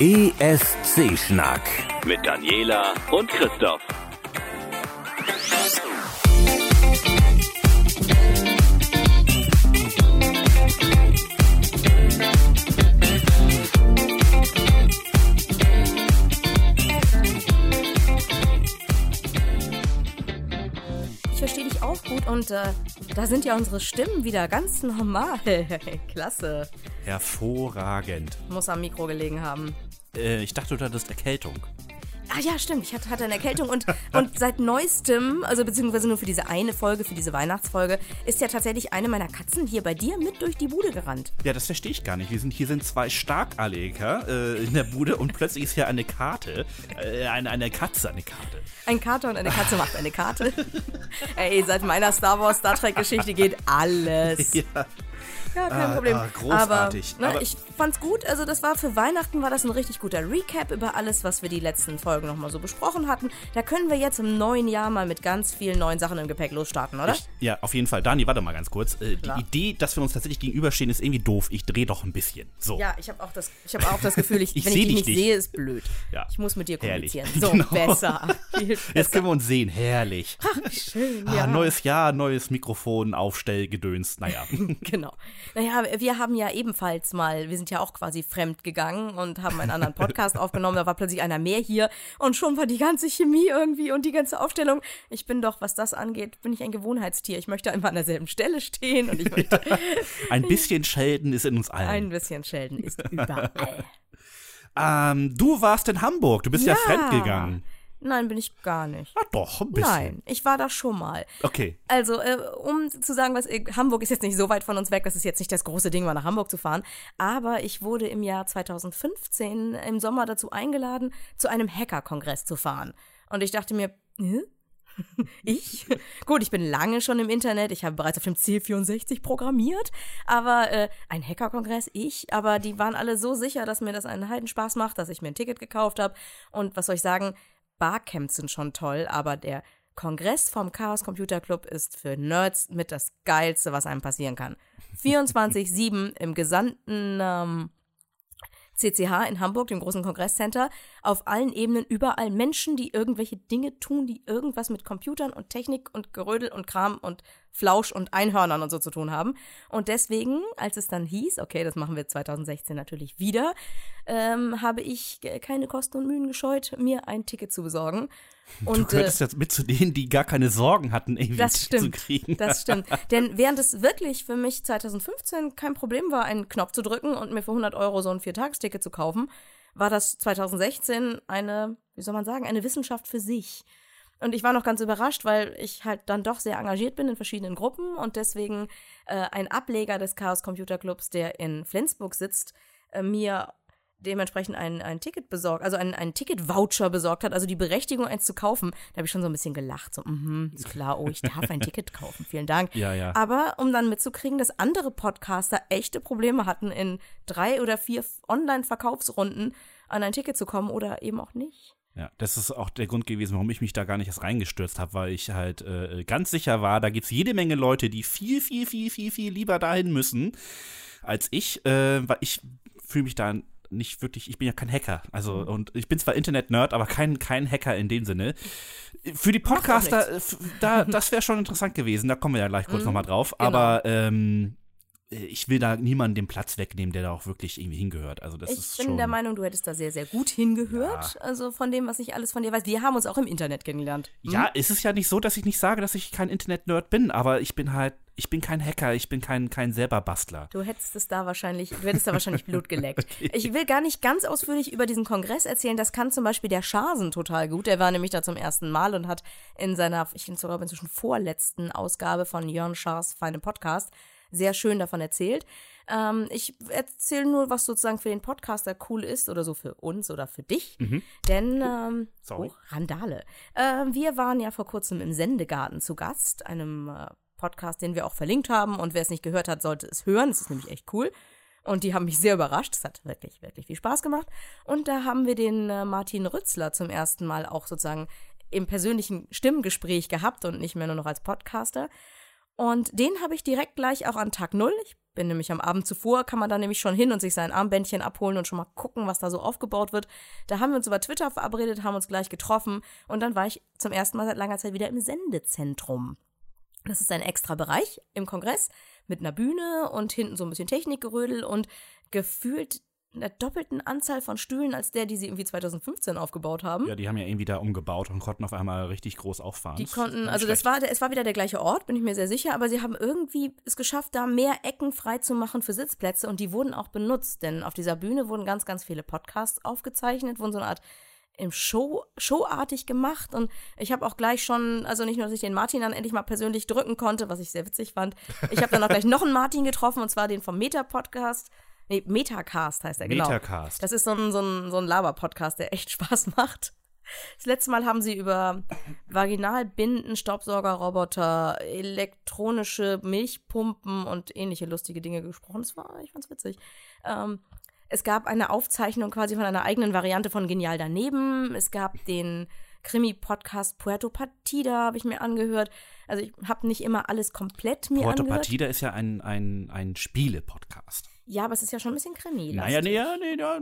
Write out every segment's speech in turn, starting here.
ESC-Schnack. Mit Daniela und Christoph. Ich verstehe dich auch gut und äh, da sind ja unsere Stimmen wieder ganz normal. Klasse. Hervorragend. Muss am Mikro gelegen haben. Äh, ich dachte, du hattest Erkältung. Ah ja, stimmt. Ich hatte, hatte eine Erkältung und, und seit neuestem, also beziehungsweise nur für diese eine Folge, für diese Weihnachtsfolge, ist ja tatsächlich eine meiner Katzen hier bei dir mit durch die Bude gerannt. Ja, das verstehe ich gar nicht. Wir sind, hier sind zwei Starkallergiker äh, in der Bude und plötzlich ist hier eine Karte, äh, eine, eine Katze, eine Karte. Ein Kater und eine Katze macht eine Karte. Ey, seit meiner Star Wars Star Trek Geschichte geht alles. Ja. Ja, kein Ah, Problem. ah, großartig. Aber, ne, Aber- ich fand's gut. Also das war für Weihnachten war das ein richtig guter Recap über alles, was wir die letzten Folgen nochmal so besprochen hatten. Da können wir jetzt im neuen Jahr mal mit ganz vielen neuen Sachen im Gepäck losstarten, oder? Ich, ja, auf jeden Fall. Dani, warte mal ganz kurz. Äh, die. Idee, dass wir uns tatsächlich gegenüberstehen, ist irgendwie doof. Ich drehe doch ein bisschen. So. Ja, ich habe auch, das- ich hab auch das Gefühl, ich, Ich wenn ich dich nicht nicht. sehe, ist blöd. Ja. Ich muss mit dir Herrlich. kommunizieren. So, Genau. besser. Viel Jetzt besser. können wir uns sehen. Herrlich. Schön, Ah, ja. neues Jahr, neues Mikrofon, Aufstellgedöns. Naja. Genau. Naja, wir haben ja ebenfalls mal, wir sind ja auch quasi fremd gegangen und haben einen anderen Podcast aufgenommen. Da war plötzlich einer mehr hier und schon war die ganze Chemie irgendwie und die ganze Aufstellung. Ich bin doch, was das angeht, bin ich ein Gewohnheitstier. Ich möchte immer an derselben Stelle stehen und ich möchte Ein bisschen Schelden ist in uns allen. ein bisschen Schelden ist überall. Ähm, du warst in Hamburg. Du bist ja, fremd gegangen. Nein, bin ich gar nicht. Ah, doch, ein bisschen. Nein, ich war da schon mal. Okay. Also, äh, um zu sagen, was äh, Hamburg ist jetzt nicht so weit von uns weg, das ist jetzt nicht das große Ding, mal nach Hamburg zu fahren. Aber ich wurde im Jahr 2015 im Sommer dazu eingeladen, zu einem Hacker-Kongress zu fahren. Und ich dachte mir, hä? Ich? Gut, ich bin lange schon im Internet, ich habe bereits auf dem C64 programmiert, aber äh, ein Hacker-Kongress, ich, aber die waren alle so sicher, dass mir das einen Heidenspaß macht, dass ich mir ein Ticket gekauft habe. Und was soll ich sagen, Barcamps sind schon toll, aber der Kongress vom Chaos Computer Club ist für Nerds mit das Geilste, was einem passieren kann. 24-7 im gesamten ähm, CCH in Hamburg, dem großen Kongresscenter, auf allen Ebenen, überall Menschen, die irgendwelche Dinge tun, die irgendwas mit Computern und Technik und Gerödel und Kram und Flausch und Einhörnern und so zu tun haben. Und deswegen, als es dann hieß, okay, das machen wir 2016 natürlich wieder, ähm, habe ich äh, keine Kosten und Mühen gescheut, mir ein Ticket zu besorgen. Du Und, äh, gehörtest jetzt mit zu denen, die gar keine Sorgen hatten, irgendwie das zu stimmt. kriegen. Das stimmt. Denn während es wirklich für mich 2015 kein Problem war, einen Knopf zu drücken und mir für 100 Euro so ein Viertagsticket zu kaufen, war das 2016 eine, wie soll man sagen, eine Wissenschaft für sich. Und ich war noch ganz überrascht, weil ich halt dann doch sehr engagiert bin in verschiedenen Gruppen und deswegen äh, ein Ableger des Chaos Computer Clubs, der in Flensburg sitzt, äh, mir dementsprechend ein, ein Ticket besorgt, also einen, einen Ticket-Voucher besorgt hat, also die Berechtigung, eins zu kaufen. Da habe ich schon so ein bisschen gelacht, so, mhm, ist klar, oh, ich darf ein Ticket kaufen, vielen Dank. Ja, ja. Aber um dann mitzukriegen, dass andere Podcaster echte Probleme hatten, in drei oder vier Online-Verkaufsrunden an ein Ticket zu kommen oder eben auch nicht. Ja, das ist auch der Grund gewesen, warum ich mich da gar nicht erst reingestürzt habe, weil ich halt äh, ganz sicher war, da gibt's jede Menge Leute, die viel, viel, viel, viel, viel lieber dahin müssen als ich, äh, weil ich fühle mich da nicht wirklich, ich bin ja kein Hacker. Also, und ich bin zwar Internet-Nerd, aber kein, kein Hacker in dem Sinne. Für die Podcaster, äh, da, das wäre schon interessant gewesen, da kommen wir ja gleich kurz nochmal drauf. Aber ähm, ich will da niemanden den Platz wegnehmen, der da auch wirklich irgendwie hingehört. Also das Ich ist bin der Meinung, du hättest da sehr, sehr gut hingehört. Also von dem, was ich alles von dir weiß. Wir haben uns auch im Internet kennengelernt. Hm? Ja, es ist ja nicht so, dass ich nicht sage, dass ich kein Internet-Nerd bin, aber ich bin halt, ich bin kein Hacker, ich bin kein, kein selber Bastler. Du hättest es da wahrscheinlich, du hättest da wahrscheinlich Blut geleckt. Ich will gar nicht ganz ausführlich über diesen Kongress erzählen. Das kann zum Beispiel der Schasen total gut. Der war nämlich da zum ersten Mal und hat in seiner, ich sogar inzwischen vorletzten Ausgabe von Jörn Schaas Feine Podcast sehr schön davon erzählt. Ähm, ich erzähle nur, was sozusagen für den Podcaster cool ist oder so für uns oder für dich. Denn, ähm, Sorry. oh, Randale. Äh, wir waren ja vor kurzem im Sendegarten zu Gast, einem äh, Podcast, den wir auch verlinkt haben. Und wer es nicht gehört hat, sollte es hören. Es ist nämlich echt cool. Und die haben mich sehr überrascht. Es hat wirklich, wirklich viel Spaß gemacht. Und da haben wir den äh, Martin Rützler zum ersten Mal auch sozusagen im persönlichen Stimmgespräch gehabt und nicht mehr nur noch als Podcaster. Und den habe ich direkt gleich auch an Tag Null. Ich bin nämlich am Abend zuvor, kann man da nämlich schon hin und sich sein Armbändchen abholen und schon mal gucken, was da so aufgebaut wird. Da haben wir uns über Twitter verabredet, haben uns gleich getroffen und dann war ich zum ersten Mal seit langer Zeit wieder im Sendezentrum. Das ist ein extra Bereich im Kongress mit einer Bühne und hinten so ein bisschen Technikgerödel und gefühlt einer doppelten Anzahl von Stühlen als der, die sie irgendwie 2015 aufgebaut haben. Ja, die haben ja irgendwie da umgebaut und konnten auf einmal richtig groß auffahren. Die konnten, also das war, es war wieder der gleiche Ort, bin ich mir sehr sicher, aber sie haben irgendwie es geschafft, da mehr Ecken frei zu machen für Sitzplätze und die wurden auch benutzt, denn auf dieser Bühne wurden ganz, ganz viele Podcasts aufgezeichnet, wurden so eine Art im Show, showartig gemacht und ich habe auch gleich schon, also nicht nur, dass ich den Martin dann endlich mal persönlich drücken konnte, was ich sehr witzig fand, ich habe dann auch gleich noch einen Martin getroffen und zwar den vom Meta-Podcast, nee, Metacast heißt er, genau. Metacast. Das ist so ein, so ein, so ein Laber-Podcast, der echt Spaß macht. Das letzte Mal haben sie über Vaginalbinden, Staubsaugerroboter, elektronische Milchpumpen und ähnliche lustige Dinge gesprochen. Das war, ich fand's witzig. Ähm, es gab eine Aufzeichnung quasi von einer eigenen Variante von Genial daneben. Es gab den Krimi-Podcast Puerto Partida, habe ich mir angehört. Also ich habe nicht immer alles komplett mir Porto angehört. Partida ist ja ein, ein, ein Spiele-Podcast. Ja, aber es ist ja schon ein bisschen Krimi. Naja, nee, ja, nee, ja,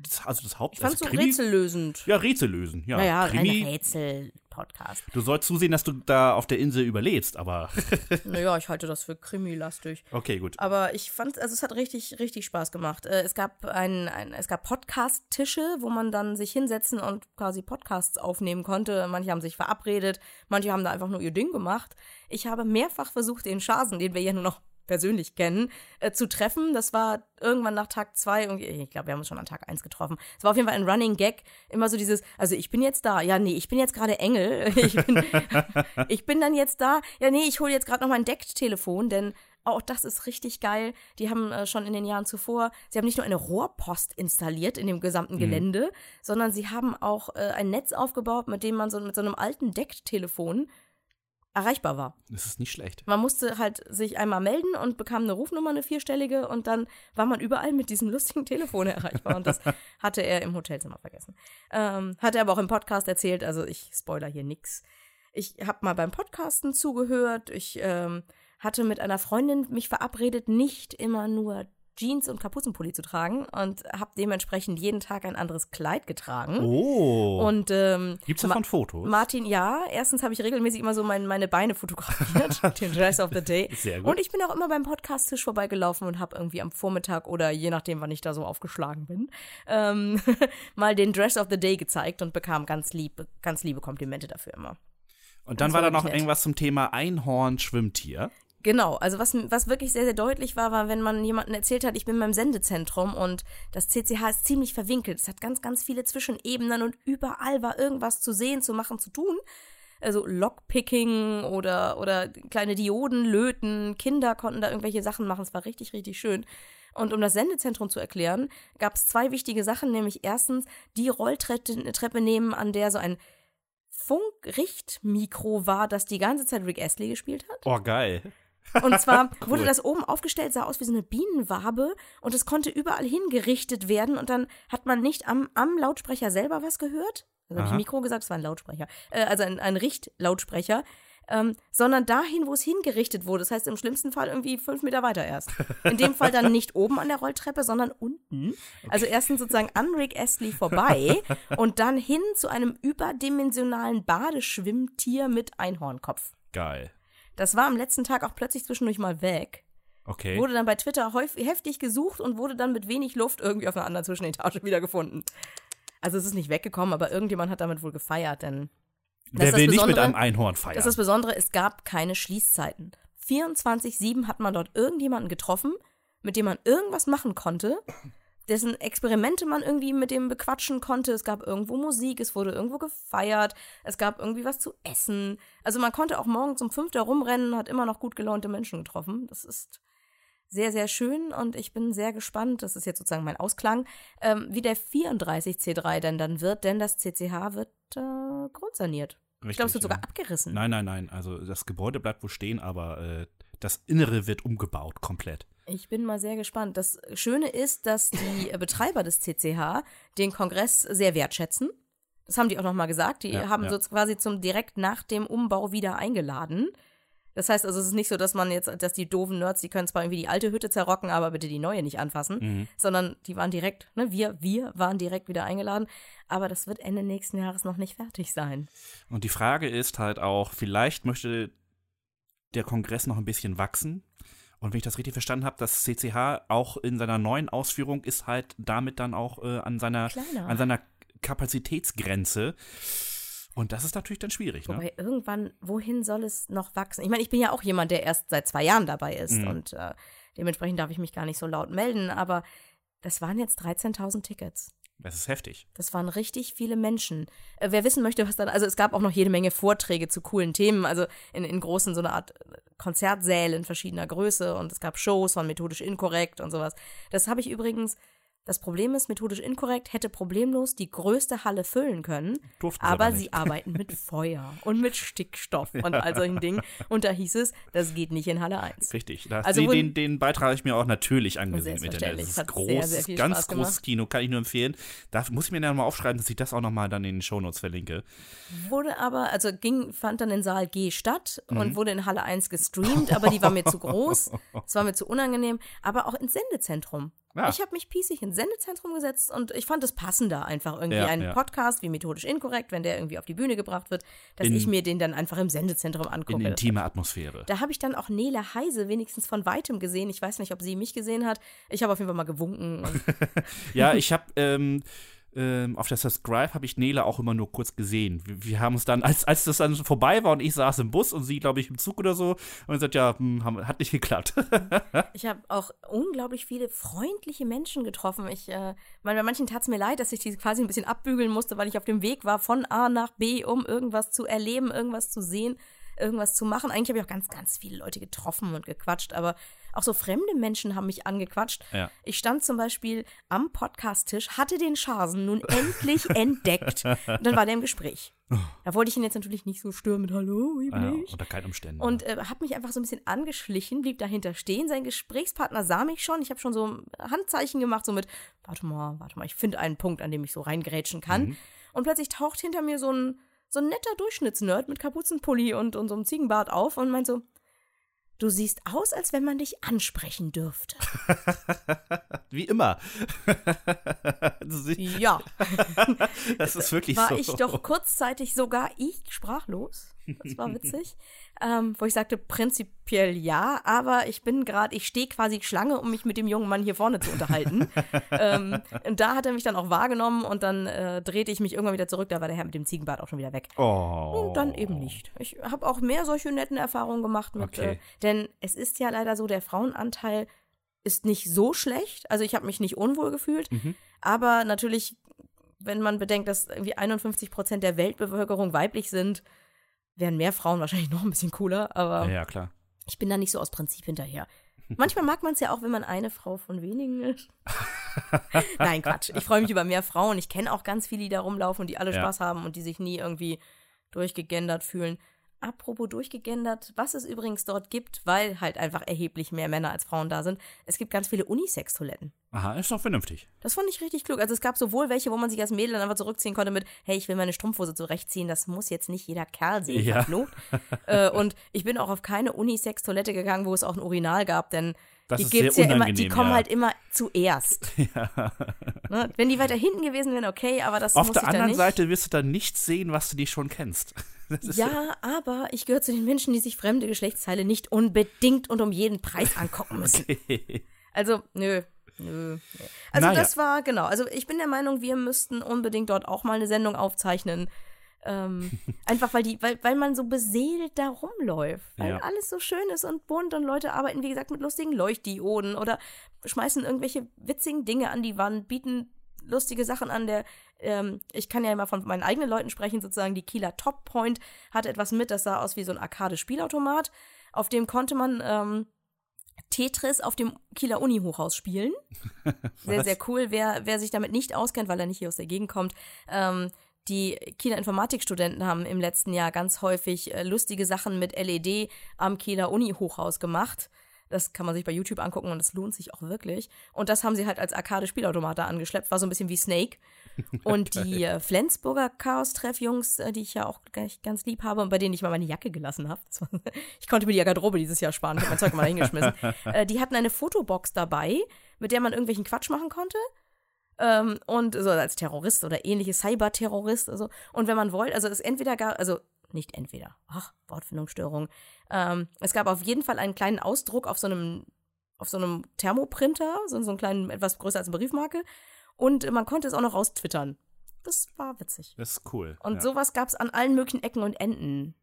das, also das Haupt. Ich fand's also so Krimi- rätsellösend. Ja, Rätsel lösen. Ja, Naja, Krimi. ein Rätsel-Podcast. Du sollst zusehen, dass du da auf der Insel überlebst, aber Naja, ich halte das für krimilastig. okay, gut. Aber ich fand, also es hat richtig, richtig Spaß gemacht. Äh, Es gab ein, ein es gab Podcast-Tische, wo man dann sich hinsetzen und quasi Podcasts aufnehmen konnte. Manche haben sich verabredet, manche haben da einfach nur ihr Ding gemacht. Ich habe mehrfach versucht, den Schasen, den wir ja nur noch persönlich kennen, äh, zu treffen. Das war irgendwann nach Tag zwei, ich glaube, wir haben uns schon an Tag eins getroffen. Es war auf jeden Fall ein Running Gag, immer so dieses, also ich bin jetzt da, ja, nee, ich bin jetzt gerade Engel, ich bin, ich bin dann jetzt da, ja, nee, ich hole jetzt gerade noch mein Decktelefon, denn auch das ist richtig geil. Die haben äh, schon in den Jahren zuvor, sie haben nicht nur eine Rohrpost installiert in dem gesamten Gelände, sondern sie haben auch äh, ein Netz aufgebaut, mit dem man so mit so einem alten Decktelefon erreichbar war. Das ist nicht schlecht. Man musste halt sich einmal melden und bekam eine Rufnummer, eine vierstellige, und dann war man überall mit diesem lustigen Telefon erreichbar. Und das hatte er im Hotelzimmer vergessen. Ähm, hat er aber auch im Podcast erzählt, also ich spoiler hier nix. Ich habe mal beim Podcasten zugehört. Ich ähm, hatte mit einer Freundin mich verabredet, nicht immer nur Jeans und Kapuzenpulli zu tragen und habe dementsprechend jeden Tag ein anderes Kleid getragen. Oh. Und ähm, Gibt's Ma- davon Fotos? Martin, ja. Erstens habe ich regelmäßig immer so mein, meine Beine fotografiert, den Dress of the Day. Sehr gut. Und ich bin auch immer beim Podcast-Tisch vorbeigelaufen und habe irgendwie am Vormittag oder je nachdem, wann ich da so aufgeschlagen bin, ähm, mal den Dress of the Day gezeigt und bekam ganz liebe, ganz liebe Komplimente dafür immer. Und dann war da noch nett. irgendwas zum Thema Einhorn-Schwimmtier. Genau, also was, was wirklich sehr, sehr deutlich war, war, wenn man jemandem erzählt hat, ich bin beim Sendezentrum und das CCH ist ziemlich verwinkelt. Es hat ganz, ganz viele Zwischenebenen und überall war irgendwas zu sehen, zu machen, zu tun. Also Lockpicking oder, oder kleine Dioden löten, Kinder konnten da irgendwelche Sachen machen. Es war richtig, richtig schön. Und um das Sendezentrum zu erklären, gab es zwei wichtige Sachen, nämlich erstens die Rolltreppe Treppe nehmen, an der so ein Funkrichtmikro war, das die ganze Zeit Rick Astley gespielt hat. Oh, geil. Und zwar wurde das oben aufgestellt, sah aus wie so eine Bienenwabe und es konnte überall hingerichtet werden und dann hat man nicht am, am Lautsprecher selber was gehört. Also habe ich. Mikro gesagt, es war ein Lautsprecher. Äh, also ein, ein Richtlautsprecher. Ähm, sondern dahin, wo es hingerichtet wurde. Das heißt im schlimmsten Fall irgendwie fünf Meter weiter erst. In dem Fall dann nicht oben an der Rolltreppe, sondern unten. Also erstens sozusagen an Rick Astley vorbei und dann hin zu einem überdimensionalen Badeschwimmtier mit Einhornkopf. Geil. Das war am letzten Tag auch plötzlich zwischendurch mal weg. Okay. Wurde dann bei Twitter häufig, heftig gesucht und wurde dann mit wenig Luft irgendwie auf einer anderen Zwischenetage wiedergefunden. Also es ist nicht weggekommen, aber irgendjemand hat damit wohl gefeiert, denn Wer will nicht mit einem Einhorn feiern? das ist das Besondere, es gab keine Schließzeiten. 24-7 hat man dort irgendjemanden getroffen, mit dem man irgendwas machen konnte, dessen Experimente man irgendwie mit dem bequatschen konnte. Es gab irgendwo Musik, es wurde irgendwo gefeiert, es gab irgendwie was zu essen. Also man konnte auch morgens um fünf da rumrennen, hat immer noch gut gelaunte Menschen getroffen. Das ist sehr, sehr schön und ich bin sehr gespannt, das ist jetzt sozusagen mein Ausklang, ähm, wie der 34C3 denn dann wird, denn das CCH wird äh, grundsaniert. ich glaube, es wird ja. sogar abgerissen. Nein, nein, nein. Also das Gebäude bleibt wohl stehen, aber äh, das Innere wird umgebaut komplett. Ich bin mal sehr gespannt. Das Schöne ist, dass die Betreiber des CCH den Kongress sehr wertschätzen. Das haben die auch nochmal gesagt. Die Ja, haben ja. so quasi zum direkt nach dem Umbau wieder eingeladen. Das heißt also, es ist nicht so, dass man jetzt, dass die doofen Nerds, die können zwar irgendwie die alte Hütte zerrocken, aber bitte die neue nicht anfassen, Mhm. sondern die waren direkt, ne, wir, wir waren direkt wieder eingeladen. Aber das wird Ende nächsten Jahres noch nicht fertig sein. Und die Frage ist halt auch, vielleicht möchte der Kongress noch ein bisschen wachsen. Und wenn ich das richtig verstanden habe, das CCH auch in seiner neuen Ausführung ist halt damit dann auch äh, an seiner Kleiner. an seiner Kapazitätsgrenze. Und das ist natürlich dann schwierig, ne? Wobei irgendwann, wohin soll es noch wachsen? Ich meine, ich bin ja auch jemand, der erst seit zwei Jahren dabei ist Mhm. und äh, dementsprechend darf ich mich gar nicht so laut melden, aber das waren jetzt 13.000 Tickets. Das ist heftig. Das waren richtig viele Menschen. Äh, wer wissen möchte, was dann, also es gab auch noch jede Menge Vorträge zu coolen Themen, also in, in großen, so eine Art Konzertsälen verschiedener Größe und es gab Shows von methodisch inkorrekt und sowas. Das habe ich übrigens, das Problem ist, methodisch inkorrekt hätte problemlos die größte Halle füllen können, Durften sie aber nicht. sie arbeiten mit Feuer und mit Stickstoff und all solchen Dingen. Und da hieß es, das geht nicht in Halle 1. Richtig. Das, Also den, den, Beitrag habe ich mir auch natürlich angesehen. im. Internet. Das ist groß, sehr, sehr ganz Spaß großes gemacht. Kino, kann ich nur empfehlen. Da muss ich mir dann mal aufschreiben, dass ich das auch nochmal dann in den Shownotes verlinke. Wurde aber, also ging, fand dann in Saal G statt Mhm. und wurde in Halle 1 gestreamt, aber die war mir zu groß, es war mir zu unangenehm, aber auch ins Sendezentrum. Ja. Ich habe mich piesig ins Sendezentrum gesetzt und ich fand es passender, einfach irgendwie Ja, einen ja. Podcast wie methodisch inkorrekt, wenn der irgendwie auf die Bühne gebracht wird, dass In- ich mir den dann einfach im Sendezentrum In angucke. intime Atmosphäre. Da habe ich dann auch Nele Heise wenigstens von weitem gesehen. Ich weiß nicht, ob sie mich gesehen hat. Ich habe auf jeden Fall mal gewunken. Ja, ich habe ähm, ähm, auf der Subscribe habe ich Nele auch immer nur kurz gesehen. Wir, wir haben uns dann, als, als das dann vorbei war und ich saß im Bus und sie, glaube ich, im Zug oder so, und gesagt, ja, hm, haben, hat nicht geklappt. Ich habe auch unglaublich viele freundliche Menschen getroffen. Ich, äh, mein, bei manchen tat es mir leid, dass ich die quasi ein bisschen abbügeln musste, weil ich auf dem Weg war von A nach B, um irgendwas zu erleben, irgendwas zu sehen, irgendwas zu machen. Eigentlich habe ich auch ganz, ganz viele Leute getroffen und gequatscht, aber auch so fremde Menschen haben mich angequatscht. Ja. Ich stand zum Beispiel am Podcast-Tisch, hatte den Schasen nun endlich entdeckt. Und dann war der im Gespräch. Da wollte ich ihn jetzt natürlich nicht so stören mit Hallo, wie bin ja, ich? unter keinen Umständen. Und äh, habe mich einfach so ein bisschen angeschlichen, blieb dahinter stehen. Sein Gesprächspartner sah mich schon. Ich habe schon so Handzeichen gemacht, so mit, warte mal, warte mal, ich finde einen Punkt, an dem ich so reingrätschen kann. Und plötzlich taucht hinter mir so ein, so ein netter Durchschnittsnerd mit Kapuzenpulli und, und so einem Ziegenbart auf und meint so, du siehst aus, als wenn man dich ansprechen dürfte. Wie immer. ja, das ist wirklich war so. ich doch kurzzeitig sogar ich sprachlos. Das war witzig. ähm, wo ich sagte, prinzipiell ja, aber ich bin gerade, ich stehe quasi Schlange, um mich mit dem jungen Mann hier vorne zu unterhalten. ähm, und da hat er mich dann auch wahrgenommen und dann äh, drehte ich mich irgendwann wieder zurück, da war der Herr mit dem Ziegenbart auch schon wieder weg. Oh. Und dann eben nicht. Ich habe auch mehr solche netten Erfahrungen gemacht mit, Okay. äh, denn es ist ja leider so, der Frauenanteil ist nicht so schlecht. Also ich habe mich nicht unwohl gefühlt, Mhm. aber natürlich, wenn man bedenkt, dass irgendwie 51 Prozent der Weltbevölkerung weiblich sind, wären mehr Frauen wahrscheinlich noch ein bisschen cooler, aber Ja, ja, klar. ich bin da nicht so aus Prinzip hinterher. Manchmal mag man es ja auch, wenn man eine Frau von wenigen ist. Nein, Quatsch. Ich freue mich über mehr Frauen. Ich kenne auch ganz viele, die da rumlaufen und die alle Ja. Spaß haben und die sich nie irgendwie durchgegendert fühlen. Apropos durchgegendert, was es übrigens dort gibt, weil halt einfach erheblich mehr Männer als Frauen da sind. Es gibt ganz viele Unisex-Toiletten. Aha, ist doch vernünftig. Das fand ich richtig klug. Also es gab sowohl welche, wo man sich als Mädel dann einfach zurückziehen konnte mit, hey, ich will meine Strumpfhose zurechtziehen, das muss jetzt nicht jeder Kerl sehen, Ja. äh, und ich bin auch auf keine Unisex-Toilette gegangen, wo es auch ein Urinal gab, denn Das die gibt's ja immer, die kommen ja. halt immer zuerst. Ne? Wenn die weiter hinten gewesen wären, okay, aber das Auf muss der anderen. Seite wirst du dann nichts sehen, was du nicht schon kennst. Ja, aber ich gehöre zu den Menschen, die sich fremde Geschlechtsteile nicht unbedingt und um jeden Preis angucken müssen. Also, nö. Nö. nö. Also Naja. das war, genau. Also ich bin der Meinung, wir müssten unbedingt dort auch mal eine Sendung aufzeichnen. Ähm, einfach weil die, weil, weil man so beseelt da rumläuft. Weil Ja. alles so schön ist und bunt und Leute arbeiten, wie gesagt, mit lustigen Leuchtdioden oder schmeißen irgendwelche witzigen Dinge an die Wand, bieten lustige Sachen an. Der, ähm, ich kann ja immer von meinen eigenen Leuten sprechen, sozusagen die Kieler Top Point hat etwas mit, das sah aus wie so ein Arcade-Spielautomat. Auf dem konnte man ähm, Tetris auf dem Kieler Uni-Hochhaus spielen. Sehr, sehr cool. Wer, wer sich damit nicht auskennt, weil er nicht hier aus der Gegend kommt, ähm, die Kieler Informatikstudenten haben im letzten Jahr ganz häufig äh, lustige Sachen mit LED am Kieler Uni-Hochhaus gemacht. Das kann man sich bei YouTube angucken und das lohnt sich auch wirklich. Und das haben sie halt als Arcade-Spielautomat da angeschleppt. War so ein bisschen wie Snake. Und die äh, Flensburger Chaos-Treff-Jungs, äh, die ich ja auch gleich ganz lieb habe und bei denen ich mal meine Jacke gelassen habe. Ich konnte mir die Garderobe dieses Jahr sparen. Ich habe mein Zeug mal hingeschmissen. äh, die hatten eine Fotobox dabei, mit der man irgendwelchen Quatsch machen konnte. Ähm, und so als Terrorist oder ähnliches Cyberterrorist. Also. Und wenn man wollte, also es entweder gar, also nicht entweder, ach, Wortfindungsstörung. Ähm, es gab auf jeden Fall einen kleinen Ausdruck auf so einem, auf so einem Thermoprinter, so, so einen kleinen, etwas größer als eine Briefmarke. Und man konnte es auch noch raustwittern. Das war witzig. Das ist cool. Und ja. sowas gab es an allen möglichen Ecken und Enden.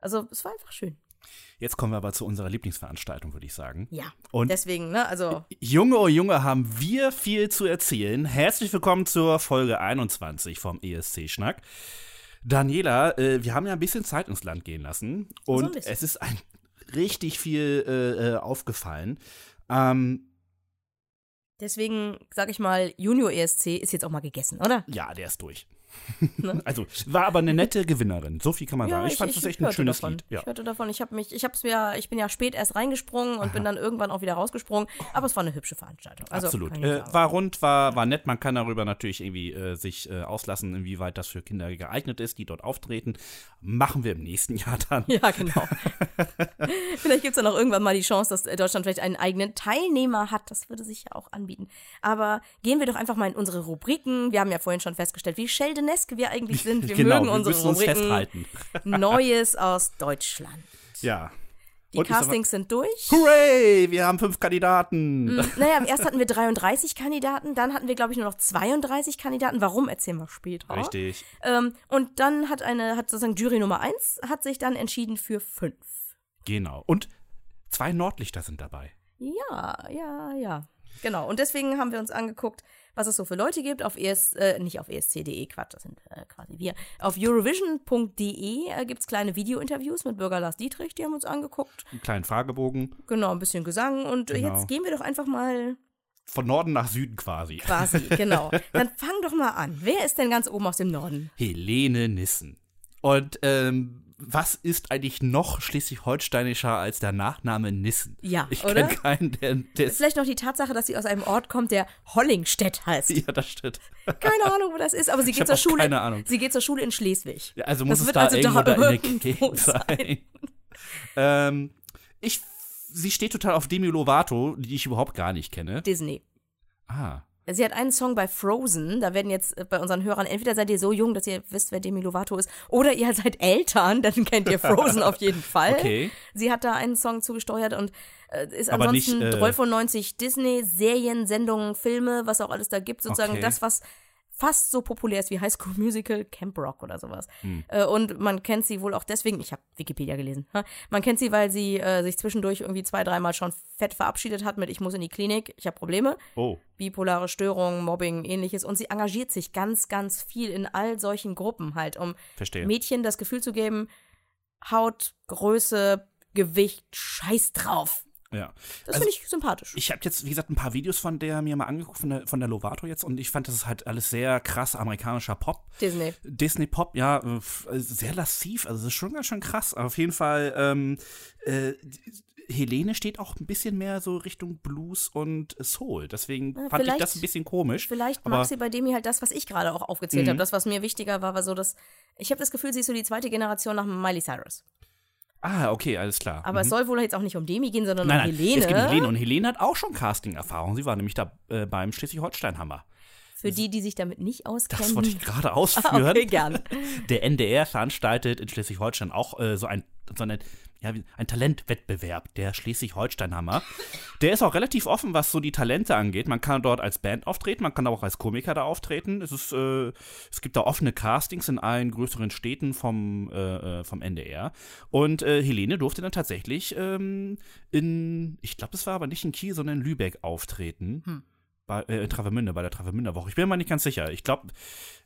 Also es war einfach schön. Jetzt kommen wir aber zu unserer Lieblingsveranstaltung, würde ich sagen. Ja. Und deswegen, ne, also. Junge, oh Junge, haben wir viel zu erzählen. Herzlich willkommen zur Folge 21 vom ESC-Schnack. Daniela, äh, wir haben ja ein bisschen Zeit ins Land gehen lassen und bisschen. es ist ein richtig viel äh, äh, aufgefallen. Ähm, Deswegen, sag ich mal, Junior ESC ist jetzt auch mal gegessen, oder? ja, der ist durch. Ne? Also, war aber eine nette Gewinnerin. So viel kann man sagen. Ich, fand das echt ein schönes davon. Lied. Ja. Ich hörte davon. Ich habe mich, ich hab's mir, ich bin ja spät erst reingesprungen und bin dann irgendwann auch wieder rausgesprungen. Aber es war eine hübsche Veranstaltung. Also, Absolut. ich Äh, war rund, war, war nett. Man kann darüber natürlich irgendwie äh, sich äh, auslassen, inwieweit das für Kinder geeignet ist, die dort auftreten. Machen wir im nächsten Jahr dann. Ja, genau. vielleicht gibt es dann auch irgendwann mal die Chance, dass äh, Deutschland vielleicht einen eigenen Teilnehmer hat. Das würde sich ja auch anbieten. Aber gehen wir doch einfach mal in unsere Rubriken. Wir haben ja vorhin schon festgestellt, wie Scheldeneske wir eigentlich sind. Wir genau, mögen wir unsere müssen uns festhalten. Neues aus Deutschland. Ja. Die Und Castings sind durch. Hooray, wir haben fünf Kandidaten. Naja, erst hatten wir 33 Kandidaten, dann hatten wir, glaube ich, nur noch 32 Kandidaten. Warum, erzählen wir später. Richtig. Ähm, und dann hat eine, hat sozusagen Jury Nummer 1 hat sich dann entschieden für fünf. Genau. Und zwei Nordlichter sind dabei. Ja, ja, ja. Genau. Und deswegen haben wir uns angeguckt, was es so für Leute gibt auf ES, äh, nicht auf esc.de, Quatsch, das sind äh, quasi wir. Auf Eurovision.de äh, gibt es kleine Video-Interviews mit Bürger Lars Dietrich, die haben uns angeguckt. Einen kleinen Fragebogen. Genau, ein bisschen Gesang. Und Genau. jetzt gehen wir doch einfach mal Von Norden nach Süden quasi. quasi, genau. Dann fang doch mal an. Wer ist denn ganz oben aus dem Norden? Helene Nissen. Und ähm, was ist eigentlich noch schleswig-holsteinischer als der Nachname Nissen? Ja, ich oder? kenne keinen, der, der ist. Vielleicht noch die Tatsache, dass sie aus einem Ort kommt, der Hollingstedt heißt. Ja, das stimmt. Keine Ahnung, wo das ist, aber sie geht zur Schule. keine Ahnung. Sie geht zur Schule in Schleswig. Ja, also Das muss es wird da also irgendwo da in der Gegend sein. ähm, ich, sie steht total auf Demi Lovato, die ich überhaupt gar nicht kenne. Disney. Ah, Sie hat einen Song bei Frozen, da werden jetzt äh, bei unseren Hörern, entweder seid ihr so jung, dass ihr wisst, wer Demi Lovato ist, oder ihr seid Eltern, dann kennt ihr Frozen auf jeden Fall. okay. Sie hat da einen Song zugesteuert und äh, ist Aber nicht, ansonsten äh, 12 von 90 Disney-Serien, Sendungen, Filme, was auch alles da gibt, sozusagen Okay. das, was fast so populär ist wie High School Musical, Camp Rock oder sowas. Hm. Äh, und man kennt sie wohl auch deswegen, ich habe Wikipedia gelesen, ha? man kennt sie, weil sie äh, sich zwischendurch irgendwie zwei, dreimal schon fett verabschiedet hat mit Ich muss in die Klinik, ich habe Probleme Oh, bipolare Störungen, Mobbing, ähnliches. Und sie engagiert sich ganz, ganz viel in all solchen Gruppen halt, um verstehe. Mädchen das Gefühl zu geben, Haut, Größe, Gewicht, scheiß drauf. Ja. Das Also, finde ich sympathisch. Ich habe jetzt, wie gesagt, ein paar Videos von der mir mal angeguckt, von der, von der Lovato jetzt, und ich fand, das ist halt alles sehr krass amerikanischer Pop. Disney. Disney Pop, ja, sehr lassiv, also das ist schon ganz schön krass. Auf jeden Fall, ähm, äh, Helene steht auch ein bisschen mehr so Richtung Blues und Soul. Deswegen Ja, fand ich das ein bisschen komisch. Vielleicht aber- mag sie bei Demi halt das, was ich gerade auch aufgezählt Mhm. habe. Das, was mir wichtiger war, war so, dass ich habe das Gefühl, sie ist so die zweite Generation nach Miley Cyrus. Ah, okay, alles klar. Aber es Mhm. soll wohl jetzt auch nicht um Demi gehen, sondern Nein, um nein, Helene. es geht um Helene. Und Helene hat auch schon Casting-Erfahrung. Sie war nämlich da äh, beim Schleswig-Holstein-Hammer. Für die, die sich damit nicht auskennen. Das wollte ich gerade ausführen. okay, gern. Der NDR veranstaltet in Schleswig-Holstein auch äh, so ein, so eine, ja, ein Talentwettbewerb, der Schleswig-Holstein-Hammer. Der ist auch relativ offen, was so die Talente angeht. Man kann dort als Band auftreten, man kann auch als Komiker da auftreten. Es, ist, äh, es gibt da offene Castings in allen größeren Städten vom, äh, äh, vom NDR. Und äh, Helene durfte dann tatsächlich ähm, in, ich glaube, es war aber nicht in Kiel, sondern in Lübeck auftreten. Bei, äh, in Travemünde, bei der Travemünder Woche. Ich bin mir mal nicht ganz sicher. Ich glaube,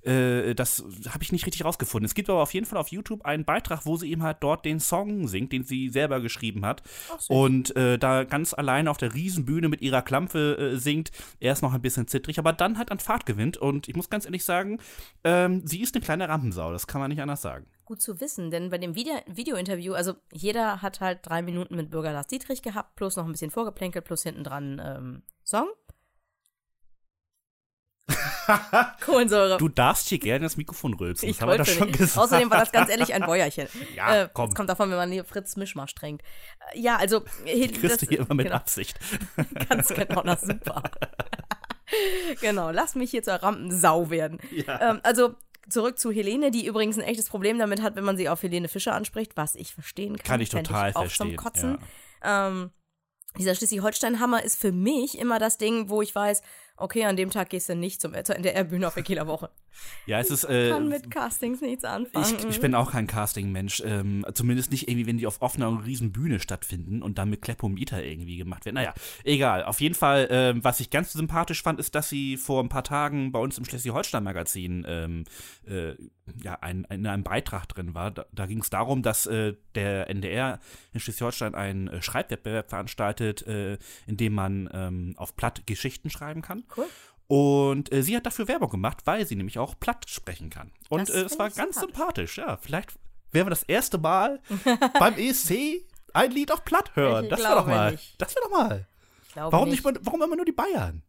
äh, das habe ich nicht richtig rausgefunden. Es gibt aber auf jeden Fall auf YouTube einen Beitrag, wo sie eben halt dort den Song singt, den sie selber geschrieben hat. und äh, da ganz alleine auf der Riesenbühne mit ihrer Klampfe äh, singt. Er ist noch ein bisschen zittrig, aber dann halt an Fahrt gewinnt. Und ich muss ganz ehrlich sagen, ähm, sie ist eine kleine Rampensau. Das kann man nicht anders sagen. Gut zu wissen, denn bei dem Video Video-Interview, also jeder hat halt drei Minuten mit Bürger Lars Dietrich gehabt, plus noch ein bisschen vorgeplänkelt, plus hinten dran ähm, Song. Kohlensäure. Du darfst hier gerne das Mikrofon rülpsen. ich das haben wir wollte doch schon nicht. gesagt. Außerdem war das ganz ehrlich ein Bäuerchen. Ja, äh, komm. Das kommt davon, wenn man hier Fritz Mischmasch trinkt. Äh, Ja, also. äh, Kriegst du hier immer mit genau, Absicht. Ganz genau, das ist super. genau, lass mich hier zur Rampensau werden. Ähm, also. Zurück zu Helene, die übrigens ein echtes Problem damit hat, wenn man sie auf Helene Fischer anspricht, was ich verstehen kann. Kann ich total auch verstehen, Zum Kotzen. Ähm, dieser Schleswig-Holstein-Hammer ist für mich immer das Ding, wo ich weiß, okay, an dem Tag gehst du nicht zum, zur NDR-Bühne auf der Kieler Woche. Ja, es ist. Äh, Kann mit Castings nichts anfangen. Ich, ich bin auch kein Casting-Mensch. Ähm, zumindest nicht irgendwie, wenn die auf offener und riesen Bühne stattfinden und dann mit Kleppometer irgendwie gemacht werden. Naja, egal. Auf jeden Fall, ähm, was ich ganz sympathisch fand, ist, dass sie vor ein paar Tagen bei uns im Schleswig-Holstein-Magazin ähm, äh, ja, ein, in einem Beitrag drin war. Da, da ging es darum, dass äh, der NDR in Schleswig-Holstein einen äh, Schreibwettbewerb veranstaltet, äh, in dem man ähm, auf Platt Geschichten schreiben kann. Cool. Und äh, sie hat dafür Werbung gemacht, weil sie nämlich auch platt sprechen kann. Und äh, es war ganz sympathisch. sympathisch. Ja, vielleicht werden wir das erste Mal beim ESC ein Lied auf platt hören. Ich das wäre doch mal. nicht. Das wäre doch mal. Warum nicht. mal- warum immer nur die Bayern?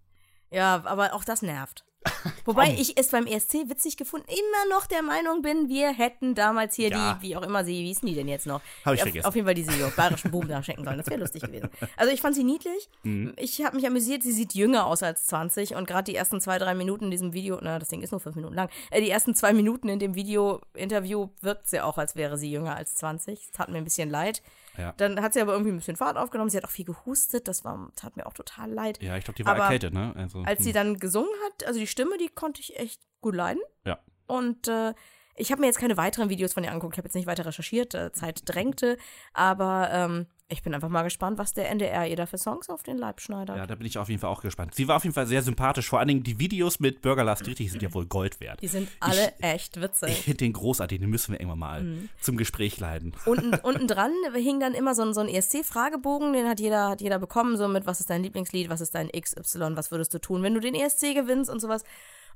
Ja, aber auch das nervt. Wobei ich es beim ESC witzig gefunden, immer noch der Meinung bin, wir hätten damals hier Ja. die, wie auch immer sie, wie hießen die denn jetzt noch? Hab ich auf, vergessen. Auf jeden Fall diese bayerischen Buben da schenken sollen. Das wäre lustig gewesen. Also ich fand sie niedlich. Mhm. Ich habe mich amüsiert. Sie sieht jünger aus als 20 und gerade die ersten zwei, drei Minuten in diesem Video, na, das Ding ist nur fünf Minuten lang, äh, die ersten zwei Minuten in dem Video-Interview wirkt sie auch, als wäre sie jünger als 20. Das tat mir ein bisschen leid. Ja. Dann hat sie aber irgendwie ein bisschen Fahrt aufgenommen. Sie hat auch viel gehustet. Das war, tat mir auch total leid. Ja, ich glaube, die war Aber erkältet, ne? Also, Als sie dann gesungen hat, also die Stimme, die konnte ich echt gut leiden. Ja. Und äh, ich habe mir jetzt keine weiteren Videos von ihr angeguckt. Ich habe jetzt nicht weiter recherchiert, äh, Zeit drängte. Aber ähm, ich bin einfach mal gespannt, was der NDR ihr da für Songs auf den Leib schneidert. ja, da bin ich auf jeden Fall auch gespannt. Sie war auf jeden Fall sehr sympathisch. Vor allen Dingen die Videos mit Bürger Lars Dietrich sind ja wohl Gold wert. Die sind alle echt Ich witzig. finde den großartig, den müssen wir irgendwann mal Mhm. zum Gespräch leiten. Unten, unten dran hing dann immer so ein, so ein ESC-Fragebogen, den hat jeder, hat jeder bekommen, so mit, was ist dein Lieblingslied, was ist dein XY, was würdest du tun, wenn du den ESC gewinnst und sowas.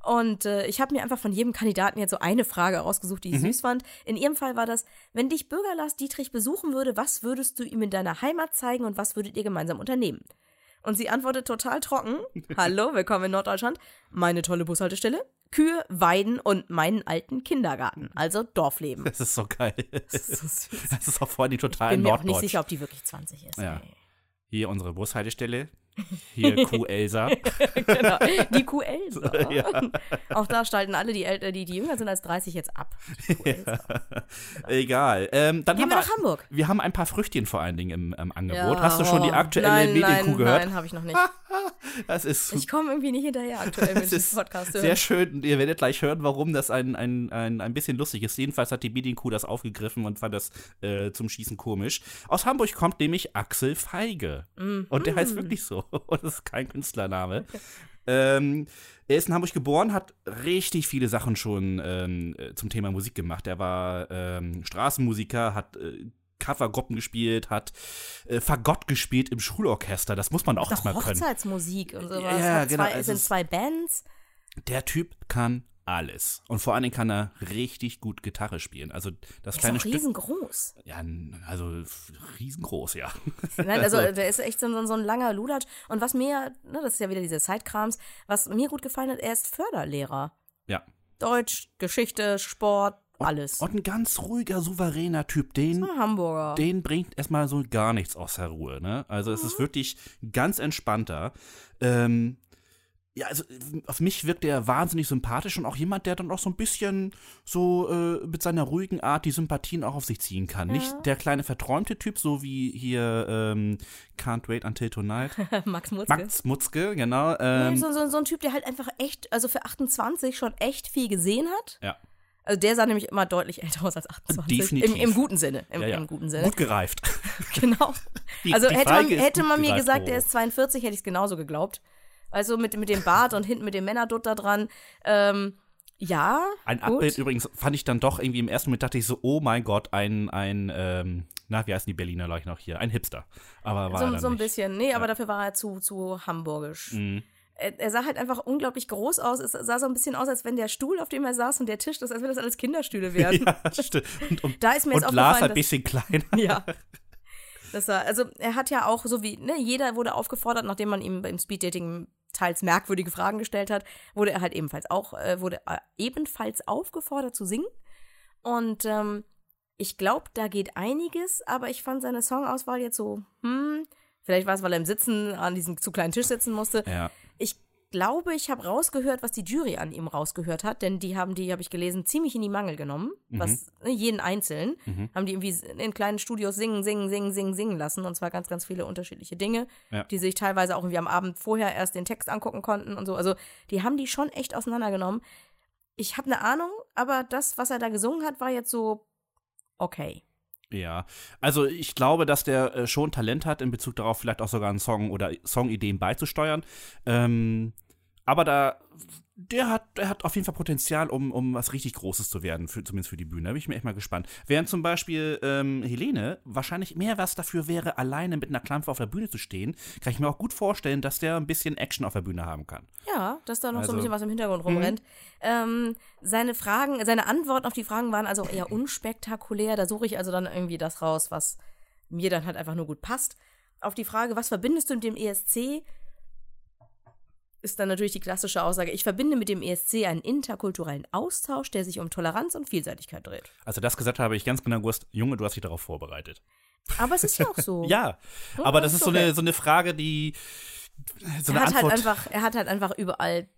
Und äh, ich habe mir einfach von jedem Kandidaten jetzt so eine Frage rausgesucht, die ich süß fand. In ihrem Fall war das, wenn dich Bürger Lars Dietrich besuchen würde, was würdest du ihm in deiner Heimat zeigen und was würdet ihr gemeinsam unternehmen? Und sie antwortet total trocken. Hallo, willkommen in Norddeutschland. Meine tolle Bushaltestelle, Kühe, Weiden und meinen alten Kindergarten. Also Dorfleben. Das ist so geil. Das ist so süß. Das ist auch vor allem total Bin mir auch nicht norddeutsch. sicher, ob die wirklich 20 ist. Ja. Hier unsere Bushaltestelle. Hier Kuh Elsa. genau. Die Kuh Elsa. Ja. Auch da stalten alle, die, älter, die, die jünger sind als 30, jetzt ab. Elsa. Egal. Ähm, dann Gehen haben wir nach Hamburg. Wir haben ein paar Früchtchen vor allen Dingen im, im Angebot. Ja, Hast du schon die aktuelle nein, Medienkuh nein, gehört? Nein, habe ich noch nicht. Das ist Ich komme irgendwie nicht hinterher, aktuell mit ist Podcast sehr schön. Ihr werdet gleich hören, warum das ein, ein, ein, ein bisschen lustig ist. Jedenfalls hat die Medienkuh das aufgegriffen und fand das äh, zum Schießen komisch. Aus Hamburg kommt nämlich Axel Feige. Und der heißt wirklich so. Das ist kein Künstlername. ähm, er ist in Hamburg geboren, hat richtig viele Sachen schon ähm, äh, zum Thema Musik gemacht. Er war ähm, Straßenmusiker, hat äh, Covergruppen gespielt, hat äh, Fagott gespielt im Schulorchester. Das muss man auch erstmal können. Hochzeitsmusik und sowas. Ja, genau, Zwei, es sind zwei Bands. Der Typ kann alles. Und vor allen Dingen kann er richtig gut Gitarre spielen. Also das Der kleine ist auch Stück. riesengroß. Ja, n- also riesengroß, ja. Nein, also der ist echt so, so, so ein langer Lulatsch. Und was mir, ne, das ist ja wieder diese Sidekrams, was mir gut gefallen hat, er ist Förderlehrer. ja. Deutsch, Geschichte, Sport, alles. Und ein ganz ruhiger, souveräner Typ, den, ein Hamburger. den bringt erstmal so gar nichts aus der Ruhe, ne? Also es Mhm. ist wirklich ganz entspannter. Ähm, ja, also auf mich wirkt er wahnsinnig sympathisch und auch jemand, der dann auch so ein bisschen so äh, mit seiner ruhigen Art die Sympathien auch auf sich ziehen kann. Nicht der kleine verträumte Typ, so wie hier ähm, Can't Wait Until Tonight. Max Mutzke. Max Mutzke, genau. Nee, Ähm, so, so, so ein Typ, der halt einfach echt, also für 28 schon echt viel gesehen hat. ja. Also der sah nämlich immer deutlich älter aus als 28. Definitiv. Im, Im guten Sinne. Im, ja, ja. Im guten Sinne. Gut gereift. Genau. Die- also die hätte man, hätte man mir gereift, gesagt, oh. er ist 42, hätte ich es genauso geglaubt. Also mit, mit dem Bart und hinten mit dem Männerdutt da dran. Ähm, ja. Ein gut. Abbild übrigens fand ich dann doch irgendwie im ersten Moment dachte ich so, oh mein Gott, ein, ein, ähm, na, wie heißen die Berliner gleich noch hier? Ein Hipster. Aber war er So, dann so ein nicht. bisschen. Nee, aber dafür war er zu, zu hamburgisch. Mhm. Er, er sah halt einfach unglaublich groß aus. Es sah so ein bisschen aus, als wenn der Stuhl, auf dem er saß und der Tisch, das, als wenn das alles Kinderstühle wären. Ja, stimmt. Und, und, Da ist mir und jetzt Lars ein bisschen kleiner. Ja. Das war, also er hat ja auch, so wie, ne, jeder wurde aufgefordert, nachdem man ihm beim Speeddating teils merkwürdige Fragen gestellt hat, wurde er halt ebenfalls auch, äh, wurde ebenfalls aufgefordert zu singen. Und ähm, ich glaube, da geht einiges, aber ich fand seine Songauswahl jetzt so, hm, vielleicht war es, weil er im Sitzen an diesem zu kleinen Tisch sitzen musste. Ja. Ich glaube, ich habe rausgehört, was die Jury an ihm rausgehört hat, denn die haben die, habe ich gelesen, ziemlich in die Mangel genommen. Was ne, jeden einzeln haben die irgendwie in kleinen Studios singen, singen, singen, singen, singen lassen und zwar ganz, ganz viele unterschiedliche Dinge, Ja. die sich teilweise auch irgendwie am Abend vorher erst den Text angucken konnten und so. Also die haben die schon echt auseinandergenommen. Ich habe eine Ahnung, aber das, was er da gesungen hat, war jetzt so okay. Ja, also ich glaube, dass der äh, schon Talent hat, in Bezug darauf vielleicht auch sogar einen Song oder Songideen beizusteuern. Ähm, aber da, der hat, der hat auf jeden Fall Potenzial, um, um was richtig Großes zu werden, für, zumindest für die Bühne. Da bin ich mir echt mal gespannt. Während zum Beispiel ähm, Helene wahrscheinlich mehr was dafür wäre, alleine mit einer Klampfe auf der Bühne zu stehen, kann ich mir auch gut vorstellen, dass der ein bisschen Action auf der Bühne haben kann. Ja, dass da noch so Also- ein bisschen was im Hintergrund rumrennt. Ähm, seine Fragen, seine Antworten auf die Fragen waren also eher unspektakulär. Da suche ich also dann irgendwie das raus, was mir dann halt einfach nur gut passt. Auf die Frage, was verbindest du mit dem ESC? Ist dann natürlich die klassische Aussage, ich verbinde mit dem ESC einen interkulturellen Austausch, der sich um Toleranz und Vielseitigkeit dreht. Als er das gesagt habe ich ganz genau gewusst, Junge, du hast dich darauf vorbereitet. Aber es ist ja auch so. Ja, Ja, aber das ist so okay. eine, so eine Frage, die so er eine hat halt Antwort. einfach, er hat halt einfach überall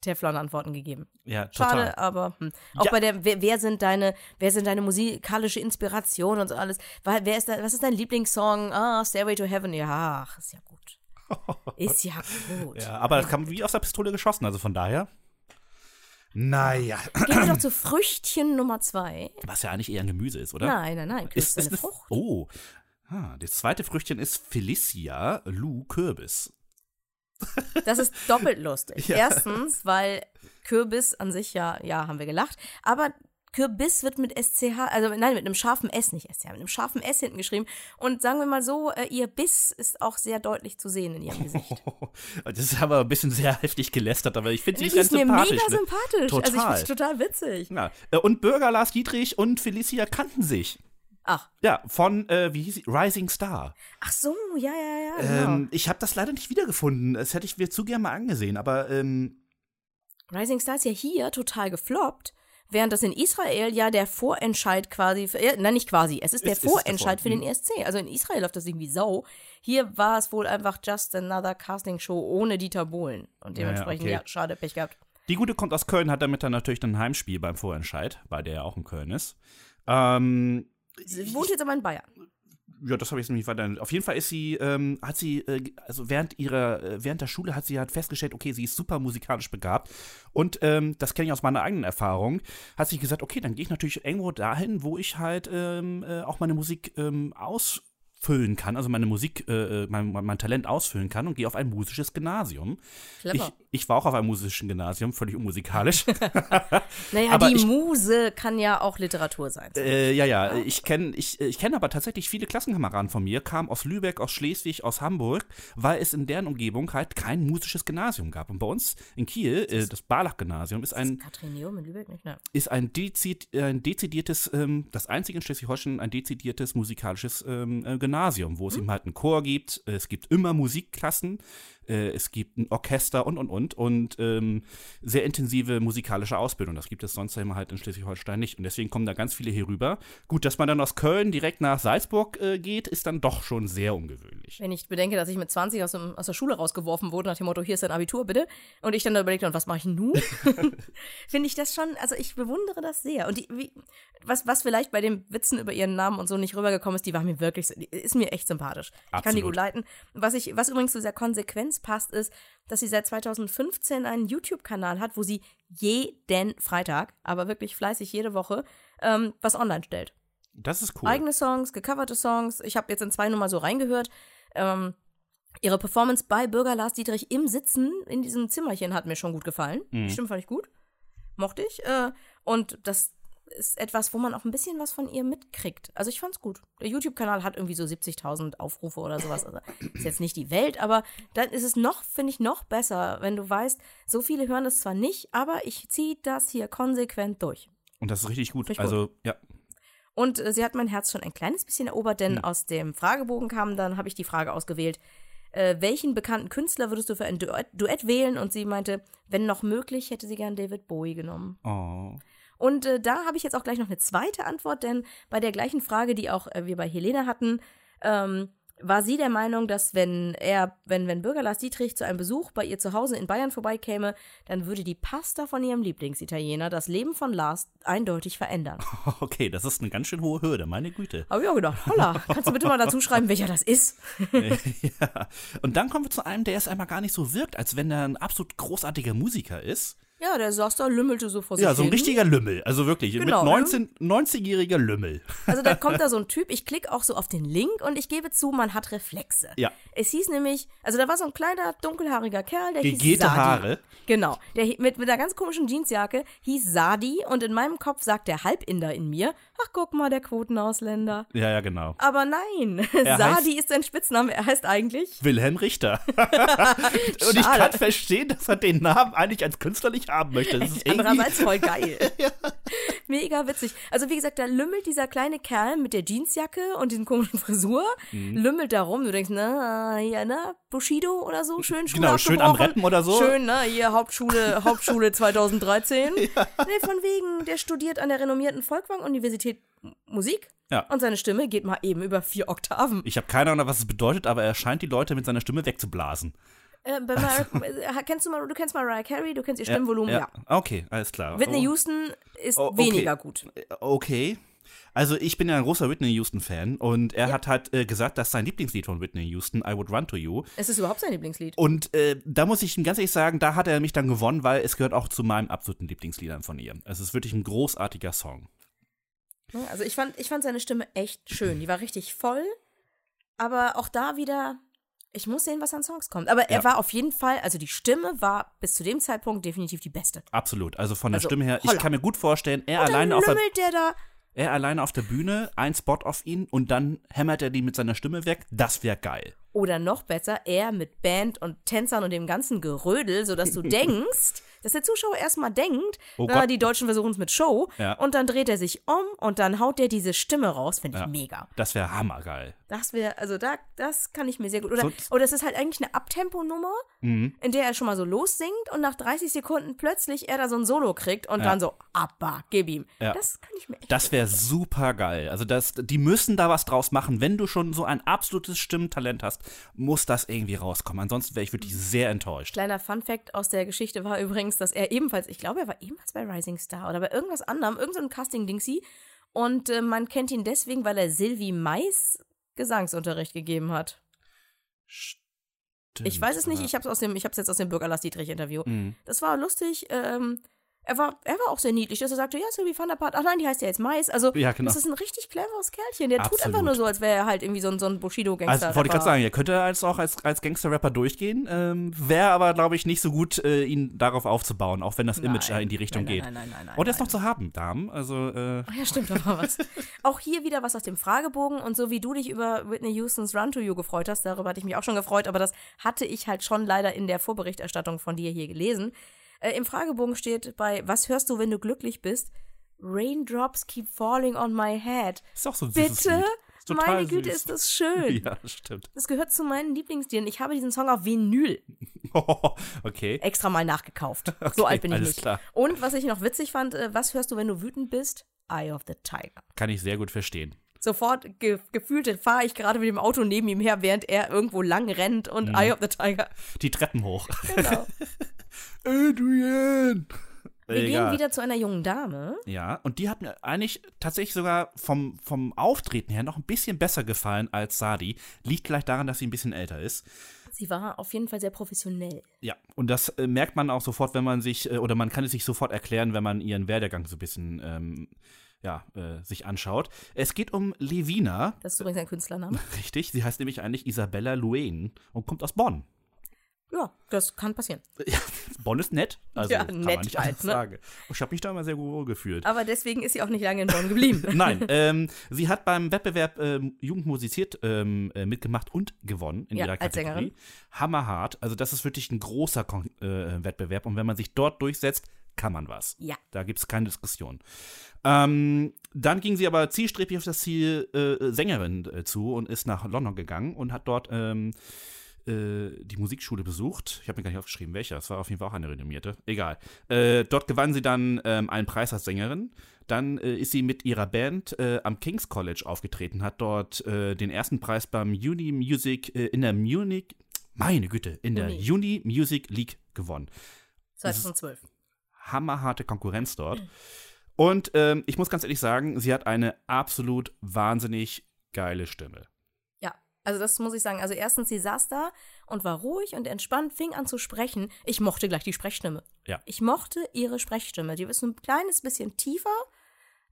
Teflon-Antworten gegeben. ja, Schade, total. aber hm. auch Ja. bei der, wer, wer sind deine, wer sind deine musikalische Inspiration und so alles? Wer ist da, was ist dein Lieblingssong? Ah, Stairway to Heaven. Ja, ach, ist ja gut. Ist ja gut. Ja, aber das kam wie aus der Pistole geschossen, also von daher. Naja. Gehen wir doch zu Früchtchen Nummer zwei. Was ja eigentlich eher ein Gemüse ist, oder? Nein, nein, nein. Kürbis Ist, ist eine Frucht. Oh. Ah, das zweite Früchtchen ist Felicia Lou Kürbis. Das ist doppelt lustig. Ja. Erstens, weil Kürbis an sich ja, ja, haben wir gelacht, aber Kürbis wird mit SCH, also nein, mit einem scharfen S, nicht SCH, mit einem scharfen S hinten geschrieben. Und sagen wir mal so, äh, ihr Biss ist auch sehr deutlich zu sehen in ihrem Gesicht. Das ist aber ein bisschen sehr heftig gelästert, aber ich finde sie Die ganz ist mir sympathisch. mega ne? sympathisch. Total. Also ich finde total witzig. Ja. äh, Und Bürger Lars Dietrich und Felicia kannten sich. Ach, Ja, von, äh, wie hieß sie? Rising Star. ach so, ja, ja, ja, genau. Ähm, ich habe das leider nicht wiedergefunden. Das hätte ich mir zu gerne mal angesehen, aber ähm, Rising Star ist ja hier total gefloppt, während das in Israel ja der Vorentscheid quasi, für, ja, nein, nicht quasi, es ist der Ist- ist Vorentscheid davor, für den ESC. Also in Israel läuft das irgendwie Sau. Hier war es wohl einfach just another casting show ohne Dieter Bohlen. Und Ja, ja, dementsprechend, okay. ja, schade, Pech gehabt. Die Gute kommt aus Köln, hat damit dann natürlich ein Heimspiel beim Vorentscheid, weil der ja auch in Köln ist. Ähm, Sie wohnt jetzt aber in Bayern. Ja, das habe ich jetzt nicht weiter. Auf jeden Fall ist sie, ähm, hat sie, äh, also während ihrer, äh, während der Schule hat sie halt festgestellt, okay, sie ist super musikalisch begabt. Und ähm, das kenne ich aus meiner eigenen Erfahrung. Hat sich gesagt, okay, dann gehe ich natürlich irgendwo dahin, wo ich halt ähm, äh, auch meine Musik ähm, ausfüllen kann, also meine Musik, äh, mein, mein Talent ausfüllen kann und gehe auf ein musisches Gymnasium. Ich, ich war auch auf einem musischen Gymnasium, völlig unmusikalisch. naja, aber die ich- Muse kann ja auch Literatur sein. Äh, ja, ja, ich kenne ich, ich kenn aber tatsächlich viele Klassenkameraden von mir, kamen aus Lübeck, aus Schleswig, aus Hamburg, weil es in deren Umgebung halt kein musisches Gymnasium gab. Und bei uns in Kiel, äh, das Barlach-Gymnasium, ist ein, Katrin Neum in Lübeck nicht, ne? ist ein, dezid, äh, ein dezidiertes, ähm, das einzige in Schleswig-Holstein, ein dezidiertes musikalisches ähm, äh, Gymnasium, wo es eben halt einen Chor gibt, es gibt immer Musikklassen, äh, es gibt ein Orchester und, und, und und ähm, sehr intensive musikalische Ausbildung. Das gibt es sonst immer halt in Schleswig-Holstein nicht. Und deswegen kommen da ganz viele hier rüber. Gut, dass man dann aus Köln direkt nach Salzburg äh, geht, ist dann doch schon sehr ungewöhnlich. Wenn ich bedenke, dass ich mit 20 aus, dem, aus der Schule rausgeworfen wurde, nach dem Motto, hier ist dein Abitur, bitte. Und ich dann da überlegte, und was mache ich nun? Finde ich das schon, also ich bewundere das sehr. Und die, wie, was, was vielleicht bei den Witzen über ihren Namen und so nicht rübergekommen ist, die war mir wirklich, die ist mir echt sympathisch. Ich kann die Absolut. gut leiten. Was, ich, was übrigens zu dieser Konsequenz passt, ist, dass sie seit 2015 einen YouTube-Kanal hat, wo sie jeden Freitag, aber wirklich fleißig jede Woche, ähm, was online stellt. Das ist cool. Eigene Songs, gecoverte Songs. Ich habe jetzt in zwei Nummer so reingehört. Ähm, Ihre Performance bei Bürger Lars Dietrich im Sitzen in diesem Zimmerchen hat mir schon gut gefallen. Mhm. Die Stimme fand ich gut. Mochte ich. Äh, und das ist etwas, wo man auch ein bisschen was von ihr mitkriegt. Also ich fand's gut. Der YouTube-Kanal hat irgendwie so 70.000 Aufrufe oder sowas. Also ist jetzt nicht die Welt, aber dann ist es noch, finde ich, noch besser, wenn du weißt, so viele hören es zwar nicht, aber ich ziehe das hier konsequent durch. Und das ist richtig gut. Also, ja. Und äh, sie hat mein Herz schon ein kleines bisschen erobert, denn Hm. aus dem Fragebogen kam, dann habe ich die Frage ausgewählt, äh, welchen bekannten Künstler würdest du für ein Duett, Duett wählen? Und sie meinte, wenn noch möglich, hätte sie gern David Bowie genommen. Oh. Und äh, da habe ich jetzt auch gleich noch eine zweite Antwort, denn bei der gleichen Frage, die auch äh, wir bei Helene hatten, ähm, war sie der Meinung, dass wenn er, wenn, wenn Bürger Lars Dietrich zu einem Besuch bei ihr zu Hause in Bayern vorbeikäme, dann würde die Pasta von ihrem Lieblingsitaliener das Leben von Lars eindeutig verändern. Okay, das ist eine ganz schön hohe Hürde, meine Güte. Habe ich auch gedacht, holla, kannst du bitte mal dazu schreiben, welcher das ist? ja. Und dann kommen wir zu einem, der es einmal gar nicht so wirkt, als wenn er ein absolut großartiger Musiker ist. Ja, der saß da, lümmelte so vor sich Ja, so ein hin. richtiger Lümmel. Also wirklich, Genau, mit 19, 90-jähriger Lümmel. Also da kommt da so ein Typ, ich klicke auch so auf den Link und ich gebe zu, man hat Reflexe. Ja. Es hieß nämlich, also da war so ein kleiner, dunkelhaariger Kerl, der hieß Gegete Sadi. Haare. Genau, der mit, mit einer ganz komischen Jeansjacke hieß Sadi und in meinem Kopf sagt der Halbinder in mir, ach guck mal, der Quotenausländer. Ja, ja, genau. Aber nein, Er Sadi ist sein Spitzname, er heißt eigentlich Wilhelm Richter. Und ich kann verstehen, dass er den Namen eigentlich als Künstler nicht haben möchte. Das ist Andererseits voll geil. Mega witzig. Also wie gesagt, da lümmelt dieser kleine Kerl mit der Jeansjacke und diesen komischen Frisur, Mhm. lümmelt da rum. Du denkst, na, hier, ne, Bushido oder so, schön Schule Genau, schön am. Rappen oder so. Schön, ne, hier Hauptschule, Hauptschule 2013. Nee, von wegen, der studiert an der renommierten Volkwang-Universität Musik. Ja. Und seine Stimme geht mal eben über vier Oktaven. Ich habe keine Ahnung, was es bedeutet, aber er scheint die Leute mit seiner Stimme wegzublasen. Äh, bei Mar äh, kennst du mal, du kennst Mariah Carey, du kennst ihr Stimmvolumen, ja. Okay, alles klar. Whitney Oh, Houston ist Oh, okay. weniger gut. Okay. Also ich bin ja ein großer Whitney Houston-Fan und er hat halt äh, gesagt, dass sein Lieblingslied von Whitney Houston, I Would Run to You. Es ist überhaupt sein Lieblingslied. Und äh, da muss ich ihm ganz ehrlich sagen, da hat er mich dann gewonnen, weil es gehört auch zu meinen absoluten Lieblingsliedern von ihr. Es ist wirklich ein großartiger Song. Also ich fand, ich fand seine Stimme echt schön. Die war richtig voll. Aber auch da wieder, ich muss sehen, was an Songs kommt. Aber er Ja. war auf jeden Fall, also die Stimme war bis zu dem Zeitpunkt definitiv die beste. Absolut. Also von der Also, Stimme her, ich holla. kann mir gut vorstellen, er alleine auf der der er alleine auf der Bühne, ein Spot auf ihn und dann hämmert er die mit seiner Stimme weg. Das wäre geil. Oder noch besser, er mit Band und Tänzern und dem ganzen Gerödel, sodass du denkst, dass der Zuschauer erstmal denkt, Oh Gott. die Deutschen versuchen es mit Show. Ja. Und dann dreht er sich um und dann haut der diese Stimme raus. Finde ich Ja. mega. Das wäre hammergeil. Das wäre, also da, das kann ich mir sehr gut. Oder, So- oder es ist halt eigentlich eine Abtempo-Nummer, Mhm. in der er schon mal so lossingt und nach 30 Sekunden plötzlich er da so ein Solo kriegt und dann so, abba, gib ihm. Ja. Das kann ich mir echt Das wäre super geil. Also das, die müssen da was draus machen. Wenn du schon so ein absolutes Stimmtalent hast, muss das irgendwie rauskommen. Ansonsten wäre ich wirklich sehr enttäuscht. Kleiner Fun-Fact aus der Geschichte war übrigens, dass er ebenfalls, ich glaube, er war ebenfalls bei Rising Star oder bei irgendwas anderem, irgendeinem Casting-Dingsy. Und äh, man kennt ihn deswegen, weil er Sylvie Mais Gesangsunterricht gegeben hat. Ich weiß es nicht, ich habe es jetzt aus dem Bürger Lars Dietrich Interview. Mhm. Das war lustig. Ähm, er war, er war auch sehr niedlich, dass er sagte, ja, Sylvie van der Part, ach nein, die heißt ja jetzt Mais. Also, Ja, genau. das ist ein richtig cleveres Kerlchen. Der tut Absolut. einfach nur so, als wäre er halt irgendwie so ein, so ein Bushido-Gangster. Also wollte ich gerade sagen, er könnte als auch als, als Gangster-Rapper durchgehen, ähm, wäre aber, glaube ich, nicht so gut, äh, ihn darauf aufzubauen, auch wenn das Image da in die Richtung nein, geht. Nein, nein, nein, nein. Und er ist nein. noch zu haben, Damen. Also, äh, Ach ja, stimmt, da war was. auch hier wieder was aus dem Fragebogen und so wie du dich über Whitney Houstons Run to You gefreut hast, darüber hatte ich mich auch schon gefreut, aber das hatte ich halt schon leider in der Vorberichterstattung von dir hier gelesen. Äh, Im Fragebogen steht bei Was hörst du, wenn du glücklich bist? Raindrops keep falling on my head. ist auch so ein süßes Bitte? Meine Güte, süß. ist das schön. Ja, stimmt. Das gehört zu meinen Lieblingsliedern. Ich habe diesen Song auf Vinyl okay. extra mal nachgekauft. so alt bin ich alles nicht. klar. Und was ich noch witzig fand, äh, was hörst du, wenn du wütend bist? Eye of the Tiger. Kann ich sehr gut verstehen. Sofort ge gefühlt fahre ich gerade mit dem Auto neben ihm her, während er irgendwo lang rennt und Mhm. Eye of the Tiger. Die Treppen hoch. Genau. Adrian! Wir gehen wieder zu einer jungen Dame. Ja, und die hat mir eigentlich tatsächlich sogar vom, vom Auftreten her noch ein bisschen besser gefallen als Sadi. Liegt vielleicht daran, dass sie ein bisschen älter ist. Sie war auf jeden Fall sehr professionell. Ja, und das äh, merkt man auch sofort, wenn man sich, äh, oder man kann es sich sofort erklären, wenn man ihren Werdegang so ein bisschen ähm, ja, äh, sich anschaut. Es geht um Levina. Das ist übrigens ein Künstlername. Richtig, sie heißt nämlich eigentlich Isabella Luen und kommt aus Bonn. Ja, das kann passieren. Ja, Bonn ist nett. Also Ja, kann nett man nicht halt, ne? sagen. Ich habe mich da immer sehr wohl gefühlt. Aber deswegen ist sie auch nicht lange in Bonn geblieben. Nein, ähm, sie hat beim Wettbewerb ähm, Jugend musiziert ähm, äh, mitgemacht und gewonnen in Ja, ihrer als Kategorie. Sängerin. Hammerhart. Also das ist wirklich ein großer Kon äh, Wettbewerb und wenn man sich dort durchsetzt, kann man was. Ja. Da gibt es keine Diskussion. Ähm, dann ging sie aber zielstrebig auf das Ziel äh, Sängerin äh, zu und ist nach London gegangen und hat dort ähm, äh, die Musikschule besucht. Ich habe mir gar nicht aufgeschrieben, welche. Das war auf jeden Fall auch eine renommierte. Egal. Äh, dort gewann sie dann ähm, einen Preis als Sängerin. Dann äh, ist sie mit ihrer Band äh, am King's College aufgetreten, hat dort äh, den ersten Preis beim Uni Music in der Munich, meine Güte, in der Uni. Uni Music League gewonnen. 2012. Hammerharte Konkurrenz dort. Und ähm, ich muss ganz ehrlich sagen, sie hat eine absolut wahnsinnig geile Stimme. Also das muss ich sagen. Also erstens, sie saß da und war ruhig und entspannt, fing an zu sprechen. Ich mochte gleich die Sprechstimme. Ja. Ich mochte ihre Sprechstimme. Die ist ein kleines bisschen tiefer,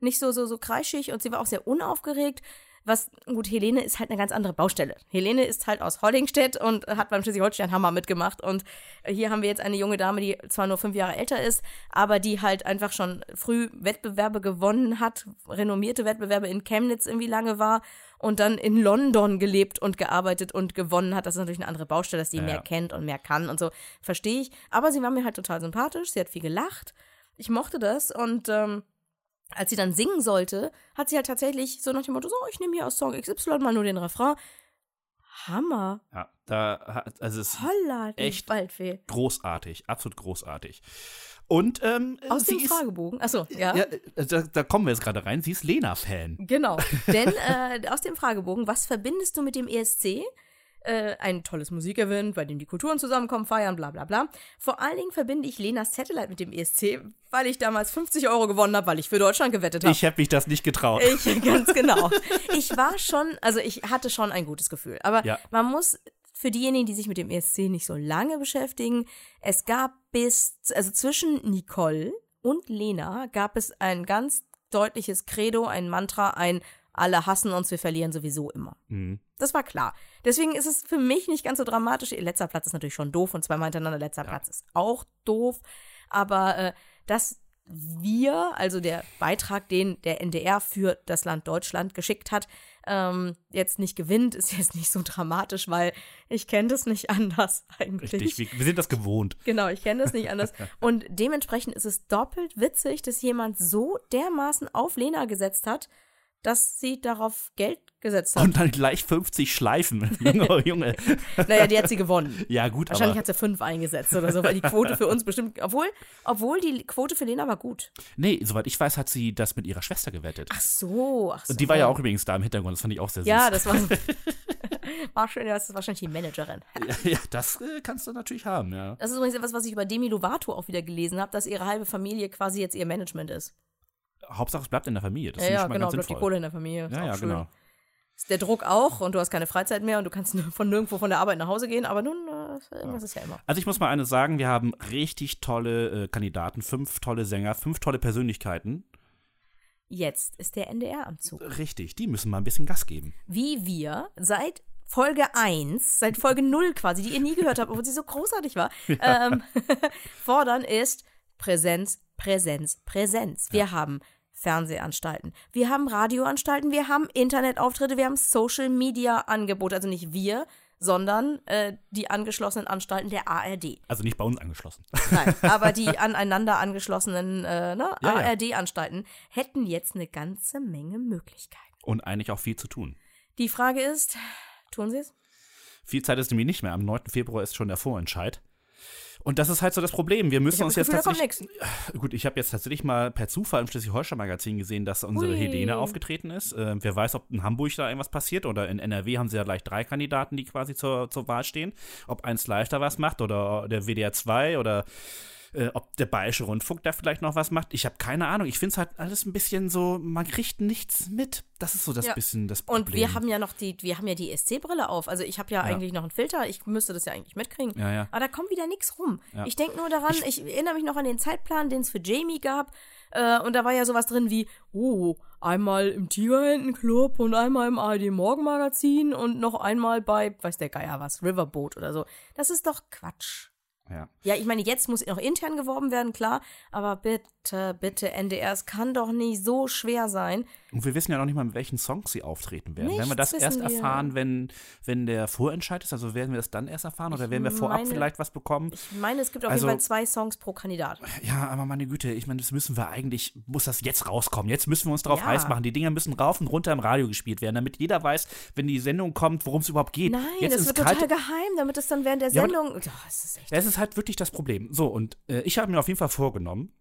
nicht so, so, so kreischig und sie war auch sehr unaufgeregt. Was, gut, Helene ist halt eine ganz andere Baustelle. Helene ist halt aus Hollingstedt und hat beim Schleswig-Holstein-Hammer mitgemacht. Und hier haben wir jetzt eine junge Dame, die zwar nur fünf Jahre älter ist, aber die halt einfach schon früh Wettbewerbe gewonnen hat, renommierte Wettbewerbe in Chemnitz irgendwie lange war und dann in London gelebt und gearbeitet und gewonnen hat. Das ist natürlich eine andere Baustelle, dass die Ja, mehr kennt und mehr kann und so. Verstehe ich. Aber sie war mir halt total sympathisch. Sie hat viel gelacht. Ich mochte das und ähm, als sie dann singen sollte, hat sie halt tatsächlich so nach dem Motto, so, ich nehme hier aus Song XY mal nur den Refrain. Hammer. Ja, da hat, also es ist Holla, Echt? Waldfee. großartig, absolut großartig. Und ähm, Aus sie dem Fragebogen. Achso, ja. ja, äh, da, da kommen wir jetzt gerade rein. Sie ist Lena-Fan. Genau. Denn äh, aus dem Fragebogen, was verbindest du mit dem ESC? Äh, ein tolles Musikevent, bei dem die Kulturen zusammenkommen, feiern, bla bla bla. Vor allen Dingen verbinde ich Lenas Satellite mit dem ESC, weil ich damals 50 Euro gewonnen habe, weil ich für Deutschland gewettet habe. Ich hätte mich das nicht getraut. Ich, ganz genau. Ich war schon, also ich hatte schon ein gutes Gefühl. Aber Ja. man muss für diejenigen, die sich mit dem ESC nicht so lange beschäftigen, es gab bis, also zwischen Nicole und Lena gab es ein ganz deutliches Credo, ein Mantra, ein alle hassen uns, wir verlieren sowieso immer. Mhm. Das war klar. Deswegen ist es für mich nicht ganz so dramatisch. Ihr letzter Platz ist natürlich schon doof und zweimal hintereinander letzter Platz ist auch doof. Aber äh, dass wir, also der Beitrag, den der NDR für das Land Deutschland geschickt hat, ähm, jetzt nicht gewinnt, ist jetzt nicht so dramatisch, weil ich kenne das nicht anders eigentlich. Richtig, wir sind das gewohnt. Genau, ich kenne das nicht anders. Und dementsprechend ist es doppelt witzig, dass jemand so dermaßen auf Lena gesetzt hat, dass sie darauf Geld gesetzt hat. Und dann gleich 50 Schleifen. Junge, Junge. naja, die hat sie gewonnen. Ja, gut, Wahrscheinlich aber. hat sie fünf eingesetzt oder so, weil die Quote für uns bestimmt, obwohl, obwohl die Quote für Lena war gut. Nee, soweit ich weiß, hat sie das mit ihrer Schwester gewettet. Ach so, ach so. Und die war ja auch übrigens da im Hintergrund, das fand ich auch sehr süß. Ja, das war, war schön, ja, das ist wahrscheinlich die Managerin. ja, das äh, kannst du natürlich haben, ja. Das ist übrigens etwas, was ich über Demi Lovato auch wieder gelesen habe, dass ihre halbe Familie quasi jetzt ihr Management ist. Hauptsache, es bleibt in der Familie. Das ja, ich ja, genau, bleibt die. Kohle in der Familie. Ist Ja, auch ja, schön. genau. Ist der Druck auch und du hast keine Freizeit mehr und du kannst von nirgendwo von der Arbeit nach Hause gehen, aber nun, äh, irgendwas ist ja immer. Also ich muss mal eines sagen, wir haben richtig tolle äh, Kandidaten, fünf tolle Sänger, fünf tolle Persönlichkeiten. Jetzt ist der NDR am Zug. Richtig, die müssen mal ein bisschen Gas geben. Wie wir seit Folge 1, seit Folge 0 quasi, die ihr nie gehört habt, obwohl sie so großartig war, ähm, fordern ist Präsenz, Präsenz, Präsenz. Wir haben Fernsehanstalten, wir haben Radioanstalten, wir haben Internetauftritte, wir haben Social-Media-Angebote, also nicht wir, sondern äh, die angeschlossenen Anstalten der ARD. Also nicht bei uns angeschlossen. Nein, aber die aneinander angeschlossenen äh, ne, Ja, ja. ARD-Anstalten hätten jetzt eine ganze Menge Möglichkeiten. Und eigentlich auch viel zu tun. Die Frage ist, tun sie es? Viel Zeit ist nämlich nicht mehr. Am 9. Februar ist schon der Vorentscheid. Und das ist halt so das Problem. Wir müssen uns jetzt Gefühl, kommt tatsächlich. Gut, ich habe jetzt tatsächlich mal per Zufall im Schleswig-Holstein-Magazin gesehen, dass unsere Ui. Helene aufgetreten ist. Äh, wer weiß, ob in Hamburg da irgendwas passiert oder in NRW haben sie ja gleich drei Kandidaten, die quasi zur, zur Wahl stehen. Ob eins live da was macht oder der WDR 2 oder äh, ob der Bayerische Rundfunk da vielleicht noch was macht. Ich habe keine Ahnung. Ich finde es halt alles ein bisschen so, man kriegt nichts mit. Das ist so das Ja. bisschen das Problem. Und wir haben ja noch die, wir haben ja die SC-Brille auf. Also ich habe ja, eigentlich noch einen Filter. Ich müsste das ja eigentlich mitkriegen. Ja, ja. Aber da kommt wieder nichts rum. Ja. Ich denke nur daran, ich, erinnere mich noch an den Zeitplan, den es für Jamie gab. Äh, und da war ja sowas drin wie, oh, einmal im Tigerhändenclub und einmal im ARD Morgenmagazin und noch einmal bei, weiß der Geier was, Riverboat oder so. Das ist doch Quatsch. Ja. Ja, ich meine, jetzt muss noch intern geworben werden, klar. Aber bitte, bitte, NDR, es kann doch nicht so schwer sein. Und wir wissen ja noch nicht mal, mit welchen Songs sie auftreten werden. werden wir das Nichts erst wissen wir. erfahren, wenn, wenn der Vorentscheid ist? Also werden wir das dann erst erfahren oder werden wir vorab meine- vielleicht was bekommen? Ich meine, es gibt auf Also- jeden Fall zwei Songs pro Kandidat. Ja, aber meine Güte, ich meine, das müssen wir eigentlich, muss das jetzt rauskommen. Jetzt müssen wir uns darauf Ja. heiß machen. Die Dinger müssen rauf und runter im Radio gespielt werden, damit jeder weiß, wenn die Sendung kommt, worum es überhaupt geht. Nein, jetzt das wird kalte, total geheim, damit es dann während der Ja, aber- Sendung. Oh, das ist echt. Das ist halt wirklich das Problem. So, und äh, ich habe mir auf jeden Fall vorgenommen,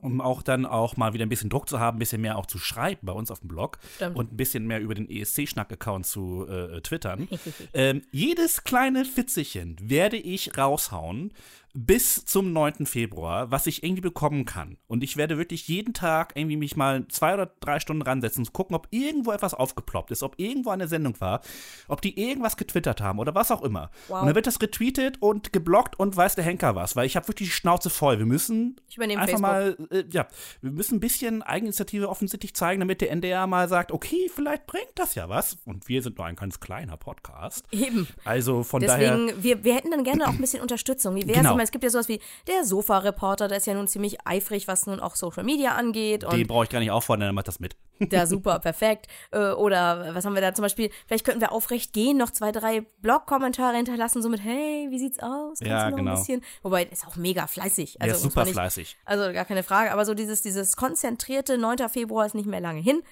um auch dann auch mal wieder ein bisschen Druck zu haben, ein bisschen mehr auch zu schreiben bei uns auf dem Blog Stimmt. und ein bisschen mehr über den ESC-Schnack-Account zu äh, twittern. ähm, jedes kleine Fitzelchen werde ich raushauen bis zum 9. Februar, was ich irgendwie bekommen kann. Und ich werde wirklich jeden Tag irgendwie mich mal zwei oder drei Stunden ransetzen und gucken, ob irgendwo etwas aufgeploppt ist, ob irgendwo eine Sendung war, ob die irgendwas getwittert haben oder was auch immer. Wow. Und dann wird das retweetet und geblockt und weiß der Henker was, weil ich habe wirklich die Schnauze voll. Wir müssen einfach Facebook. mal, äh, ja, wir müssen ein bisschen Eigeninitiative offensichtlich zeigen, damit der NDR mal sagt, okay, vielleicht bringt das ja was. Und wir sind nur ein ganz kleiner Podcast. Eben. Also von daher. Deswegen, wir, wir hätten dann gerne auch ein bisschen Unterstützung. Wie wär's? Genau. Meine, es gibt ja sowas wie der Sofa-Reporter, der ist ja nun ziemlich eifrig, was nun auch Social Media angeht. Den brauche ich gar nicht auffordern, der macht das mit. ja, super, perfekt. Äh, Oder was haben wir da zum Beispiel? Vielleicht könnten wir aufrecht gehen, noch zwei, drei Blog-Kommentare hinterlassen, so mit, hey, wie sieht's aus? Kannst Ja, genau. ein bisschen? Wobei, ist auch mega fleißig. Der Also, ist muss man super nicht- fleißig. Also gar keine Frage, aber so dieses, dieses konzentrierte 9. Februar ist nicht mehr lange hin,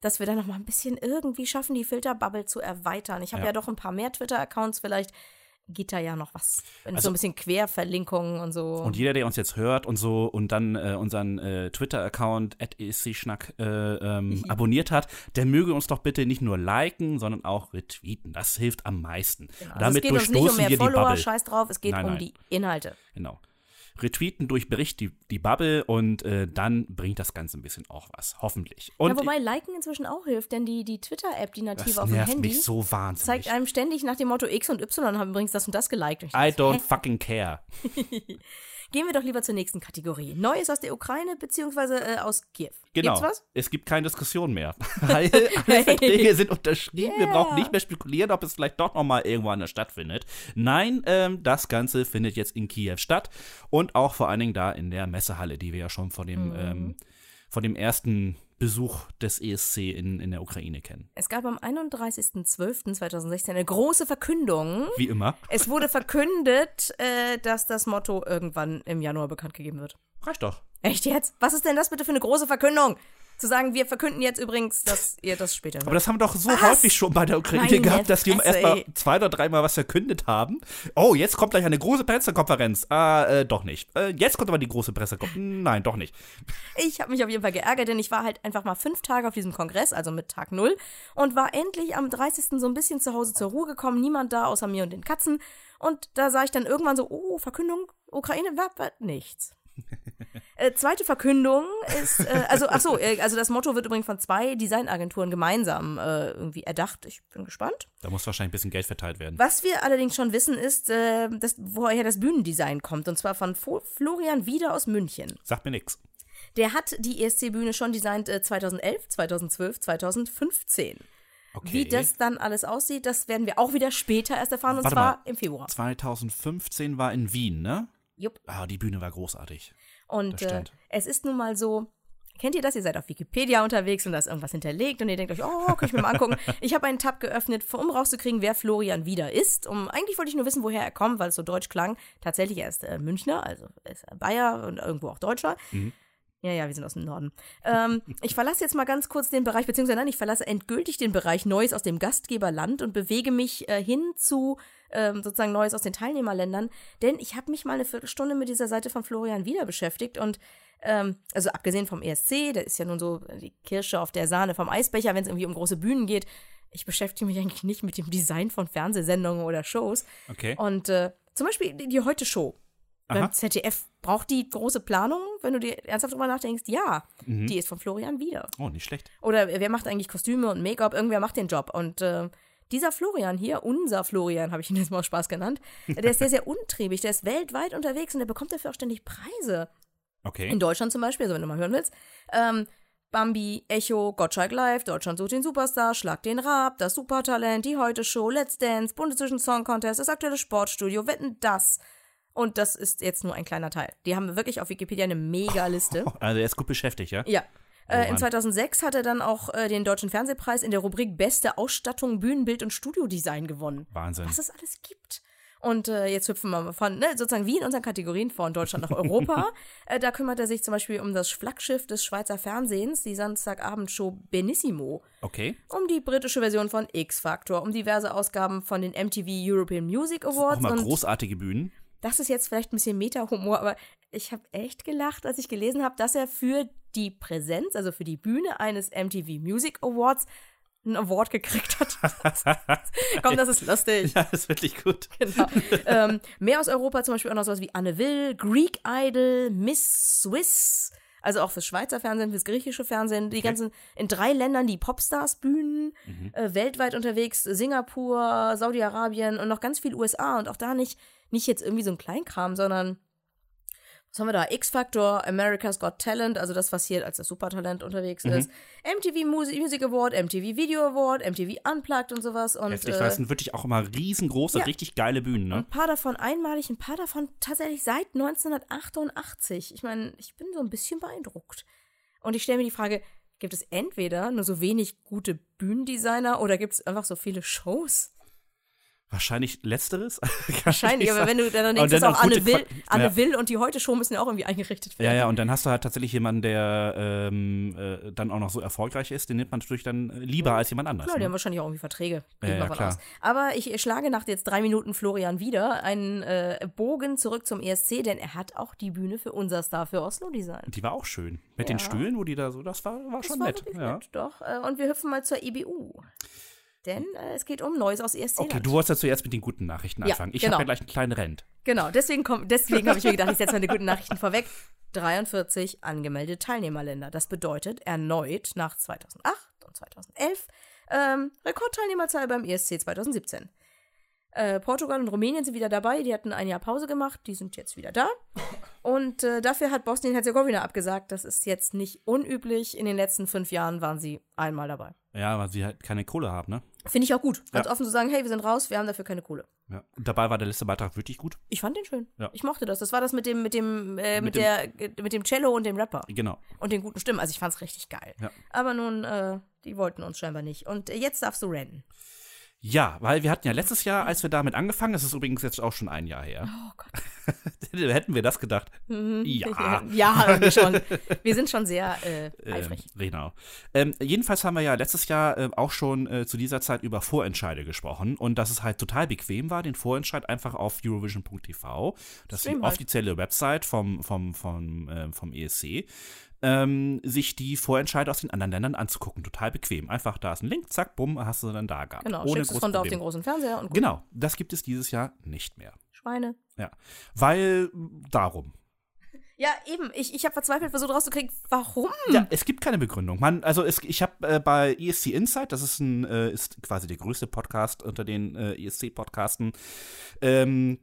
dass wir dann noch mal ein bisschen irgendwie schaffen, die Filterbubble zu erweitern. Ich habe Ja. ja. doch ein paar mehr Twitter-Accounts, vielleicht geht da ja noch was. Wenn Also- so ein bisschen Querverlinkungen und so. Und jeder, der uns jetzt hört und so und dann äh, unseren äh, Twitter-Account @escschnack äh, ähm, abonniert hat, der möge uns doch bitte nicht nur liken, sondern auch retweeten. Das hilft am meisten. also Damit es geht uns nicht um mehr wir die Follower, Bubble. scheiß drauf, es geht Nein, um nein. die Inhalte. Genau. Retweeten durch Bericht die, die Bubble und äh, dann bringt das Ganze ein bisschen auch was. Hoffentlich. Und ja, wobei Liken inzwischen auch hilft, denn die, die Twitter-App, die nativ das auf dem nervt Handy, mich so wahnsinnig. zeigt einem ständig nach dem Motto X und Y haben übrigens das und das geliked. Und ich I don't fucking care. Gehen wir doch lieber zur nächsten Kategorie. Neues aus der Ukraine beziehungsweise äh, aus Kiew. Genau. Gibt's was? Es gibt keine Diskussion mehr. alle, alle Verträge sind unterschrieben. Wir Yeah. brauchen nicht mehr spekulieren, ob es vielleicht doch noch mal irgendwo anders stattfindet. Nein, ähm, das Ganze findet jetzt in Kiew statt und auch vor allen Dingen da in der Messehalle, die wir ja schon von dem, ähm, von dem ersten Besuch des ESC in, in der Ukraine kennen. Es gab am 31.12.2016 eine große Verkündung. Wie immer. Es wurde verkündet, äh, dass das Motto irgendwann im Januar bekannt gegeben wird. Reicht doch. Echt jetzt? Was ist denn das bitte für eine große Verkündung? Zu sagen, wir verkünden jetzt übrigens, dass ihr das später Aber hört. das haben wir doch so Was? häufig schon bei der Ukraine Meine gehabt, dass die Fresse, erst mal ey. zwei oder dreimal was verkündet haben. Oh, jetzt kommt gleich eine große Pressekonferenz. Ah, äh, doch nicht. Äh, jetzt kommt aber die große Pressekonferenz. Nein, doch nicht. Ich habe mich auf jeden Fall geärgert, denn ich war halt einfach mal fünf Tage auf diesem Kongress, also mit Tag null, und war endlich am 30. so ein bisschen zu Hause zur Ruhe gekommen. Niemand da außer mir und den Katzen. Und da sah ich dann irgendwann so, oh, Verkündung, Ukraine, wa- wa- nichts. äh, zweite Verkündung ist, äh, also, ach so, äh, also das Motto wird übrigens von zwei Designagenturen gemeinsam äh, irgendwie erdacht. Ich bin gespannt. Da muss wahrscheinlich ein bisschen Geld verteilt werden. Was wir allerdings schon wissen, ist, äh, dass, woher das Bühnendesign kommt. Und zwar von Fo Florian Wieder aus München. Sagt mir nix. Der hat die ESC-Bühne schon designt äh, 2011, 2012, 2015. Okay. Wie das dann alles aussieht, das werden wir auch wieder später erst erfahren, und Warte zwar mal. im Februar. 2015 war in Wien, ne? Jupp. Ah, die Bühne war großartig. Und äh, es ist nun mal so, kennt ihr das? Ihr seid auf Wikipedia unterwegs und da ist irgendwas hinterlegt und ihr denkt euch, oh, kann ich mir mal angucken. Ich habe einen Tab geöffnet, um rauszukriegen, wer Florian wieder ist. Um, eigentlich wollte ich nur wissen, woher er kommt, weil es so deutsch klang. Tatsächlich, er ist äh, Münchner, also er ist Bayer und irgendwo auch Deutscher. Ja, ja, wir sind aus dem Norden. Ähm, ich verlasse jetzt mal ganz kurz den Bereich, beziehungsweise nein, ich verlasse endgültig den Bereich Neues aus dem Gastgeberland und bewege mich äh, hin zu ähm, sozusagen Neues aus den Teilnehmerländern. Denn ich habe mich mal eine Viertelstunde mit dieser Seite von Florian wieder beschäftigt und ähm, also abgesehen vom ESC, der ist ja nun so die Kirsche auf der Sahne vom Eisbecher, wenn es irgendwie um große Bühnen geht. Ich beschäftige mich eigentlich nicht mit dem Design von Fernsehsendungen oder Shows. Okay. Und äh, zum Beispiel die, die Heute-Show. Beim ZDF braucht die große Planung, wenn du dir ernsthaft drüber nachdenkst, ja, Mhm. die ist von Florian wieder. Oh, nicht schlecht. Oder wer macht eigentlich Kostüme und Make-up? Irgendwer macht den Job. Und äh, dieser Florian hier, unser Florian, habe ich ihn jetzt mal Spaß genannt, der ist sehr, sehr untriebig. Der ist weltweit unterwegs und der bekommt dafür auch ständig Preise. Okay. In Deutschland zum Beispiel, also wenn du mal hören willst. Ähm, Bambi, Echo, Gottschalk Live, Deutschland sucht den Superstar, Schlag den Rab, das Supertalent, die Heute Show, Let's Dance, Bundesvision Song Contest, das aktuelle Sportstudio, Wetten das. Und das ist jetzt nur ein kleiner Teil. Die haben wirklich auf Wikipedia eine Mega-Liste. Also er ist gut beschäftigt, ja? Ja. Äh, in Mann. 2006 hat er dann auch äh, den Deutschen Fernsehpreis in der Rubrik Beste Ausstattung, Bühnenbild und Studiodesign gewonnen. Wahnsinn. Was es alles gibt. Und äh, jetzt hüpfen wir mal von, ne, sozusagen wie in unseren Kategorien von Deutschland nach Europa. äh, da kümmert er sich zum Beispiel um das Flaggschiff des Schweizer Fernsehens, die Samstagabendshow Benissimo, Okay. um die britische Version von X-Factor, um diverse Ausgaben von den MTV European Music Auch Awards. mal und großartige Bühnen. Das ist jetzt vielleicht ein bisschen Meta-Humor, aber ich habe echt gelacht, als ich gelesen habe, dass er für die Präsenz, also für die Bühne eines MTV Music Awards, einen Award gekriegt hat. Komm, das ist lustig. Ja, das ist wirklich gut. Genau. ähm, mehr aus Europa zum Beispiel auch noch sowas wie Anne Will, Greek Idol, Miss Swiss, also auch fürs Schweizer Fernsehen, fürs griechische Fernsehen, die ganzen, in drei Ländern die Popstars-Bühnen, äh, weltweit unterwegs, Singapur, Saudi-Arabien und noch ganz viel USA und auch da nicht, nicht jetzt irgendwie so ein Kleinkram, sondern was haben wir da? X-Factor, America's Got Talent, also das, was hier als das Supertalent unterwegs ist. MTV Music, Award, MTV Video Award, MTV Unplugged und sowas. Und, Heftig, äh, es sind wirklich auch immer riesengroße, ja. richtig geile Bühnen, ne? ein paar davon einmalig, ein paar davon tatsächlich seit 1988. Ich meine, ich bin so ein bisschen beeindruckt. Und ich stelle mir die Frage, gibt es entweder nur so wenig gute Bühnendesigner oder gibt es einfach so viele Shows? Wahrscheinlich letzteres. Wahrscheinlich, aber wenn du dann denkst, dass dann auch Anne Will, Anne ja. Will und die Heute-Show müssen ja auch irgendwie eingerichtet werden. Ja, ja, und dann hast du halt tatsächlich jemanden, der ähm, äh, dann auch noch so erfolgreich ist, den nimmt man natürlich dann äh, lieber als jemand anders. Klar, die haben ne? wahrscheinlich auch irgendwie Verträge. Ja, ja, klar. aus. Aber ich schlage nach jetzt drei Minuten Florian wieder einen äh, Bogen zurück zum ESC, denn er hat auch die Bühne für unser Star für Oslo designt. Die war auch schön. Mit Ja. den Stühlen, wo die da so, das war, war Das schon war nett. nett, doch. Äh, Und wir hüpfen mal zur EBU. Denn äh, es geht um Neues aus ESC. Okay, du wolltest ja zuerst mit den guten Nachrichten Ja, anfangen. Ich genau. habe ja gleich einen kleinen Rent. Genau, deswegen, komm- deswegen habe ich mir gedacht, ich setze meine guten Nachrichten vorweg. 43 angemeldete Teilnehmerländer. Das bedeutet erneut nach 2008 und 2011 ähm, Rekordteilnehmerzahl beim ESC 2017. Äh, Portugal und Rumänien sind wieder dabei. Die hatten ein Jahr Pause gemacht. Die sind jetzt wieder da. Und äh, dafür hat Bosnien-Herzegowina abgesagt. Das ist jetzt nicht unüblich. In den letzten fünf Jahren waren sie einmal dabei. Ja, weil sie halt keine Kohle haben, ne? Finde ich auch gut. Ganz Ja. offen zu sagen, hey, wir sind raus, wir haben dafür keine Kohle. Ja. Und dabei war der letzte Beitrag wirklich gut. Ich fand den schön. Ja. Ich mochte das. Das war das mit dem, mit dem, äh, mit, Mit dem- der, mit dem Cello und dem Rapper. Genau. Und den guten Stimmen. Also ich fand's richtig geil. Ja. Aber nun, äh, die wollten uns scheinbar nicht. Und äh, jetzt darfst du rennen. Ja, weil wir hatten ja letztes Jahr, als wir damit angefangen, das ist übrigens jetzt auch schon ein Jahr her. Oh Gott. Hätten wir das gedacht? Mhm. Ja. ja, haben wir schon. Wir sind schon sehr äh, Ähm, eifrig. genau. Ähm, jedenfalls haben wir ja letztes Jahr äh, auch schon äh, zu dieser Zeit über Vorentscheide gesprochen und dass es halt total bequem war, den Vorentscheid einfach auf Eurovision.tv, das ist die offizielle Website vom, vom, vom, äh, vom ESC, ähm, sich die Vorentscheide aus den anderen Ländern anzugucken. Total bequem. Einfach da ist ein Link, zack, bumm, hast du dann da gehabt. Genau, Ohne schickst es von da auf den großen Fernseher und gut. Genau, das gibt es dieses Jahr nicht mehr. Schweine. Ja, weil darum. Ja, eben. Ich, ich habe verzweifelt versucht rauszukriegen, warum? Ja, es gibt keine Begründung. Man, also es, ich habe äh, bei ESC Insight, das ist ein, äh, ist quasi der größte Podcast unter den äh, ESC-Podcasten, ähm,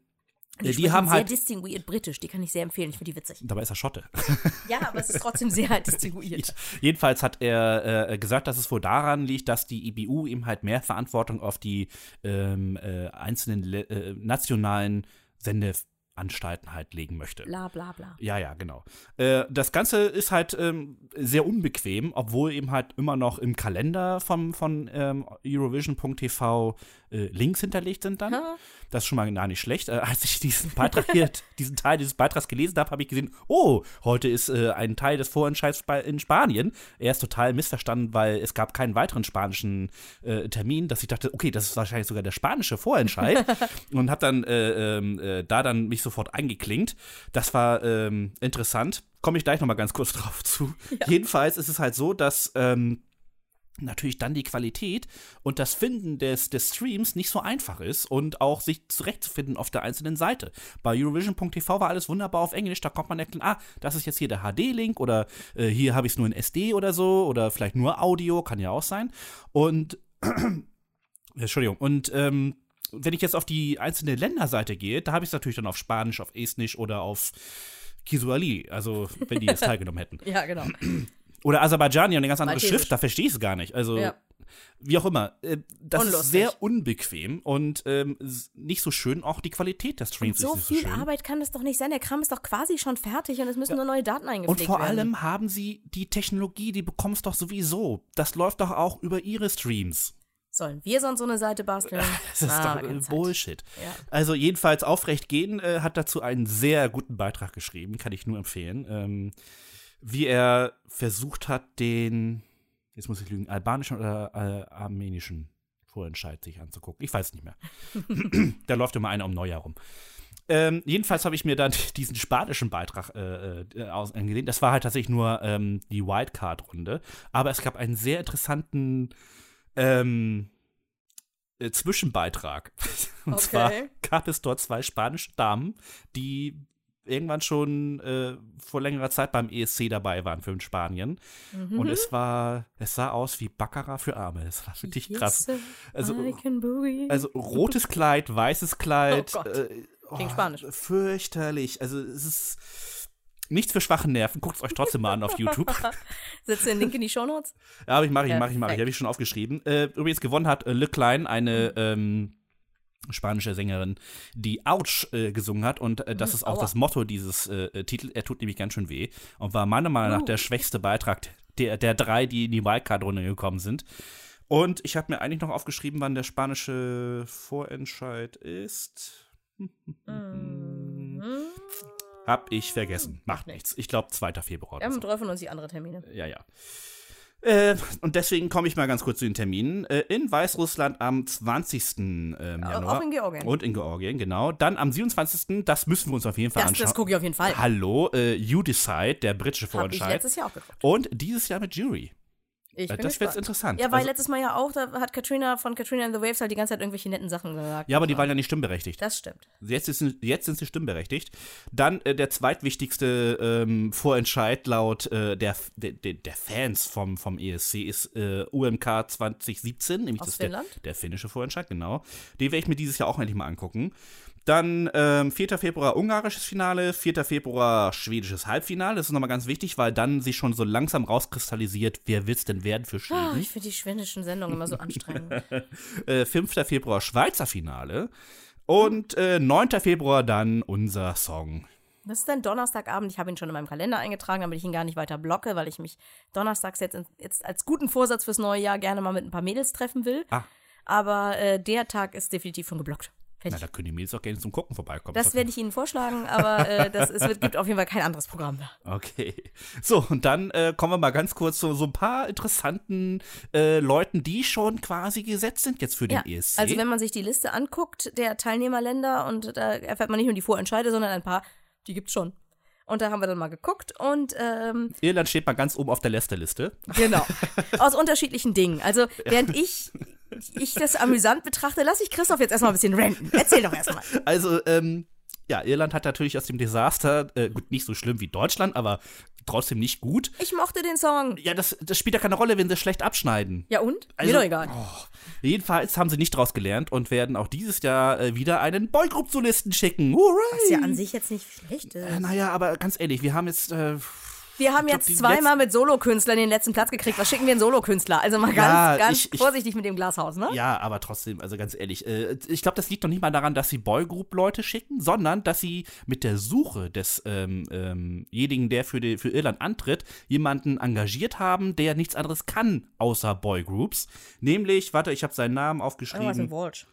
die sprechen haben sehr halt. distinguiert britisch. Die kann ich sehr empfehlen. Ich finde die witzig. Dabei ist er Schotte. Ja, aber es ist trotzdem sehr distinguiert. Jedenfalls hat er äh, gesagt, dass es wohl daran liegt, dass die IBU ihm halt mehr Verantwortung auf die ähm, äh, einzelnen le- äh, nationalen Sendeanstalten halt legen möchte. Bla bla bla. Ja, ja, genau. Äh, das Ganze ist halt ähm, sehr unbequem, obwohl eben halt immer noch im Kalender vom, von ähm, Eurovision.tv äh, Links hinterlegt sind dann. Ha. Das ist schon mal gar nicht schlecht. Äh, als ich diesen Beitrag hier, diesen Teil dieses Beitrags gelesen habe, habe ich gesehen, oh, heute ist äh, ein Teil des Vorentscheids in Spanien. Er ist total missverstanden, weil es gab keinen weiteren spanischen äh, Termin, dass ich dachte, okay, das ist wahrscheinlich sogar der spanische Vorentscheid. und habe dann äh, ähm, äh, da dann mich sofort eingeklinkt. Das war ähm, interessant. Komme ich gleich noch mal ganz kurz drauf zu. Jedenfalls ist es halt so, dass ähm, natürlich dann die Qualität und das Finden des, des Streams nicht so einfach ist und auch sich zurechtzufinden auf der einzelnen Seite. Bei Eurovision.tv war alles wunderbar auf Englisch, da kommt man erklären, ah, das ist jetzt hier der HD-Link oder äh, hier habe ich es nur in SD oder so oder vielleicht nur Audio, kann ja auch sein. Und Entschuldigung, und ähm, wenn ich jetzt auf die einzelne Länderseite gehe, da habe ich es natürlich dann auf Spanisch, auf Estnisch oder auf Kisuali, also wenn die jetzt teilgenommen hätten. Ja, genau. Oder Aserbaidschani und eine ganz andere Maltesisch. Schrift, da verstehe ich es gar nicht. Also, Ja. wie auch immer. Äh, das ist Unlustig. sehr unbequem und ähm, nicht so schön. Auch die Qualität der Streams So ist nicht so viel schön. Arbeit kann das doch nicht sein. Der Kram ist doch quasi schon fertig und es müssen nur neue Daten eingepflegt Und vor werden. allem haben sie die Technologie, die bekommst doch sowieso. Das läuft doch auch über ihre Streams. Sollen wir sonst so eine Seite basteln? Das ist Ah, doch. Bullshit. Ja. Also jedenfalls aufrecht gehen äh, hat dazu einen sehr guten Beitrag geschrieben, kann ich nur empfehlen. Ähm, wie er versucht hat, den, jetzt muss ich lügen, albanischen oder äh, armenischen Vorentscheid sich anzugucken. Ich weiß nicht mehr. da läuft immer einer um Neujahr rum. Ähm, jedenfalls habe ich mir dann diesen spanischen Beitrag äh, äh, angesehen. Das war halt tatsächlich nur ähm, die Wildcard-Runde. Aber es gab einen sehr interessanten ähm, äh, Zwischenbeitrag. Und Okay. zwar gab es dort zwei spanische Damen, die irgendwann schon äh, vor längerer Zeit beim ESC dabei waren für Spanien. Mhm. Und es war, es sah aus wie Baccarat für Arme. Das war wirklich krass. Yes, Also, can boogie. also rotes Kleid, weißes Kleid. Oh. Äh, Klingt Spanisch. Fürchterlich. Also es ist nichts für schwache Nerven. Guckt es euch trotzdem mal an auf YouTube. Setzt den Link in die Shownotes? Ja, aber ich mache, ich mache, ich mache. Ich habe ich schon aufgeschrieben. Äh, übrigens gewonnen hat äh, Le Klein, eine Mhm. ähm, spanische Sängerin, die Ouch äh, gesungen hat. Und äh, das Mhm, ist auch aua. das Motto dieses äh, äh, Titel. Er tut nämlich ganz schön weh. Und war meiner Meinung nach Uh. der schwächste Beitrag der, der drei, die in die Wildcard-Runde gekommen sind. Und ich habe mir eigentlich noch aufgeschrieben, wann der spanische Vorentscheid ist. Mhm. Hab ich vergessen. Macht nichts. Ich glaube, 2. Februar. Wir haben so. 12 von uns die andere Termine. Ja, ja. Äh, und deswegen komme ich mal ganz kurz zu den Terminen. Äh, in Weißrussland am 20. Ähm, Januar. Auch in Georgien. Und in Georgien, genau. Dann am 27. Das müssen wir uns auf jeden Fall Das, anschauen. das gucke ich auf jeden Fall. Hallo, äh, You Decide, der britische Habe ich Vorentscheid. letztes Jahr auch geguckt. Und dieses Jahr mit Jury. Ich das wird interessant. Ja, weil Also- letztes Mal ja auch, da hat Katrina von Katrina and the Waves halt die ganze Zeit irgendwelche netten Sachen gesagt. ja, aber die waren ja nicht stimmberechtigt. Das stimmt. Jetzt, ist, jetzt sind sie stimmberechtigt. Dann äh, der zweitwichtigste ähm, Vorentscheid laut äh, der, der, der Fans vom, vom ESC ist äh, UMK 2017, nämlich Aus das ist der, Finnland? der finnische Vorentscheid, genau. Den werde ich mir dieses Jahr auch endlich mal angucken. Dann ähm, 4. Februar ungarisches Finale, 4. Februar schwedisches Halbfinale. Das ist nochmal ganz wichtig, weil dann sich schon so langsam rauskristallisiert, wer wird's denn werden für Oh, Schweden. ich finde die schwedischen Sendungen immer so anstrengend. Äh, 5. Februar Schweizer Finale. Und äh, 9. Februar dann unser Song. Das ist dann Donnerstagabend. Ich habe ihn schon in meinem Kalender eingetragen, damit ich ihn gar nicht weiter blocke, weil ich mich donnerstags jetzt, jetzt als guten Vorsatz fürs neue Jahr gerne mal mit ein paar Mädels treffen will. Ah. Aber äh, der Tag ist definitiv schon geblockt. Na, Fertig. da können die Mädels auch gerne zum Gucken vorbeikommen. Das werde ich Ihnen vorschlagen, aber äh, das, es wird, gibt auf jeden Fall kein anderes Programm mehr. Okay. So, und dann äh, kommen wir mal ganz kurz zu so ein paar interessanten äh, Leuten, die schon quasi gesetzt sind jetzt für den Ja, ESC. also wenn man sich die Liste anguckt der Teilnehmerländer und da erfährt man nicht nur die Vorentscheide, sondern ein paar, die gibt's schon. Und da haben wir dann mal geguckt und ähm, Irland steht mal ganz oben auf der Liste. Genau. Aus unterschiedlichen Dingen. Also, während ich, ich das amüsant betrachte, lasse ich Christoph jetzt erstmal ein bisschen ranten. Erzähl doch erstmal. Also, ähm, ja, Irland hat natürlich aus dem Desaster, äh, gut, nicht so schlimm wie Deutschland, aber trotzdem nicht gut. Ich mochte den Song. Ja, das, das spielt ja keine Rolle, wenn sie schlecht abschneiden. Ja und? Also- Mir doch egal. Jedenfalls haben sie nicht draus gelernt und werden auch dieses Jahr äh, wieder einen Boygroup-Solisten schicken. Hooray! Was ja an sich jetzt nicht schlecht ist. Äh, naja, aber ganz ehrlich, wir haben jetzt. Wir haben ich glaub, jetzt zweimal mit Solokünstlern den letzten Platz gekriegt. Was schicken wir einen Solokünstler? Also mal ganz, Ja, ganz ich- ich- vorsichtig mit dem Glashaus, ne? ja, aber trotzdem, also ganz ehrlich, äh, ich glaube, das liegt noch nicht mal daran, dass sie Boygroup-Leute schicken, sondern dass sie mit der Suche des ähm, ähm, der für, die, für Irland antritt, jemanden engagiert haben, der nichts anderes kann außer Boygroups. Nämlich, warte, ich habe seinen Namen aufgeschrieben. Walsh.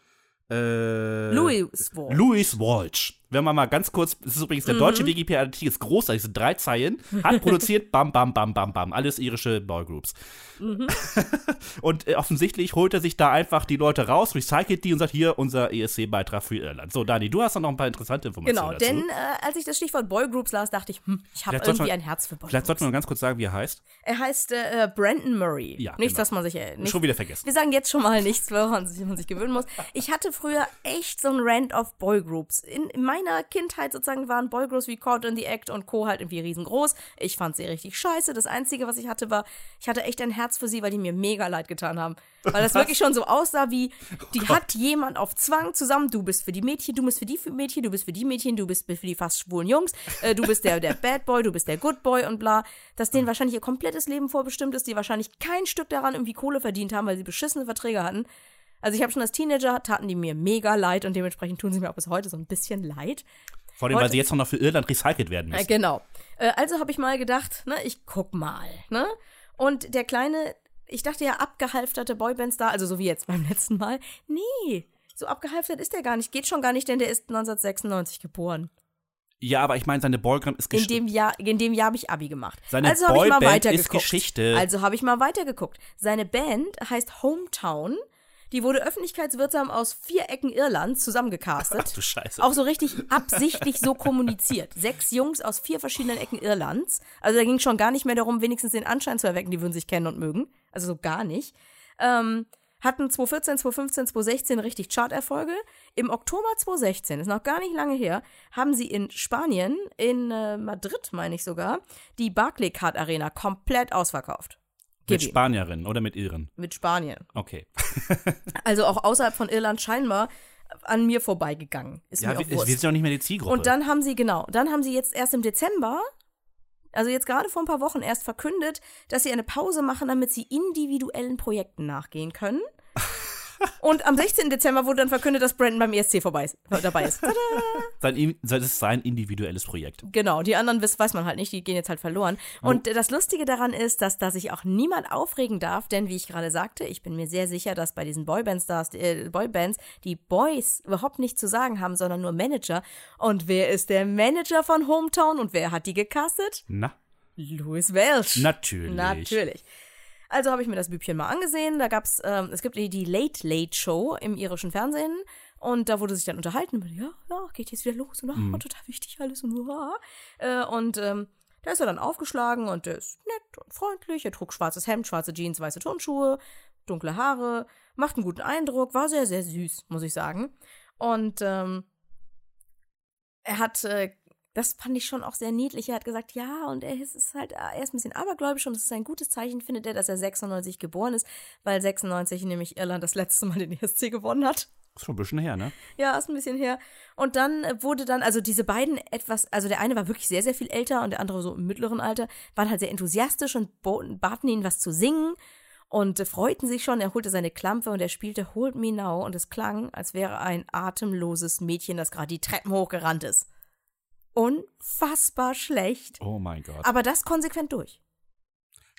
Äh, Louis Walsh. Louis Walsh. Wenn man mal ganz kurz, das ist übrigens der deutsche Wikipedia-Artikel, ist großartig, sind drei Zeilen, hat produziert, bam, bam, bam, bam, bam, alles irische Boygroups. und äh, offensichtlich holt er sich da einfach die Leute raus, recycelt die und sagt, hier, unser ESC-Beitrag für Irland. So, Dani, du hast da noch ein paar interessante Informationen Genau, dazu. denn äh, als ich das Stichwort Boygroups las, dachte ich, hm, ich habe Vielleicht irgendwie man- ein Herz für Vielleicht Boygroups. sollten wir noch ganz kurz sagen, wie er heißt. Er heißt äh, Brandon Murray. Ja, Nichts, genau. dass man sich äh, nicht, Schon wieder vergessen. Wir sagen jetzt schon mal nichts, woran sich- man sich gewöhnen muss. Ich hatte früher echt so ein Rant auf Boygroups. In, in meiner Kindheit sozusagen waren Boygroups wie Caught in the Act und Co. halt irgendwie riesengroß. Ich fand sie richtig scheiße. Das Einzige, was ich hatte, war, ich hatte echt ein Herz für sie, weil die mir mega leid getan haben. Weil das wirklich schon so aussah wie, die hat jemand auf Zwang zusammen, du bist für die Mädchen, du bist für die Mädchen, du bist für die Mädchen, du bist für die fast schwulen Jungs, äh, du bist der, der Bad Boy, du bist der Good Boy und bla. Dass denen wahrscheinlich ihr komplettes Leben vorbestimmt ist, die wahrscheinlich kein Stück daran irgendwie Kohle verdient haben, weil sie beschissene Verträge hatten. Also ich habe schon als Teenager, taten die mir mega leid und dementsprechend tun sie mir auch bis heute so ein bisschen leid. Vor allem, weil Heute- sie jetzt noch für Irland recycelt werden Äh, müssen. genau. Äh, also habe ich mal gedacht, ne, ich guck mal, ne? Und der kleine, ich dachte ja, abgehalfterte Boybandstar, also so wie jetzt beim letzten Mal, nee, so abgehalftert ist der gar nicht. Geht schon gar nicht, denn der ist 1996 geboren. Ja, aber ich meine, seine Boygroup ist In gesch- dem Jahr, in dem Jahr habe ich Abi gemacht. Seine also habe ich mal weitergeguckt. ist Geschichte. Also habe ich mal weitergeguckt. Seine Band heißt Hometown. Die wurde öffentlichkeitswirksam aus vier Ecken Irlands zusammengecastet. Ach du Scheiße. Auch so richtig absichtlich so kommuniziert. Sechs Jungs aus vier verschiedenen Ecken Irlands. Also da ging schon gar nicht mehr darum, wenigstens den Anschein zu erwecken, die würden sich kennen und mögen. Also so gar nicht. Ähm, hatten 2014, 2015, 2016 richtig Charterfolge. Im Oktober 2016, ist noch gar nicht lange her, haben sie in Spanien, in äh, Madrid meine ich sogar, die Barclaycard Arena komplett ausverkauft. Mit Gib ihm. Spanierinnen oder mit Iren. Mit Spanien. Okay. Also auch außerhalb von Irland scheinbar an mir vorbeigegangen. Ist Ja, mir auch wir sind ja auch nicht mehr die Zielgruppe. Und dann haben sie, genau, dann haben sie jetzt erst im Dezember, also jetzt gerade vor ein paar Wochen erst verkündet, dass sie eine Pause machen, damit sie individuellen Projekten nachgehen können. Und am 16. Dezember wurde dann verkündet, dass Brandon beim ESC vorbei ist, dabei ist. Tada! sein, das ist sein individuelles Projekt. Genau, die anderen wiss, weiß man halt nicht, die gehen jetzt halt verloren. Und das Lustige daran ist, dass da sich auch niemand aufregen darf, denn wie ich gerade sagte, ich bin mir sehr sicher, dass bei diesen Boybands, äh, Boybands die Boys überhaupt nichts zu sagen haben, sondern nur Manager. Und wer ist der Manager von Hometown und wer hat die gecastet? Na, Louis Welch. natürlich. Natürlich. Also habe ich mir das Bübchen mal angesehen. Da gab's, ähm, es gibt die, Late Late Show im irischen Fernsehen. Und da wurde sich dann unterhalten. mit, Ja, ja, geht jetzt wieder los. Und ah, total wichtig alles. Und, ah. äh, und ähm, da ist er dann aufgeschlagen und der ist nett und freundlich. Er trug schwarzes Hemd, schwarze Jeans, weiße Turnschuhe, dunkle Haare, macht einen guten Eindruck, war sehr, sehr süß, muss ich sagen. Und ähm, er hat, äh, das fand ich schon auch sehr niedlich. Er hat gesagt, ja, und er ist, halt, er ist ein bisschen abergläubisch und es ist ein gutes Zeichen, findet er, dass er 96 geboren ist, weil 96 nämlich Irland das letzte Mal den ESC gewonnen hat. Ist schon ein bisschen her, ne? Ja, ist ein bisschen her. Und dann äh, wurde dann, also diese beiden etwas, also der eine war wirklich sehr, sehr viel älter und der andere so im mittleren Alter, waren halt sehr enthusiastisch und baten ihn, was zu singen und äh, freuten sich schon. Er holte seine Klampe und er spielte Hold Me Now und es klang, als wäre ein atemloses Mädchen, das gerade die Treppen hochgerannt ist. Unfassbar schlecht. Oh mein Gott. Aber das konsequent durch.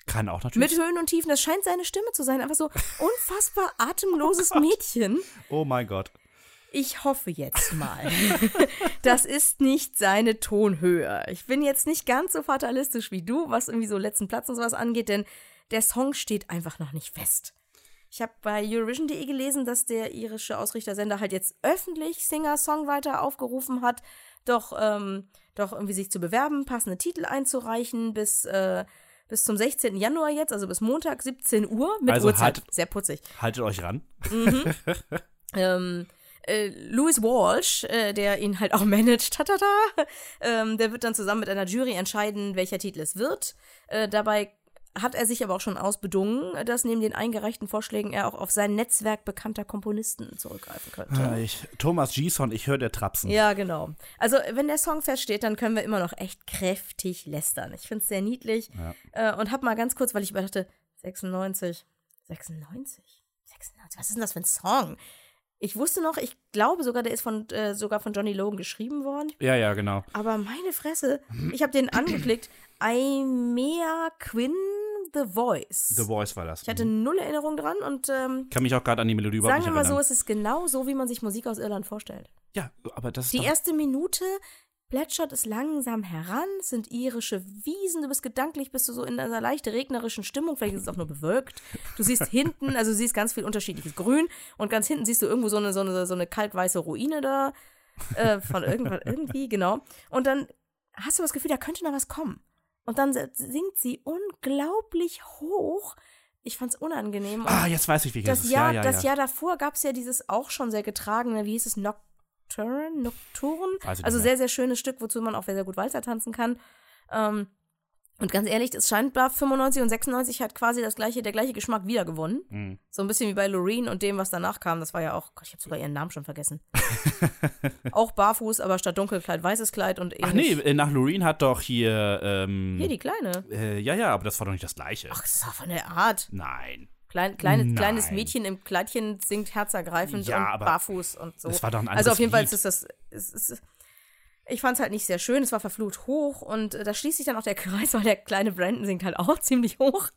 Kann auch natürlich. Mit Höhen und Tiefen, das scheint seine Stimme zu sein. Einfach so unfassbar atemloses Mädchen. oh mein Gott. Ich hoffe jetzt mal. das ist nicht seine Tonhöhe. Ich bin jetzt nicht ganz so fatalistisch wie du, was irgendwie so letzten Platz und sowas angeht, denn der Song steht einfach noch nicht fest. Ich habe bei Eurovision.de gelesen, dass der irische Ausrichtersender halt jetzt öffentlich Singer-Songwriter aufgerufen hat, doch, ähm, doch irgendwie sich zu bewerben, passende Titel einzureichen bis, äh, bis zum 16. Januar jetzt, also bis Montag 17 Uhr mit Also Uhrzeit. hat- Sehr putzig. Haltet euch ran. ähm, äh, Louis Walsh, äh, der ihn halt auch managt, tatata, ähm, der wird dann zusammen mit einer Jury entscheiden, welcher Titel es wird. Äh, dabei hat er sich aber auch schon ausbedungen, dass neben den eingereichten Vorschlägen er auch auf sein Netzwerk bekannter Komponisten zurückgreifen könnte. Ah, Ich, Thomas Gison, ich höre der Trapsen. Ja, genau. Also, wenn der Song feststeht, dann können wir immer noch echt kräftig lästern. Ich finde es sehr niedlich. Äh, und hab mal ganz kurz, weil ich überdachte, 96, 96, 96, was ist denn das für ein Song? Ich wusste noch, ich glaube sogar, der ist von, äh, sogar von Johnny Logan geschrieben worden. Ja, ja, genau. Aber meine Fresse, ich habe den angeklickt. Aimea Quinn, The Voice. The Voice war das. ich hatte Mhm. null Erinnerung dran und ähm, Kann mich auch gerade an die Melodie überhaupt sagen wir mal so, es ist genau so, wie man sich Musik aus Irland vorstellt. ja, aber das ist Die erste Minute plätschert es langsam heran, es sind irische Wiesen, du bist gedanklich, bist du so in einer leicht regnerischen Stimmung, vielleicht ist es auch nur bewölkt. Du siehst hinten, also du siehst ganz viel unterschiedliches Grün und ganz hinten siehst du irgendwo so eine, so eine, so eine kalkweiße Ruine da, äh, von irgendwann, irgendwie, genau. Und dann hast du das Gefühl, da könnte noch was kommen. Und dann singt sie unglaublich hoch. Ich fand's unangenehm. Und Ah, jetzt weiß ich, wie das ist. Jahr, ja, ja, das ja. Jahr davor gab es ja dieses auch schon sehr getragene, wie hieß es, Nocturne? Nocturne? Also sehr, sehr schönes Stück, wozu man auch sehr, sehr gut Walzer tanzen kann. Ähm, und ganz ehrlich, es scheinbar 95 und 96 hat quasi das gleiche, der gleiche Geschmack wieder gewonnen. Mhm. So ein bisschen wie bei Loreen und dem, was danach kam. Das war ja auch, Gott, ich habe sogar ihren Namen schon vergessen. auch barfuß, aber statt Dunkelkleid weißes Kleid und Ach nee, ähnlich. äh, nach Loreen hat doch hier, ähm, Hier die Kleine. äh, ja, ja, aber das war doch nicht das gleiche. Ach, das ist auch von der Art. Nein. Klein, kleine, Nein. kleines Mädchen im Kleidchen singt herzergreifend Ja, und aber barfuß und so. das war doch ein Also auf anderes jeden Fall ist das, es ist, ich fand es halt nicht sehr schön, es war verflucht hoch und äh, da schließt sich dann auch der Kreis, weil der kleine Brandon singt halt auch ziemlich hoch.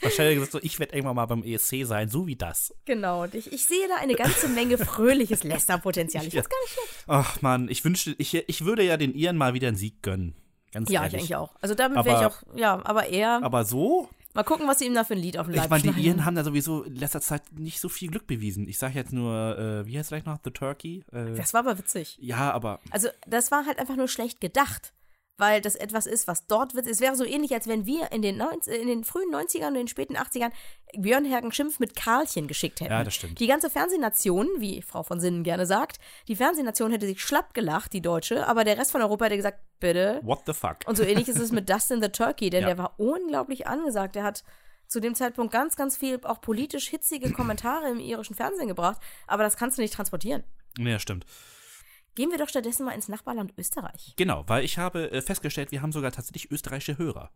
Wahrscheinlich gesagt so, ich werde irgendwann mal beim ESC sein, so wie das. Genau, ich, ich sehe da eine ganze Menge fröhliches Lästerpotenzial. Ich find's gar nicht schlecht. Ach man, ich wünschte, ich, ich würde ja den Iren mal wieder einen Sieg gönnen. Ganz Ja, ich ehrlich. eigentlich auch. Also damit wäre ich auch, ja, aber eher, Aber so? Mal gucken, was sie ihm da für ein Lied auf den Leib Ich meine, die. Iren haben da sowieso in letzter Zeit nicht so viel Glück bewiesen. Ich sage jetzt nur, äh, wie heißt es gleich noch? The Turkey? Äh, Das war aber witzig. ja, aber Also, das war halt einfach nur schlecht gedacht. Weil das etwas ist, was dort wird. Es wäre so ähnlich, als wenn wir in den, 90, in den frühen 90ern und den späten 80ern Björn Hergen Schimpf mit Karlchen geschickt hätten. Ja, das stimmt. Die ganze Fernsehnation, wie Frau von Sinnen gerne sagt, die Fernsehnation hätte sich schlapp gelacht, die deutsche, aber der Rest von Europa hätte gesagt, bitte. what the fuck? Und so ähnlich ist es mit Dustin the Turkey, denn Ja. der war unglaublich angesagt. Der hat zu dem Zeitpunkt ganz, ganz viel auch politisch hitzige Kommentare im irischen Fernsehen gebracht, aber das kannst du nicht transportieren. Ja, stimmt. Gehen wir doch stattdessen mal ins Nachbarland Österreich. Genau, weil ich habe äh, festgestellt, wir haben sogar tatsächlich österreichische Hörer.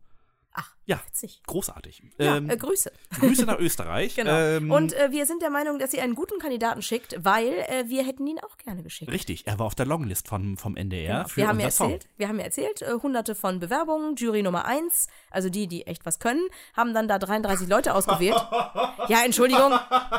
Ach, Ja, witzig. großartig. Ja, ähm, äh, Grüße. Grüße nach Österreich. Genau. Ähm, und äh, wir sind der Meinung, dass sie einen guten Kandidaten schickt, weil äh, wir hätten ihn auch gerne geschickt. Richtig, er war auf der Longlist vom, vom NDR Genau. für Wir haben ja unser Song. erzählt, wir haben ja erzählt, äh, hunderte von Bewerbungen, Jury Nummer eins, also die, die echt was können, haben dann da 33 Leute ausgewählt. Ja, Entschuldigung,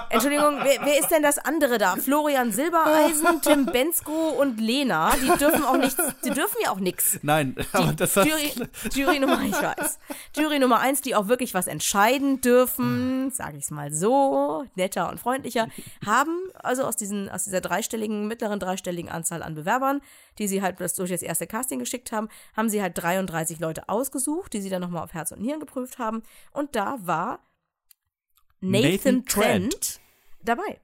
Entschuldigung, wer, wer ist denn das andere da? Florian Silbereisen, Tim Bensko und Lena, die dürfen auch nichts, die dürfen ja auch nichts. Nein, aber das war, Jury, Jury Nummer, ich weiß. Jury Nummer eins, die auch wirklich was entscheiden dürfen, sage ich es mal so, netter und freundlicher, haben also aus, diesen, aus dieser dreistelligen, mittleren dreistelligen Anzahl an Bewerbern, die sie halt durch das erste Casting geschickt haben, haben sie halt 33 Leute ausgesucht, die sie dann nochmal auf Herz und Nieren geprüft haben. Und da war Nathan, Nathan Trent, Trent. dabei.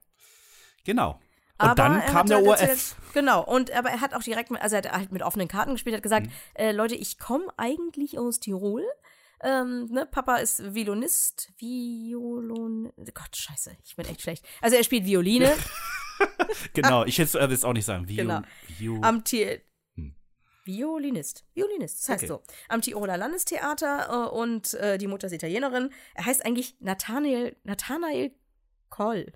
genau. Und Aber dann kam der halt ORF. erzählt- Genau, und aber er hat auch direkt, mit- also er hat halt mit offenen Karten gespielt, hat gesagt, äh, Leute, ich komme eigentlich aus Tirol. Ähm, ne, Papa ist Violinist, Violon, Gott, scheiße, ich bin echt schlecht. Also er spielt Violine Genau, ich hätte es auch nicht sagen. Vio, Genau. Vio, am Ti Hm. Violinist, Violinist, das heißt Okay. so. Am Tiroler Landestheater äh, und äh, die Mutter ist Italienerin. Er heißt eigentlich Nathanael, Nathanael Koll.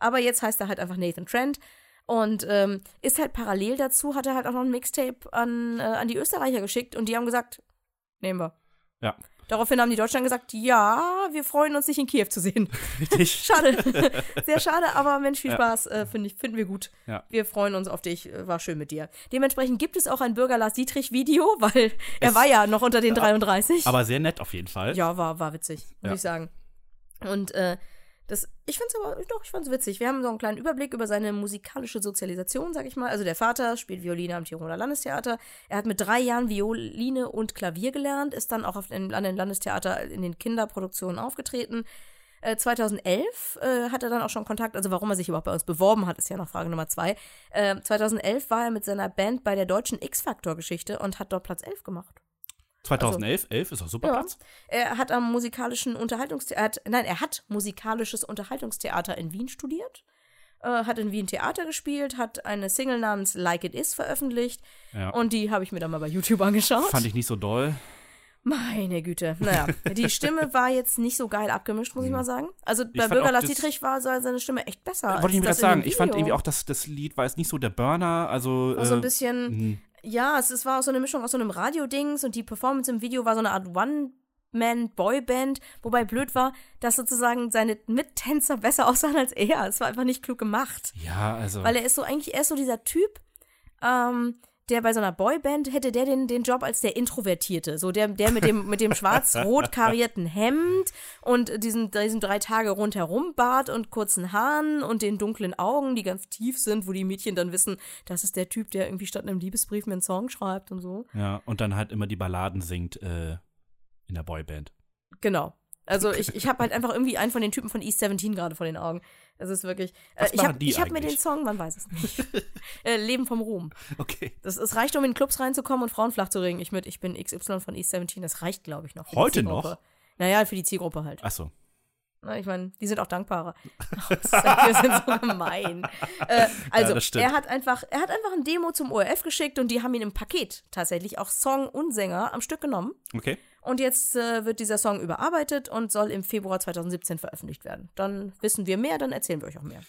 Aber jetzt heißt er halt einfach Nathan Trent. Und ähm, ist halt parallel dazu, hat er halt auch noch ein Mixtape an, äh, an die Österreicher geschickt und die haben gesagt, nehmen wir. Ja, Daraufhin haben die Deutschen gesagt, ja, wir freuen uns, dich in Kiew zu sehen. richtig. Schade. Sehr schade, aber Mensch, viel Ja. Spaß, äh, find ich, finden wir gut. Ja. Wir freuen uns auf dich, äh, war schön mit dir. Dementsprechend gibt es auch ein Bürger Lars Dietrich-Video, weil er war ja noch unter den 33. Aber sehr nett auf jeden Fall. ja, war, war witzig, muss Ja. ich sagen. Und äh, das, ich fand's aber, doch, ich fand's witzig. Wir haben so einen kleinen Überblick über seine musikalische Sozialisation, sag ich mal. Also der Vater spielt Violine am Tiroler Landestheater. Er hat mit drei Jahren Violine und Klavier gelernt, ist dann auch auf den, an den Landestheater in den Kinderproduktionen aufgetreten. Äh, 2011 äh, hat er dann auch schon Kontakt, also warum er sich überhaupt bei uns beworben hat, ist ja noch Frage Nummer zwei. Äh, 2011 war er mit seiner Band bei der deutschen X-Factor-Geschichte und hat dort Platz 11 gemacht. 2011, 11 ist auch super Ja. Platz. Er hat am musikalischen Unterhaltungstheater, nein, er hat musikalisches Unterhaltungstheater in Wien studiert, äh, hat in Wien Theater gespielt, hat eine Single namens Like It Is veröffentlicht Ja. und die habe ich mir dann mal bei YouTube angeschaut. Fand ich nicht so doll. Meine Güte. Naja, die Stimme war jetzt nicht so geil abgemischt, muss ich mal sagen. Also bei fand Bürger auch Lars das- Dietrich war se- seine Stimme echt besser. Wollte ich mir das das sagen. Ich fand irgendwie auch, dass das Lied war jetzt nicht so der Burner. Also, so ein äh, bisschen, mhm. Ja, es, es war auch so eine Mischung aus so einem Radio-Dings und die Performance im Video war so eine Art One- One-Man-Boyband, wobei blöd war, dass sozusagen seine Mittänzer besser aussahen als er. Es war einfach nicht klug gemacht. Ja, also. Weil er ist so eigentlich, er ist so dieser Typ, ähm, der bei so einer Boyband hätte der den, den Job als der Introvertierte. So der, der mit dem, mit dem schwarz-rot karierten Hemd und diesem, diesem drei Tage rundherum Bart und kurzen Haaren und den dunklen Augen, die ganz tief sind, wo die Mädchen dann wissen, das ist der Typ, der irgendwie statt einem Liebesbrief mir einen Song schreibt und so. ja, und dann halt immer die Balladen singt äh, in der Boyband. Genau. Also ich, ich habe halt einfach irgendwie einen von den Typen von East 17 gerade vor den Augen. Es ist wirklich. Äh, ich habe hab mir den? Song, man weiß es nicht. äh, Leben vom Ruhm. Okay. Das, es reicht, um in Clubs reinzukommen und Frauen flach zu regen. Ich mit, ich bin XY von East 17, das reicht, glaube ich, noch. Heute noch? Naja, für die Zielgruppe halt. Achso. Ich meine, die sind auch dankbarer. Wir sind so gemein. Äh, also, stimmt. er hat einfach, er hat einfach ein Demo zum ORF geschickt und die haben ihn im Paket tatsächlich auch Song und Sänger am Stück genommen. Okay. Und jetzt äh, wird dieser Song überarbeitet und soll im Februar 2017 veröffentlicht werden. Dann wissen wir mehr, dann erzählen wir euch auch mehr.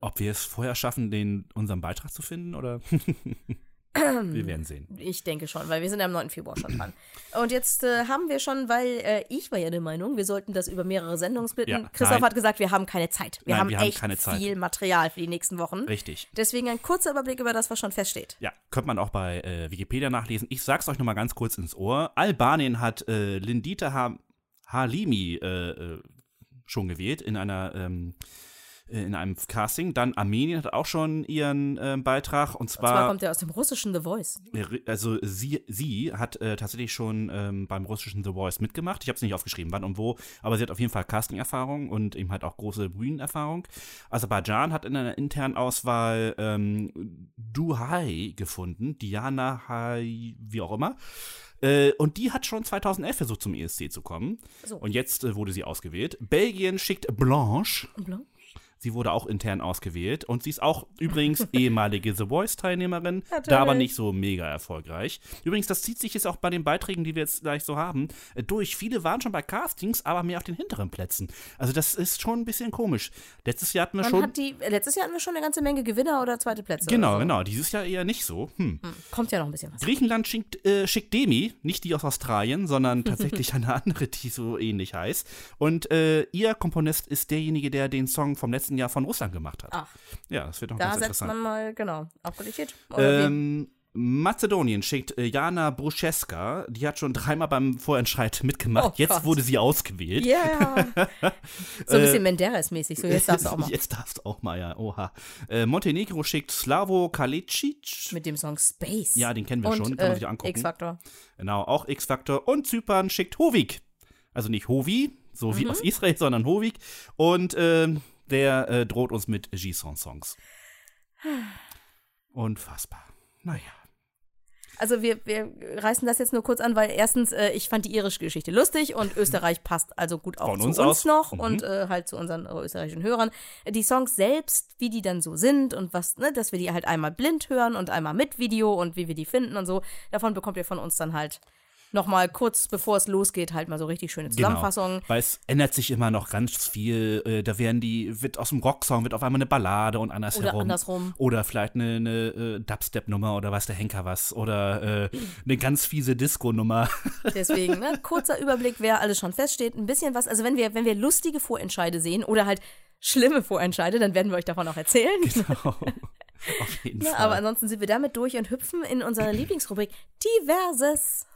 Ob wir es vorher schaffen, den unseren Beitrag zu finden oder? wir werden sehen. Ich denke schon, weil wir sind ja am 9. Februar schon dran. Und jetzt äh, haben wir schon, weil äh, ich war ja der Meinung, wir sollten das über mehrere Sendungen splitten. Ja, Christoph nein. hat gesagt, wir haben keine Zeit. Wir Nein, haben wir haben echt keine Zeit. viel Material für die nächsten Wochen. Richtig. Deswegen ein kurzer Überblick über das, was schon feststeht. Ja, könnte man auch bei äh, Wikipedia nachlesen. Ich sag's euch nochmal ganz kurz ins Ohr. Albanien hat äh, Lindita ha Halimi äh, äh, schon gewählt in einer ähm, äh, in einem Casting. Dann Armenien hat auch schon ihren ähm, Beitrag und Und zwar zwar kommt er aus dem russischen The Voice. also sie, sie hat äh, tatsächlich schon ähm, beim russischen The Voice mitgemacht. Ich habe es nicht aufgeschrieben, wann und wo, aber sie hat auf jeden Fall Casting-Erfahrung und eben halt auch große Bühnenerfahrung. Aserbaidschan hat in einer internen Auswahl ähm, Duhai gefunden, Diana Hai, wie auch immer. Äh, und die hat schon 2011 versucht, zum ESC zu kommen. So. Und jetzt äh, wurde sie ausgewählt. Belgien schickt Blanche. Blanc? Sie wurde auch intern ausgewählt und sie ist auch übrigens ehemalige The Voice-Teilnehmerin, da aber nicht so mega erfolgreich. Übrigens, das zieht sich jetzt auch bei den Beiträgen, die wir jetzt gleich so haben, äh, durch. Viele waren schon bei Castings, aber mehr auf den hinteren Plätzen. Also das ist schon ein bisschen komisch. Letztes Jahr hatten wir Man schon. hat die, letztes Jahr hatten wir schon eine ganze Menge Gewinner oder zweite Plätze. Genau, so. genau. Dieses Jahr eher nicht so. Hm. Kommt ja noch ein bisschen was. Griechenland schickt, äh, schickt Demi, nicht die aus Australien, sondern tatsächlich eine andere, die so ähnlich heißt. Und äh, ihr Komponist ist derjenige, der den Song vom letzten Jahr von Russland gemacht hat. Ach, Ja, das wird noch da ganz setzt interessant. man mal, genau, auf Qualität. Ähm, Mazedonien schickt äh, Jana Bruscheska, die hat schon dreimal beim Vorentscheid mitgemacht. Oh jetzt Gott. wurde sie ausgewählt. Ja. so ein bisschen Menderes-mäßig. So, jetzt darfst du auch mal. Jetzt darfst du auch mal, ja. Oha. Äh, Montenegro schickt Slavo Kalicic. Mit dem Song Space. Ja, den kennen wir Und, schon, kann man äh, sich angucken. X-Factor. Genau, auch X-Factor. Und Zypern schickt Hovig. Also nicht Hovi, so Mhm. wie aus Israel, sondern Hovig. Und ähm, der äh, droht uns mit G-Song-Songs. Unfassbar. Naja. Also wir, wir reißen das jetzt nur kurz an, weil erstens, äh, ich fand die irische Geschichte lustig und Österreich passt also gut auch Von zu uns uns, noch Mhm. und äh, halt zu unseren äh, österreichischen Hörern. Die Songs selbst, wie die dann so sind und was, ne, dass wir die halt einmal blind hören und einmal mit Video und wie wir die finden und so, davon bekommt ihr von uns dann halt nochmal kurz bevor es losgeht, halt mal so richtig schöne Zusammenfassungen. Genau, weil es ändert sich immer noch ganz viel. Äh, da werden die, wird aus dem Rocksong wird auf einmal eine Ballade und andersherum. Oder andersrum. Oder vielleicht eine, eine äh, Dubstep-Nummer oder weiß der Henker was. Oder äh, eine ganz fiese Disco-Nummer. Deswegen, ne, kurzer Überblick, wer alles schon feststeht. Ein bisschen was, also wenn wir, wenn wir lustige Vorentscheide sehen oder halt schlimme Vorentscheide, dann werden wir euch davon auch erzählen. Genau. auf jeden Ja, Fall. aber ansonsten sind wir damit durch und hüpfen in unsere Lieblingsrubrik Diverses.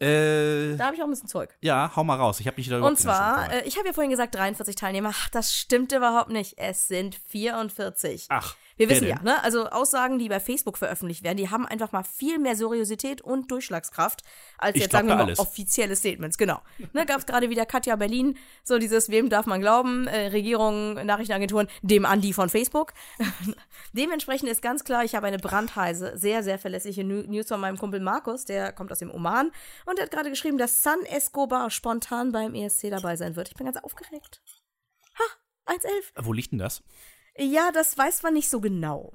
Äh, Da habe ich auch ein bisschen Zeug. ja, hau mal raus. Ich habe mich da überhaupt Und nicht zwar, äh, ich habe ja vorhin gesagt 43 Teilnehmer. Ach, das stimmt überhaupt nicht. Es sind 44. Ach, Wir wissen ja, ne? Also Aussagen, die bei Facebook veröffentlicht werden, die haben einfach mal viel mehr Seriosität und Durchschlagskraft als Ich jetzt sagen wir mal alles. offizielle Statements. Genau. Ne, Gab es gerade wieder Katja Berlin, so dieses Wem darf man glauben? Äh, Regierung, Nachrichtenagenturen, dem Andi von Facebook. Dementsprechend ist ganz klar, ich habe eine brandheiße, sehr, sehr verlässliche News von meinem Kumpel Markus, der kommt aus dem Oman und der hat gerade geschrieben, dass San Escobar spontan beim ESC dabei sein wird. Ich bin ganz aufgeregt. Ha, 1,11. Wo liegt denn das? Ja, das weiß man nicht so genau.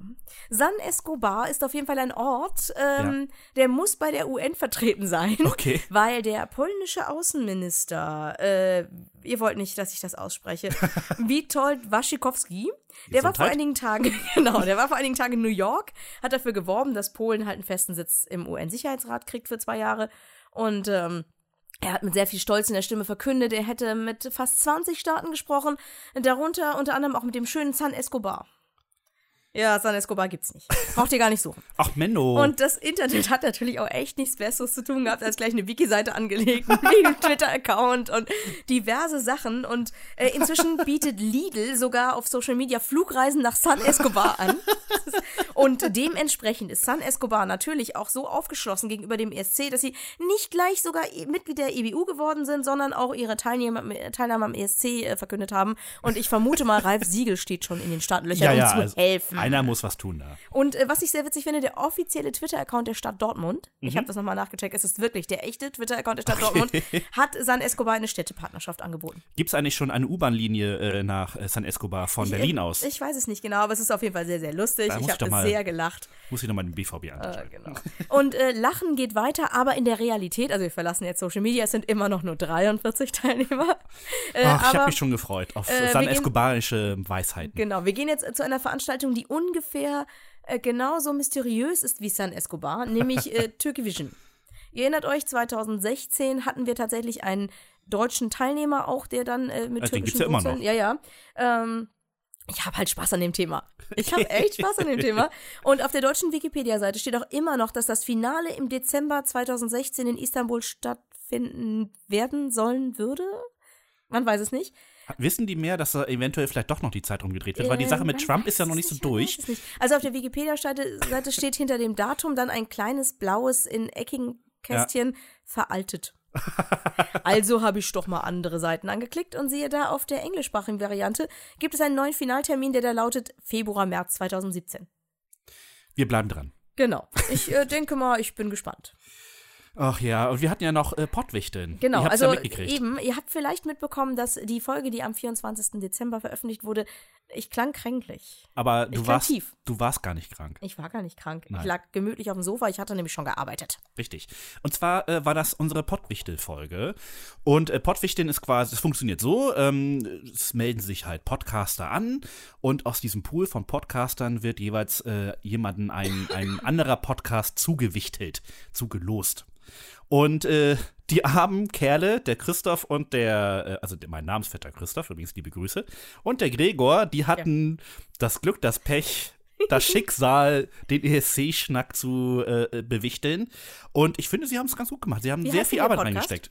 San Escobar ist auf jeden Fall ein Ort, ähm, der muss bei der UN vertreten sein. Okay. Weil der polnische Außenminister, äh, ihr wollt nicht, dass ich das ausspreche, Witold Waschikowski, der war vor einigen Tagen, genau, der war vor einigen Tagen in New York, hat dafür geworben, dass Polen halt einen festen Sitz im UN-Sicherheitsrat kriegt für zwei Jahre. Und ähm, Er hat mit sehr viel Stolz in der Stimme verkündet, er hätte mit fast 20 Staaten gesprochen, darunter unter anderem auch mit dem schönen San Escobar. Ja, San Escobar gibt's nicht. Braucht ihr gar nicht suchen. Ach, Menno. Und das Internet hat natürlich auch echt nichts Besseres zu tun gehabt, als gleich eine Wiki-Seite angelegt, einen Twitter-Account und diverse Sachen. Und äh, inzwischen bietet Lidl sogar auf Social Media Flugreisen nach San Escobar an. Und dementsprechend ist San Escobar natürlich auch so aufgeschlossen gegenüber dem ESC, dass sie nicht gleich sogar Mitglied der EBU geworden sind, sondern auch ihre Teilnahme, Teilnahme am ESC äh, verkündet haben. Und ich vermute mal, Ralf Siegel steht schon in den Startlöchern, ja, ja, um zu also helfen. Einer muss was tun da. Und äh, was ich sehr witzig finde, der offizielle Twitter-Account der Stadt Dortmund, ich Mhm. habe das nochmal nachgecheckt, es ist wirklich der echte Twitter-Account der Stadt Dortmund, hat San Escobar eine Städtepartnerschaft angeboten. Gibt es eigentlich schon eine U-Bahn-Linie äh, nach äh, San Escobar von Berlin ich, aus? Ich weiß es nicht genau, aber es ist auf jeden Fall sehr, sehr lustig. Da ich ich habe sehr gelacht. Muss ich nochmal den BVB Äh, anschauen. genau. Und äh, Lachen geht weiter, aber in der Realität, also wir verlassen jetzt Social Media, es sind immer noch nur 43 Teilnehmer. Äh, Ach, ich aber habe mich schon gefreut auf äh, San Escobarische Weisheiten. Genau, wir gehen jetzt äh, zu einer Veranstaltung, die ungefähr äh, genauso mysteriös ist wie San Escobar, nämlich äh, Türkivision. Ihr erinnert euch, 2016 hatten wir tatsächlich einen deutschen Teilnehmer auch, der dann äh, mit Also den türkischen gibt's ja immer noch. ja, ja, ähm, ich habe halt Spaß an dem Thema. Ich habe echt Spaß an dem Thema. Und auf der deutschen Wikipedia-Seite steht auch immer noch, dass das Finale im Dezember 2016 in Istanbul stattfinden werden sollen würde. Man weiß es nicht. Wissen die mehr, dass da eventuell vielleicht doch noch die Zeit rumgedreht wird? Weil die Äh, Sache mit man Trump ist ja noch nicht so man durch. nicht. Also auf der Wikipedia-Seite Seite steht hinter dem Datum dann ein kleines blaues in eckigen Kästchen veraltet. also habe ich doch mal andere Seiten angeklickt und sehe da auf der englischsprachigen Variante gibt es einen neuen Finaltermin, der da lautet Februar, März 2017. Wir bleiben dran. Genau. Ich äh, denke mal, ich bin gespannt. Ach ja, und wir hatten ja noch äh, Pottwichteln. Genau, also ja eben, ihr habt vielleicht mitbekommen, dass die Folge, die am 24. Dezember veröffentlicht wurde, ich klang kränklich. Aber du warst, tief. du warst gar nicht krank. Ich war gar nicht krank. Nein. Ich lag gemütlich auf dem Sofa, ich hatte nämlich schon gearbeitet. Richtig. Und zwar äh, war das unsere Pottwichtel-Folge. Und äh, Pottwichteln ist quasi, es funktioniert so, ähm, es melden sich halt Podcaster an und aus diesem Pool von Podcastern wird jeweils äh, jemanden ein, ein anderer Podcast zugewichtelt, zugelost. Und äh, die armen Kerle, der Christoph und der, äh, also mein Namensvetter Christoph, übrigens liebe Grüße, und der Gregor, die hatten das Glück, das Pech, das Schicksal, den ESC-Schnack zu äh, bewichteln. Und ich finde, sie haben es ganz gut gemacht. Sie haben Wie sehr viel Arbeit Podcast? reingesteckt.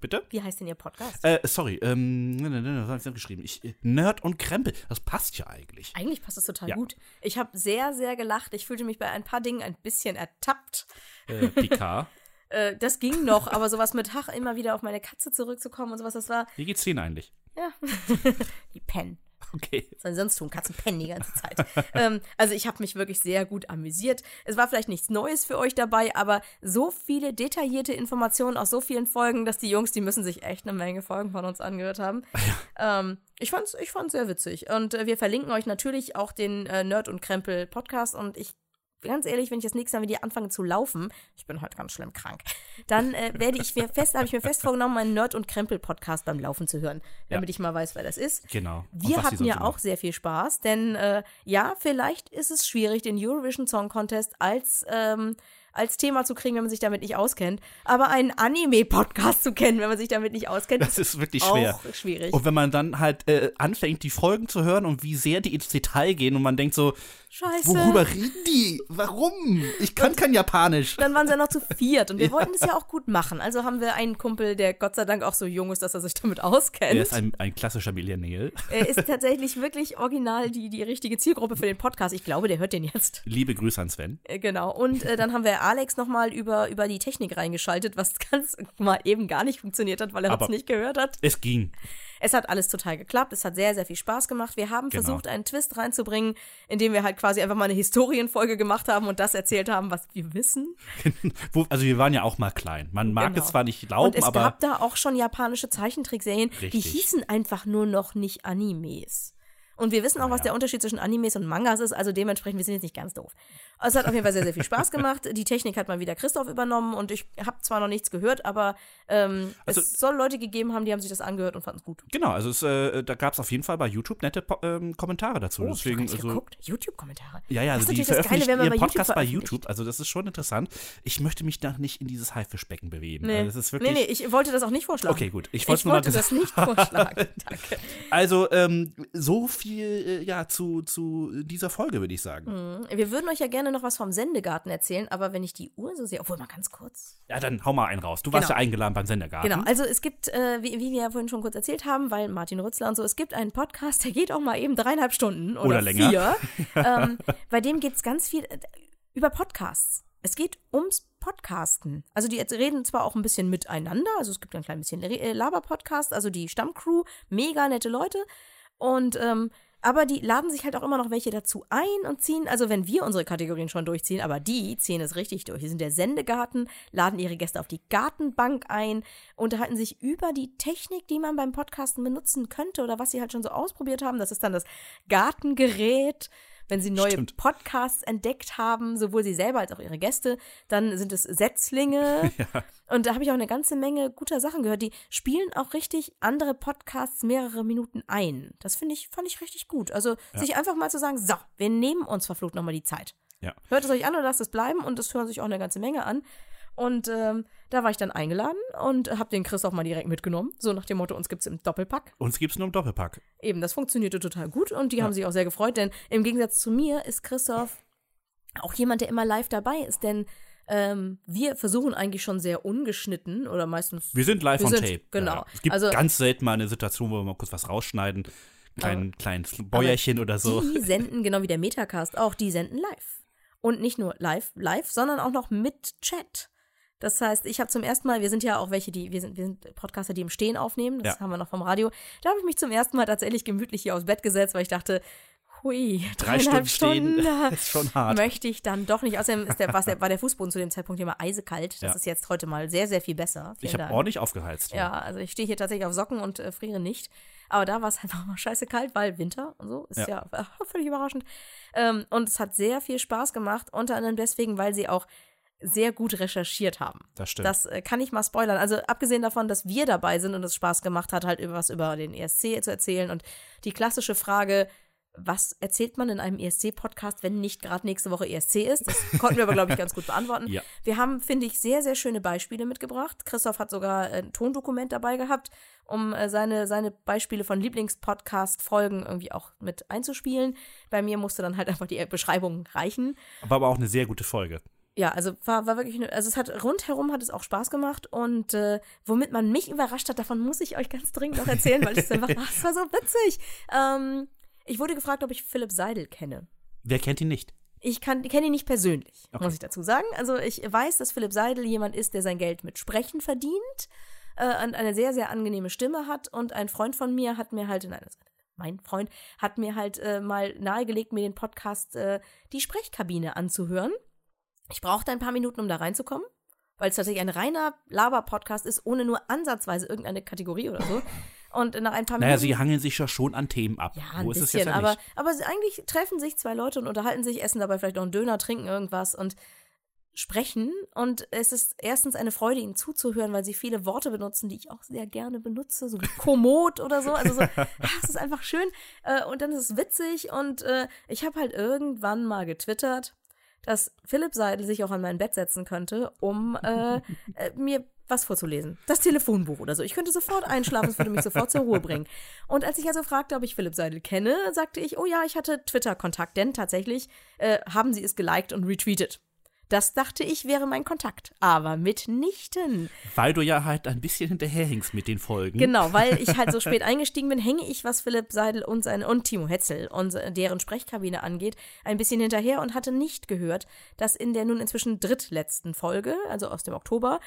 Bitte? Wie heißt denn Ihr Podcast? Äh, sorry, ähm, ne, ne, ne, was hab ich denn geschrieben? Ich, äh, Nerd und Krempel, das passt ja eigentlich. Eigentlich passt es total Ja. gut. Ich habe sehr, sehr gelacht. Ich fühlte mich bei ein paar Dingen ein bisschen ertappt. Äh, Picard. Äh, das ging noch, aber sowas mit Hach immer wieder auf meine Katze zurückzukommen und sowas, das war, Wie geht's denen eigentlich? ja, die pennen. Okay. Was sollen sonst tun? Katzen pennen die ganze Zeit. ähm, also ich habe mich wirklich sehr gut amüsiert. Es war vielleicht nichts Neues für euch dabei, aber so viele detaillierte Informationen aus so vielen Folgen, dass die Jungs, die müssen sich echt eine Menge Folgen von uns angehört haben. Ähm, ich fand's, ich fand's sehr witzig. Und äh, wir verlinken euch natürlich auch den äh, Nerd und Krempel Podcast und ich Ganz ehrlich, wenn ich das nächste Mal wieder anfange zu laufen, ich bin heute ganz schlimm krank, dann äh, werde ich mir fest, habe ich mir fest vorgenommen, meinen Nerd und Krempel Podcast beim Laufen zu hören, damit ich mal weiß, wer das ist. Genau. Wir hatten ja auch sehr viel Spaß, denn äh, ja, vielleicht ist es schwierig, den Eurovision Song Contest als, ähm, als Thema zu kriegen, wenn man sich damit nicht auskennt. Aber einen Anime-Podcast zu kennen, wenn man sich damit nicht auskennt, Das ist wirklich auch schwer. schwierig. Und wenn man dann halt äh, anfängt, die Folgen zu hören und wie sehr die ins Detail gehen und man denkt so, Scheiße. worüber reden die? Warum? Ich kann kein Japanisch. Dann waren sie ja noch zu viert und wir wollten es ja auch gut machen. Also haben wir einen Kumpel, der Gott sei Dank auch so jung ist, dass er sich damit auskennt. Er ist ein, ein klassischer Millennial. Er ist tatsächlich wirklich original die, die richtige Zielgruppe für den Podcast. Ich glaube, der hört den jetzt. Liebe Grüße an Sven. Äh, Genau. Und äh, dann haben wir Alex nochmal über, über die Technik reingeschaltet, was ganz mal eben gar nicht funktioniert hat, weil er uns nicht gehört hat. Es ging. Es hat alles total geklappt. Es hat sehr, sehr viel Spaß gemacht. Wir haben Genau. versucht, einen Twist reinzubringen, indem wir halt quasi einfach mal eine Historienfolge gemacht haben und das erzählt haben, was wir wissen. Also wir waren ja auch mal klein. Man mag Genau. es zwar nicht glauben, es aber gab da auch schon japanische Zeichentrickserien, die Richtig. hießen einfach nur noch nicht Animes. Und wir wissen auch, was ja. der Unterschied zwischen Animes und Mangas ist, also dementsprechend, wir sind jetzt nicht ganz doof. Also es hat auf jeden Fall sehr, sehr viel Spaß gemacht. Die Technik hat mal wieder Christoph übernommen und ich habe zwar noch nichts gehört, aber ähm, Also- es soll Leute gegeben haben, die haben sich das angehört und fanden es gut. Genau, also es, äh, da gab es auf jeden Fall bei YouTube nette Po- ähm, Kommentare dazu. Oh, ich Deswegen, nicht also, geguckt. YouTube-Kommentare. Ja, ja, Das also ist die natürlich das Geile, veröffentlichen wenn man bei Podcast bei veröffentlicht. YouTube. Also das ist schon interessant. Ich möchte mich da nicht in dieses Haifischbecken bewegen. Nee. Also das wirklich. nee, nee, ich wollte das auch nicht vorschlagen. Okay, gut. Ich Ich wollte nur mal wollte das nicht vorschlagen. Danke. Also ähm, so viel äh, ja zu, zu dieser Folge würde ich sagen. Mhm. Wir würden euch ja gerne noch was vom Sendegarten erzählen, aber wenn ich die Uhr so sehe, obwohl mal ganz kurz. Ja, dann hau mal einen raus. Du warst Genau. ja eingeladen beim Sendergarten. Genau, also es gibt, äh, wie, wie wir ja vorhin schon kurz erzählt haben, weil Martin Rützler und so, es gibt einen Podcast, der geht auch mal eben dreieinhalb Stunden oder, Oder länger. vier. ähm, bei dem geht es ganz viel äh, über Podcasts. Es geht ums Podcasten. Also die reden zwar auch ein bisschen miteinander, also es gibt ein klein bisschen äh, Laber-Podcast, also die Stammcrew, mega nette Leute. Und ähm, aber die laden sich halt auch immer noch welche dazu ein und ziehen, also wenn wir unsere Kategorien schon durchziehen, aber die ziehen es richtig durch. Die sind der Sendegarten, laden ihre Gäste auf die Gartenbank ein, unterhalten sich über die Technik, die man beim Podcasten benutzen könnte oder was sie halt schon so ausprobiert haben. Das ist dann das Gartengerät. Wenn sie neue Stimmt. Podcasts entdeckt haben, sowohl sie selber als auch ihre Gäste, dann sind es Setzlinge. Und da habe ich auch eine ganze Menge guter Sachen gehört. Die spielen auch richtig andere Podcasts mehrere Minuten ein. Das finde ich, fand ich richtig gut. Also sich einfach mal zu sagen, so, wir nehmen uns verflucht nochmal die Zeit. Ja. Hört es euch an oder lasst es bleiben und das hören sich auch eine ganze Menge an. Und ähm, da war ich dann eingeladen und habe den Christoph mal direkt mitgenommen. So nach dem Motto, uns gibt's im Doppelpack. Uns gibt's nur im Doppelpack. Eben, das funktionierte total gut und die haben sich auch sehr gefreut, denn im Gegensatz zu mir ist Christoph auch jemand, der immer live dabei ist, denn ähm, wir versuchen eigentlich schon sehr ungeschnitten oder meistens. Wir sind live Wir on sind- tape. genau. Ja. Es gibt Also- ganz selten mal eine Situation, wo wir mal kurz was rausschneiden. Klein, kleines Bäuerchen oder so. Die senden, genau wie der Metacast auch, die senden live. Und nicht nur live, live, sondern auch noch mit Chat. Das heißt, ich habe zum ersten Mal, wir sind ja auch welche, die, wir sind, wir sind Podcaster, die im Stehen aufnehmen, das Ja. haben wir noch vom Radio. Da habe ich mich zum ersten Mal tatsächlich gemütlich hier aufs Bett gesetzt, weil ich dachte, hui, Drei dreieinhalb Stunden stehen Stunden, ist schon hart. möchte ich dann doch nicht. Außerdem ist der, der, war der Fußboden zu dem Zeitpunkt immer eisekalt. Das Ja. ist jetzt heute mal sehr, sehr viel besser. Ich Vielen habe Dank. ordentlich aufgeheizt. Ja, also ich stehe hier tatsächlich auf Socken und äh, friere nicht. Aber da war es einfach mal scheiße kalt, weil Winter und so. Ist ja, Ja. völlig überraschend. Ähm, und es hat sehr viel Spaß gemacht, unter anderem deswegen, weil sie auch sehr gut recherchiert haben. Das stimmt. Das äh, kann ich mal spoilern. Also abgesehen davon, dass wir dabei sind und es Spaß gemacht hat, halt über was über den ESC zu erzählen und die klassische Frage, was erzählt man in einem ESC-Podcast, wenn nicht gerade nächste Woche ESC ist? Das konnten wir aber, glaube ich, ganz gut beantworten. Ja. Wir haben, finde ich, sehr, sehr schöne Beispiele mitgebracht. Christoph hat sogar ein Tondokument dabei gehabt, um äh, seine, seine Beispiele von Lieblingspodcast-Folgen irgendwie auch mit einzuspielen. Bei mir musste dann halt einfach die Beschreibung reichen. War aber auch eine sehr gute Folge. Ja, also war, war wirklich, eine, also es hat rundherum hat es auch Spaß gemacht und äh, womit man mich überrascht hat, davon muss ich euch ganz dringend noch erzählen, weil es einfach, ach, es war so witzig. Ähm, ich wurde gefragt, ob ich Philipp Seidel kenne. Wer kennt ihn nicht? Ich kann- kenne ihn nicht persönlich, Okay. muss ich dazu sagen. Also ich weiß, dass Philipp Seidel jemand ist, der sein Geld mit Sprechen verdient äh, und eine sehr, sehr angenehme Stimme hat. Und ein Freund von mir hat mir halt, nein, mein Freund hat mir halt äh, mal nahegelegt, mir den Podcast äh, Die Sprechkabine anzuhören. Ich brauchte ein paar Minuten, um da reinzukommen, weil es tatsächlich ein reiner Laber-Podcast ist, ohne nur ansatzweise irgendeine Kategorie oder so. Und nach ein paar Naja, Minuten. sie hangeln sich ja schon an Themen ab. Ja, ein Wo ist es bisschen, jetzt ja aber, aber eigentlich treffen sich zwei Leute und unterhalten sich, essen dabei vielleicht noch einen Döner, trinken irgendwas und sprechen. Und es ist erstens eine Freude, ihnen zuzuhören, weil sie viele Worte benutzen, die ich auch sehr gerne benutze, so wie kommod oder so. Also so, ah, es ist einfach schön. Äh, Und dann ist es witzig und äh, ich habe halt irgendwann mal getwittert, dass Philipp Seidel sich auch an mein Bett setzen könnte, um äh, äh, mir was vorzulesen. Das Telefonbuch oder so. Ich könnte sofort einschlafen, es würde mich sofort zur Ruhe bringen. Und als ich also fragte, ob ich Philipp Seidel kenne, sagte ich, oh ja, ich hatte Twitter-Kontakt, denn tatsächlich äh, haben sie es geliked und retweetet. Das dachte ich wäre mein Kontakt, aber mitnichten. Weil du ja halt ein bisschen hinterherhängst mit den Folgen. Genau, weil ich halt so spät eingestiegen bin, hänge ich, was Philipp Seidel und seine und Timo Hetzel und deren Sprechkabine angeht, ein bisschen hinterher und hatte nicht gehört, dass in der nun inzwischen drittletzten Folge, also aus dem Oktober,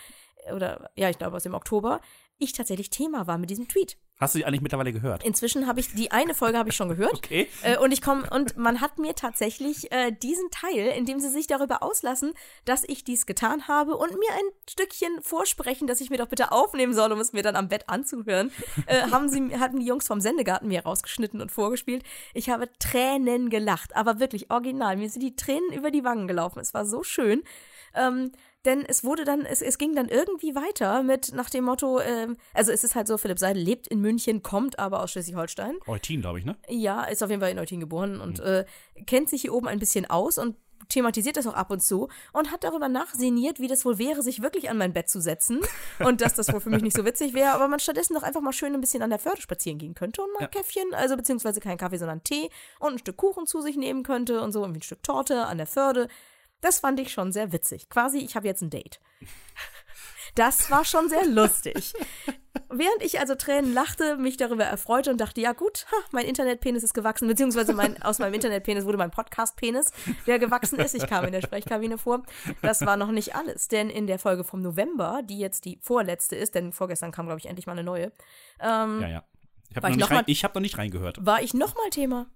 oder ja, ich glaube aus dem Oktober, ich tatsächlich Thema war mit diesem Tweet. Hast du die eigentlich mittlerweile gehört? Inzwischen habe ich die eine Folge habe ich schon gehört. Okay. Äh, und ich komme und man hat mir tatsächlich äh, diesen Teil, in dem sie sich darüber auslassen, dass ich dies getan habe und mir ein Stückchen vorsprechen, dass ich mir doch bitte aufnehmen soll, um es mir dann am Bett anzuhören, äh, haben sie hatten die Jungs vom Sendegarten mir rausgeschnitten und vorgespielt. Ich habe Tränen gelacht, aber wirklich original. Mir sind die Tränen über die Wangen gelaufen. Es war so schön. Ähm, denn es wurde dann, es, es ging dann irgendwie weiter mit nach dem Motto, ähm, also es ist halt so, Philipp Seidel lebt in München, kommt aber aus Schleswig-Holstein. Eutin, glaube ich, ne? Ja, ist auf jeden Fall in Eutin geboren und äh, kennt sich hier oben ein bisschen aus und thematisiert das auch ab und zu und hat darüber nachsiniert, wie das wohl wäre, sich wirklich an mein Bett zu setzen und dass das wohl für mich nicht so witzig wäre, aber man stattdessen doch einfach mal schön ein bisschen an der Förde spazieren gehen könnte und mal ein Käffchen, also beziehungsweise kein Kaffee, sondern Tee und ein Stück Kuchen zu sich nehmen könnte und so, irgendwie ein Stück Torte an der Förde. Das fand ich schon sehr witzig. Quasi, ich habe jetzt ein Date. Das war schon sehr lustig. Während ich also Tränen lachte, mich darüber erfreute und dachte, ja gut, ha, mein Internetpenis ist gewachsen, beziehungsweise mein, aus meinem Internetpenis wurde mein Podcast-Penis, der gewachsen ist. Ich kam in der Sprechkabine vor. Das war noch nicht alles, denn in der Folge vom November, die jetzt die vorletzte ist, denn vorgestern kam, glaube ich, endlich mal eine neue, ähm, Ja, ja. Ich habe noch, noch hab noch nicht reingehört. war ich nochmal Thema.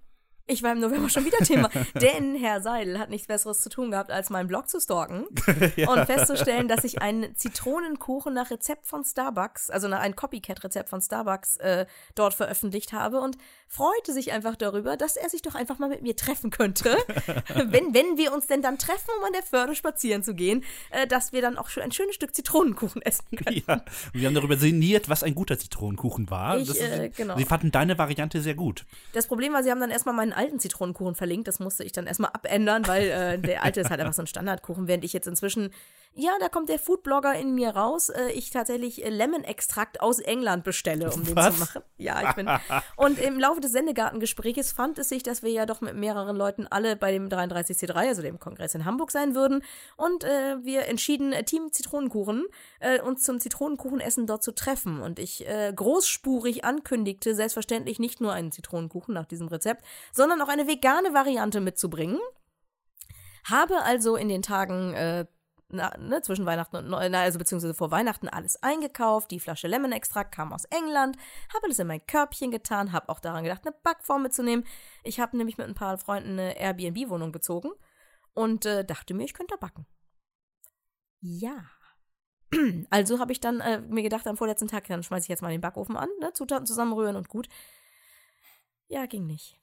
Ich war im November schon wieder Thema. Denn Herr Seidel hat nichts Besseres zu tun gehabt, als meinen Blog zu stalken und festzustellen, dass ich einen Zitronenkuchen nach Rezept von Starbucks, also nach ein Copycat-Rezept von Starbucks äh, dort veröffentlicht habe und freute sich einfach darüber, dass er sich doch einfach mal mit mir treffen könnte, wenn, wenn wir uns denn dann treffen, um an der Förde spazieren zu gehen, äh, dass wir dann auch schon ein schönes Stück Zitronenkuchen essen können. Ja, und wir haben darüber sinniert, was ein guter Zitronenkuchen war. Ich, ist- äh, genau. Sie fanden deine Variante sehr gut. Das Problem war, sie haben dann erstmal meinen alten Zitronenkuchen verlinkt. Das musste ich dann erstmal abändern, weil äh, der alte ist halt einfach so ein Standardkuchen, während ich jetzt inzwischen, ja, da kommt der Foodblogger in mir raus, äh, ich tatsächlich äh, Lemon-Extrakt aus England bestelle, um den Was? zu machen. Ja, ich bin. Und im Laufe des Sendegartengespräches fand es sich, dass wir ja doch mit mehreren Leuten alle bei dem 33C3, also dem Kongress in Hamburg sein würden. Und äh, wir entschieden, äh, Team Zitronenkuchen, äh, uns zum Zitronenkuchenessen dort zu treffen. Und ich äh, großspurig ankündigte, selbstverständlich nicht nur einen Zitronenkuchen nach diesem Rezept, sondern auch eine vegane Variante mitzubringen. Habe also in den Tagen äh, na, ne, zwischen Weihnachten und Neu na, also beziehungsweise vor Weihnachten alles eingekauft. Die Flasche Lemon-Extrakt kam aus England, habe alles in mein Körbchen getan, habe auch daran gedacht, eine Backform mitzunehmen. Ich habe nämlich mit ein paar Freunden eine Airbnb-Wohnung bezogen und äh, dachte mir, ich könnte backen. Ja. Also habe ich dann äh, mir gedacht, am vorletzten Tag, dann schmeiße ich jetzt mal den Backofen an, ne, Zutaten zusammenrühren und gut. Ja, ging nicht.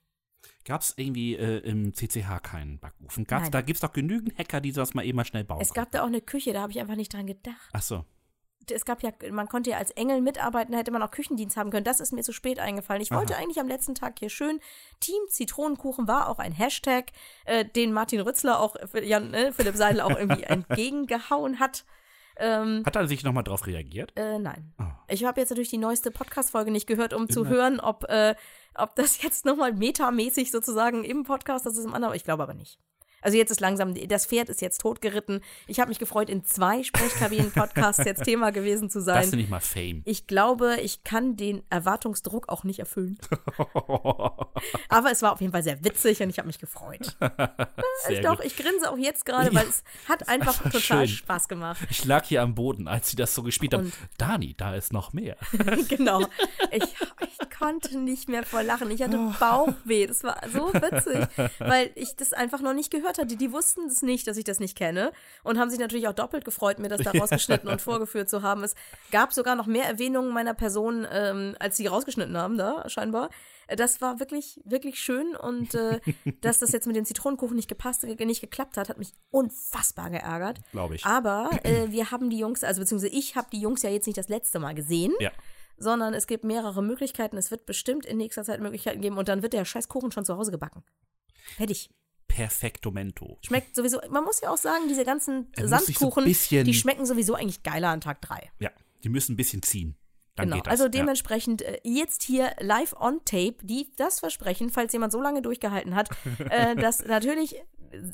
Gab es irgendwie äh, im CCH keinen Backofen? Gab's, Nein. da gibt es doch genügend Hacker, die sowas mal eben mal schnell bauen. Es gab da auch eine Küche, da habe ich einfach nicht dran gedacht. Ach so. es gab ja, man konnte ja als Engel mitarbeiten, da hätte man auch Küchendienst haben können. Das ist mir zu spät eingefallen. Ich wollte eigentlich am letzten Tag hier schön. Team Zitronenkuchen war auch ein Hashtag, äh, den Martin Rützler auch, äh, Jan, äh, Philipp Seidel auch irgendwie entgegengehauen hat. Ähm, Hat er sich nochmal drauf reagiert? äh, nein. Oh. Ich habe jetzt natürlich die neueste Podcast-Folge nicht gehört, um zu hören, ob, äh, ob das jetzt nochmal metamäßig sozusagen im Podcast, das ist im anderen. Ich glaube aber nicht. Also jetzt ist langsam, das Pferd ist jetzt totgeritten. Ich habe mich gefreut, in zwei Sprechkabinen-Podcasts jetzt Thema gewesen zu Das sein. ist nicht mal Fame. Ich glaube, ich kann den Erwartungsdruck auch nicht erfüllen. Aber es war auf jeden Fall sehr witzig und ich habe mich gefreut. Ich doch, gut. ich grinse auch jetzt gerade, weil es hat einfach total schön. Spaß gemacht. Ich lag hier am Boden, als sie das so gespielt haben. Und- Dani, da ist noch mehr. genau. Ich, ich konnte nicht mehr vor Lachen. Ich hatte Bauchweh. Das war so witzig, weil ich das einfach noch nicht gehört hatte. Die wussten es nicht, dass ich das nicht kenne und haben sich natürlich auch doppelt gefreut, mir das da rausgeschnitten und vorgeführt zu haben. Es gab sogar noch mehr Erwähnungen meiner Person, ähm, als sie rausgeschnitten haben, da scheinbar. Das war wirklich, wirklich schön und äh, dass das jetzt mit dem Zitronenkuchen nicht gepasst, nicht geklappt hat, hat mich unfassbar geärgert. Glaube ich. Aber äh, wir haben die Jungs, also beziehungsweise ich habe die Jungs ja jetzt nicht das letzte Mal gesehen Ja. sondern es gibt mehrere Möglichkeiten. Es wird bestimmt in nächster Zeit Möglichkeiten geben und dann wird der scheiß Kuchen schon zu Hause gebacken. Fertig. Perfektomento. Schmeckt sowieso, man muss ja auch sagen, diese ganzen Er so Sandkuchen, bisschen- die schmecken sowieso eigentlich geiler an Tag drei. Ja, die müssen ein bisschen ziehen. Dann Genau, also ja. dementsprechend äh, jetzt hier live on tape, die das versprechen, falls jemand so lange durchgehalten hat, äh, dass natürlich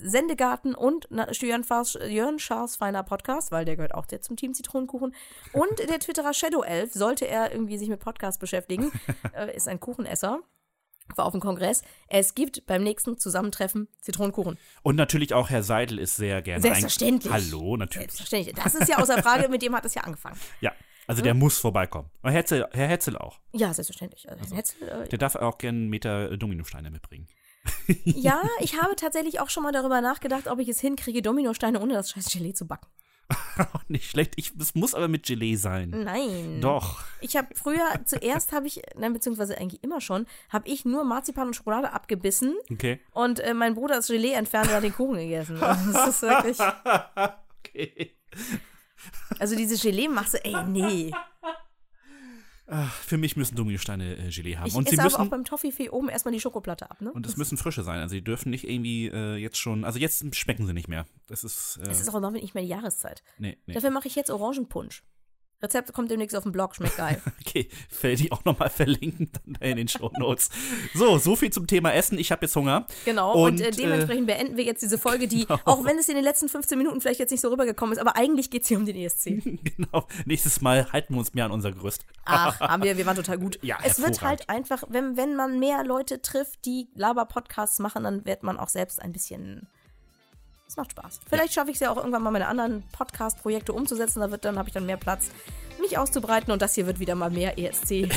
Sendegarten und Jörn, Fars, Jörn Schaas feiner Podcast, weil der gehört auch jetzt zum Team Zitronenkuchen und der Twitterer Shadow Elf, sollte er irgendwie sich mit Podcast beschäftigen, äh, ist ein Kuchenesser. War auf dem Kongress. Es gibt beim nächsten Zusammentreffen Zitronenkuchen. Und natürlich auch Herr Seidel ist sehr gerne Selbstverständlich. Hallo, natürlich. Selbstverständlich. Das ist ja außer Frage, mit dem hat es ja angefangen. Ja, also der muss vorbeikommen. Und Herr Hetzel, Herr Hetzel auch. Ja, selbstverständlich. Also, Herr Hetzel, äh, Der darf auch gerne einen Meter äh, Dominosteine mitbringen. ja, ich habe tatsächlich auch schon mal darüber nachgedacht, ob ich es hinkriege, Dominosteine ohne das scheiß Gelee zu backen. Nicht schlecht. Ich, es muss aber mit Gelee sein. Nein. Doch. Ich habe früher, zuerst habe ich, nein, beziehungsweise eigentlich immer schon, habe ich nur Marzipan und Schokolade abgebissen Okay. und äh, mein Bruder das Gelee entfernt und hat den Kuchen gegessen. Also, Das ist wirklich, okay. also diese Gelee-Masse, ey, nee. Ach, für mich müssen Dominosteine äh, Gelee haben. Ich und sie esse aber auch müssen. beim Toffifee oben erstmal die Schokoplatte ab, ne? Und es müssen frische sein. Also die dürfen nicht irgendwie äh, jetzt schon. Also jetzt schmecken sie nicht mehr. Das ist. Äh, Es ist auch überhaupt nicht mehr die Jahreszeit. nee, nee. Dafür mache ich jetzt Orangenpunsch. Rezept kommt demnächst auf den Blog, schmeckt geil. Okay, werde ich auch nochmal verlinken dann in den Show Notes. So, so viel zum Thema Essen. Ich habe jetzt Hunger. Genau, und, Und, äh, dementsprechend beenden wir jetzt diese Folge, die, Genau. auch wenn es in den letzten 15 Minuten vielleicht jetzt nicht so rübergekommen ist, aber eigentlich geht es hier um den ESC. genau. Nächstes Mal halten wir uns mehr an unser Gerüst. Ach, haben wir, wir waren total gut. Ja, es wird halt einfach, wenn, wenn man mehr Leute trifft, die Laber-Podcasts machen, dann wird man auch selbst ein bisschen. Es macht Spaß. Vielleicht schaffe ich es ja auch irgendwann mal meine anderen Podcast-Projekte umzusetzen. Da wird dann habe ich dann mehr Platz, mich auszubreiten und das hier wird wieder mal mehr ESC.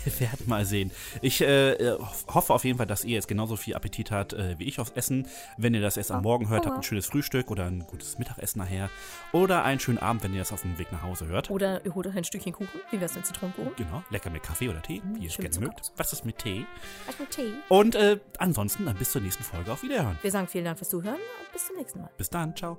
Wir werden mal sehen. Ich äh, äh, hoffe auf jeden Fall, dass ihr jetzt genauso viel Appetit habt äh, wie ich aufs Essen. Wenn ihr das erst am Morgen hört, habt ein schönes Frühstück oder ein gutes Mittagessen nachher. Oder einen schönen Abend, wenn ihr das auf dem Weg nach Hause hört. Oder ihr holt euch ein Stückchen Kuchen. Wie wär's mit Zitronenkuchen? Genau, lecker mit Kaffee oder Tee, wie ihr es gerne mögt. Was ist mit Tee? Was mit Tee? Und äh, ansonsten dann bis zur nächsten Folge. Auf Wiederhören. Wir sagen vielen Dank fürs Zuhören und bis zum nächsten Mal. Bis dann, ciao.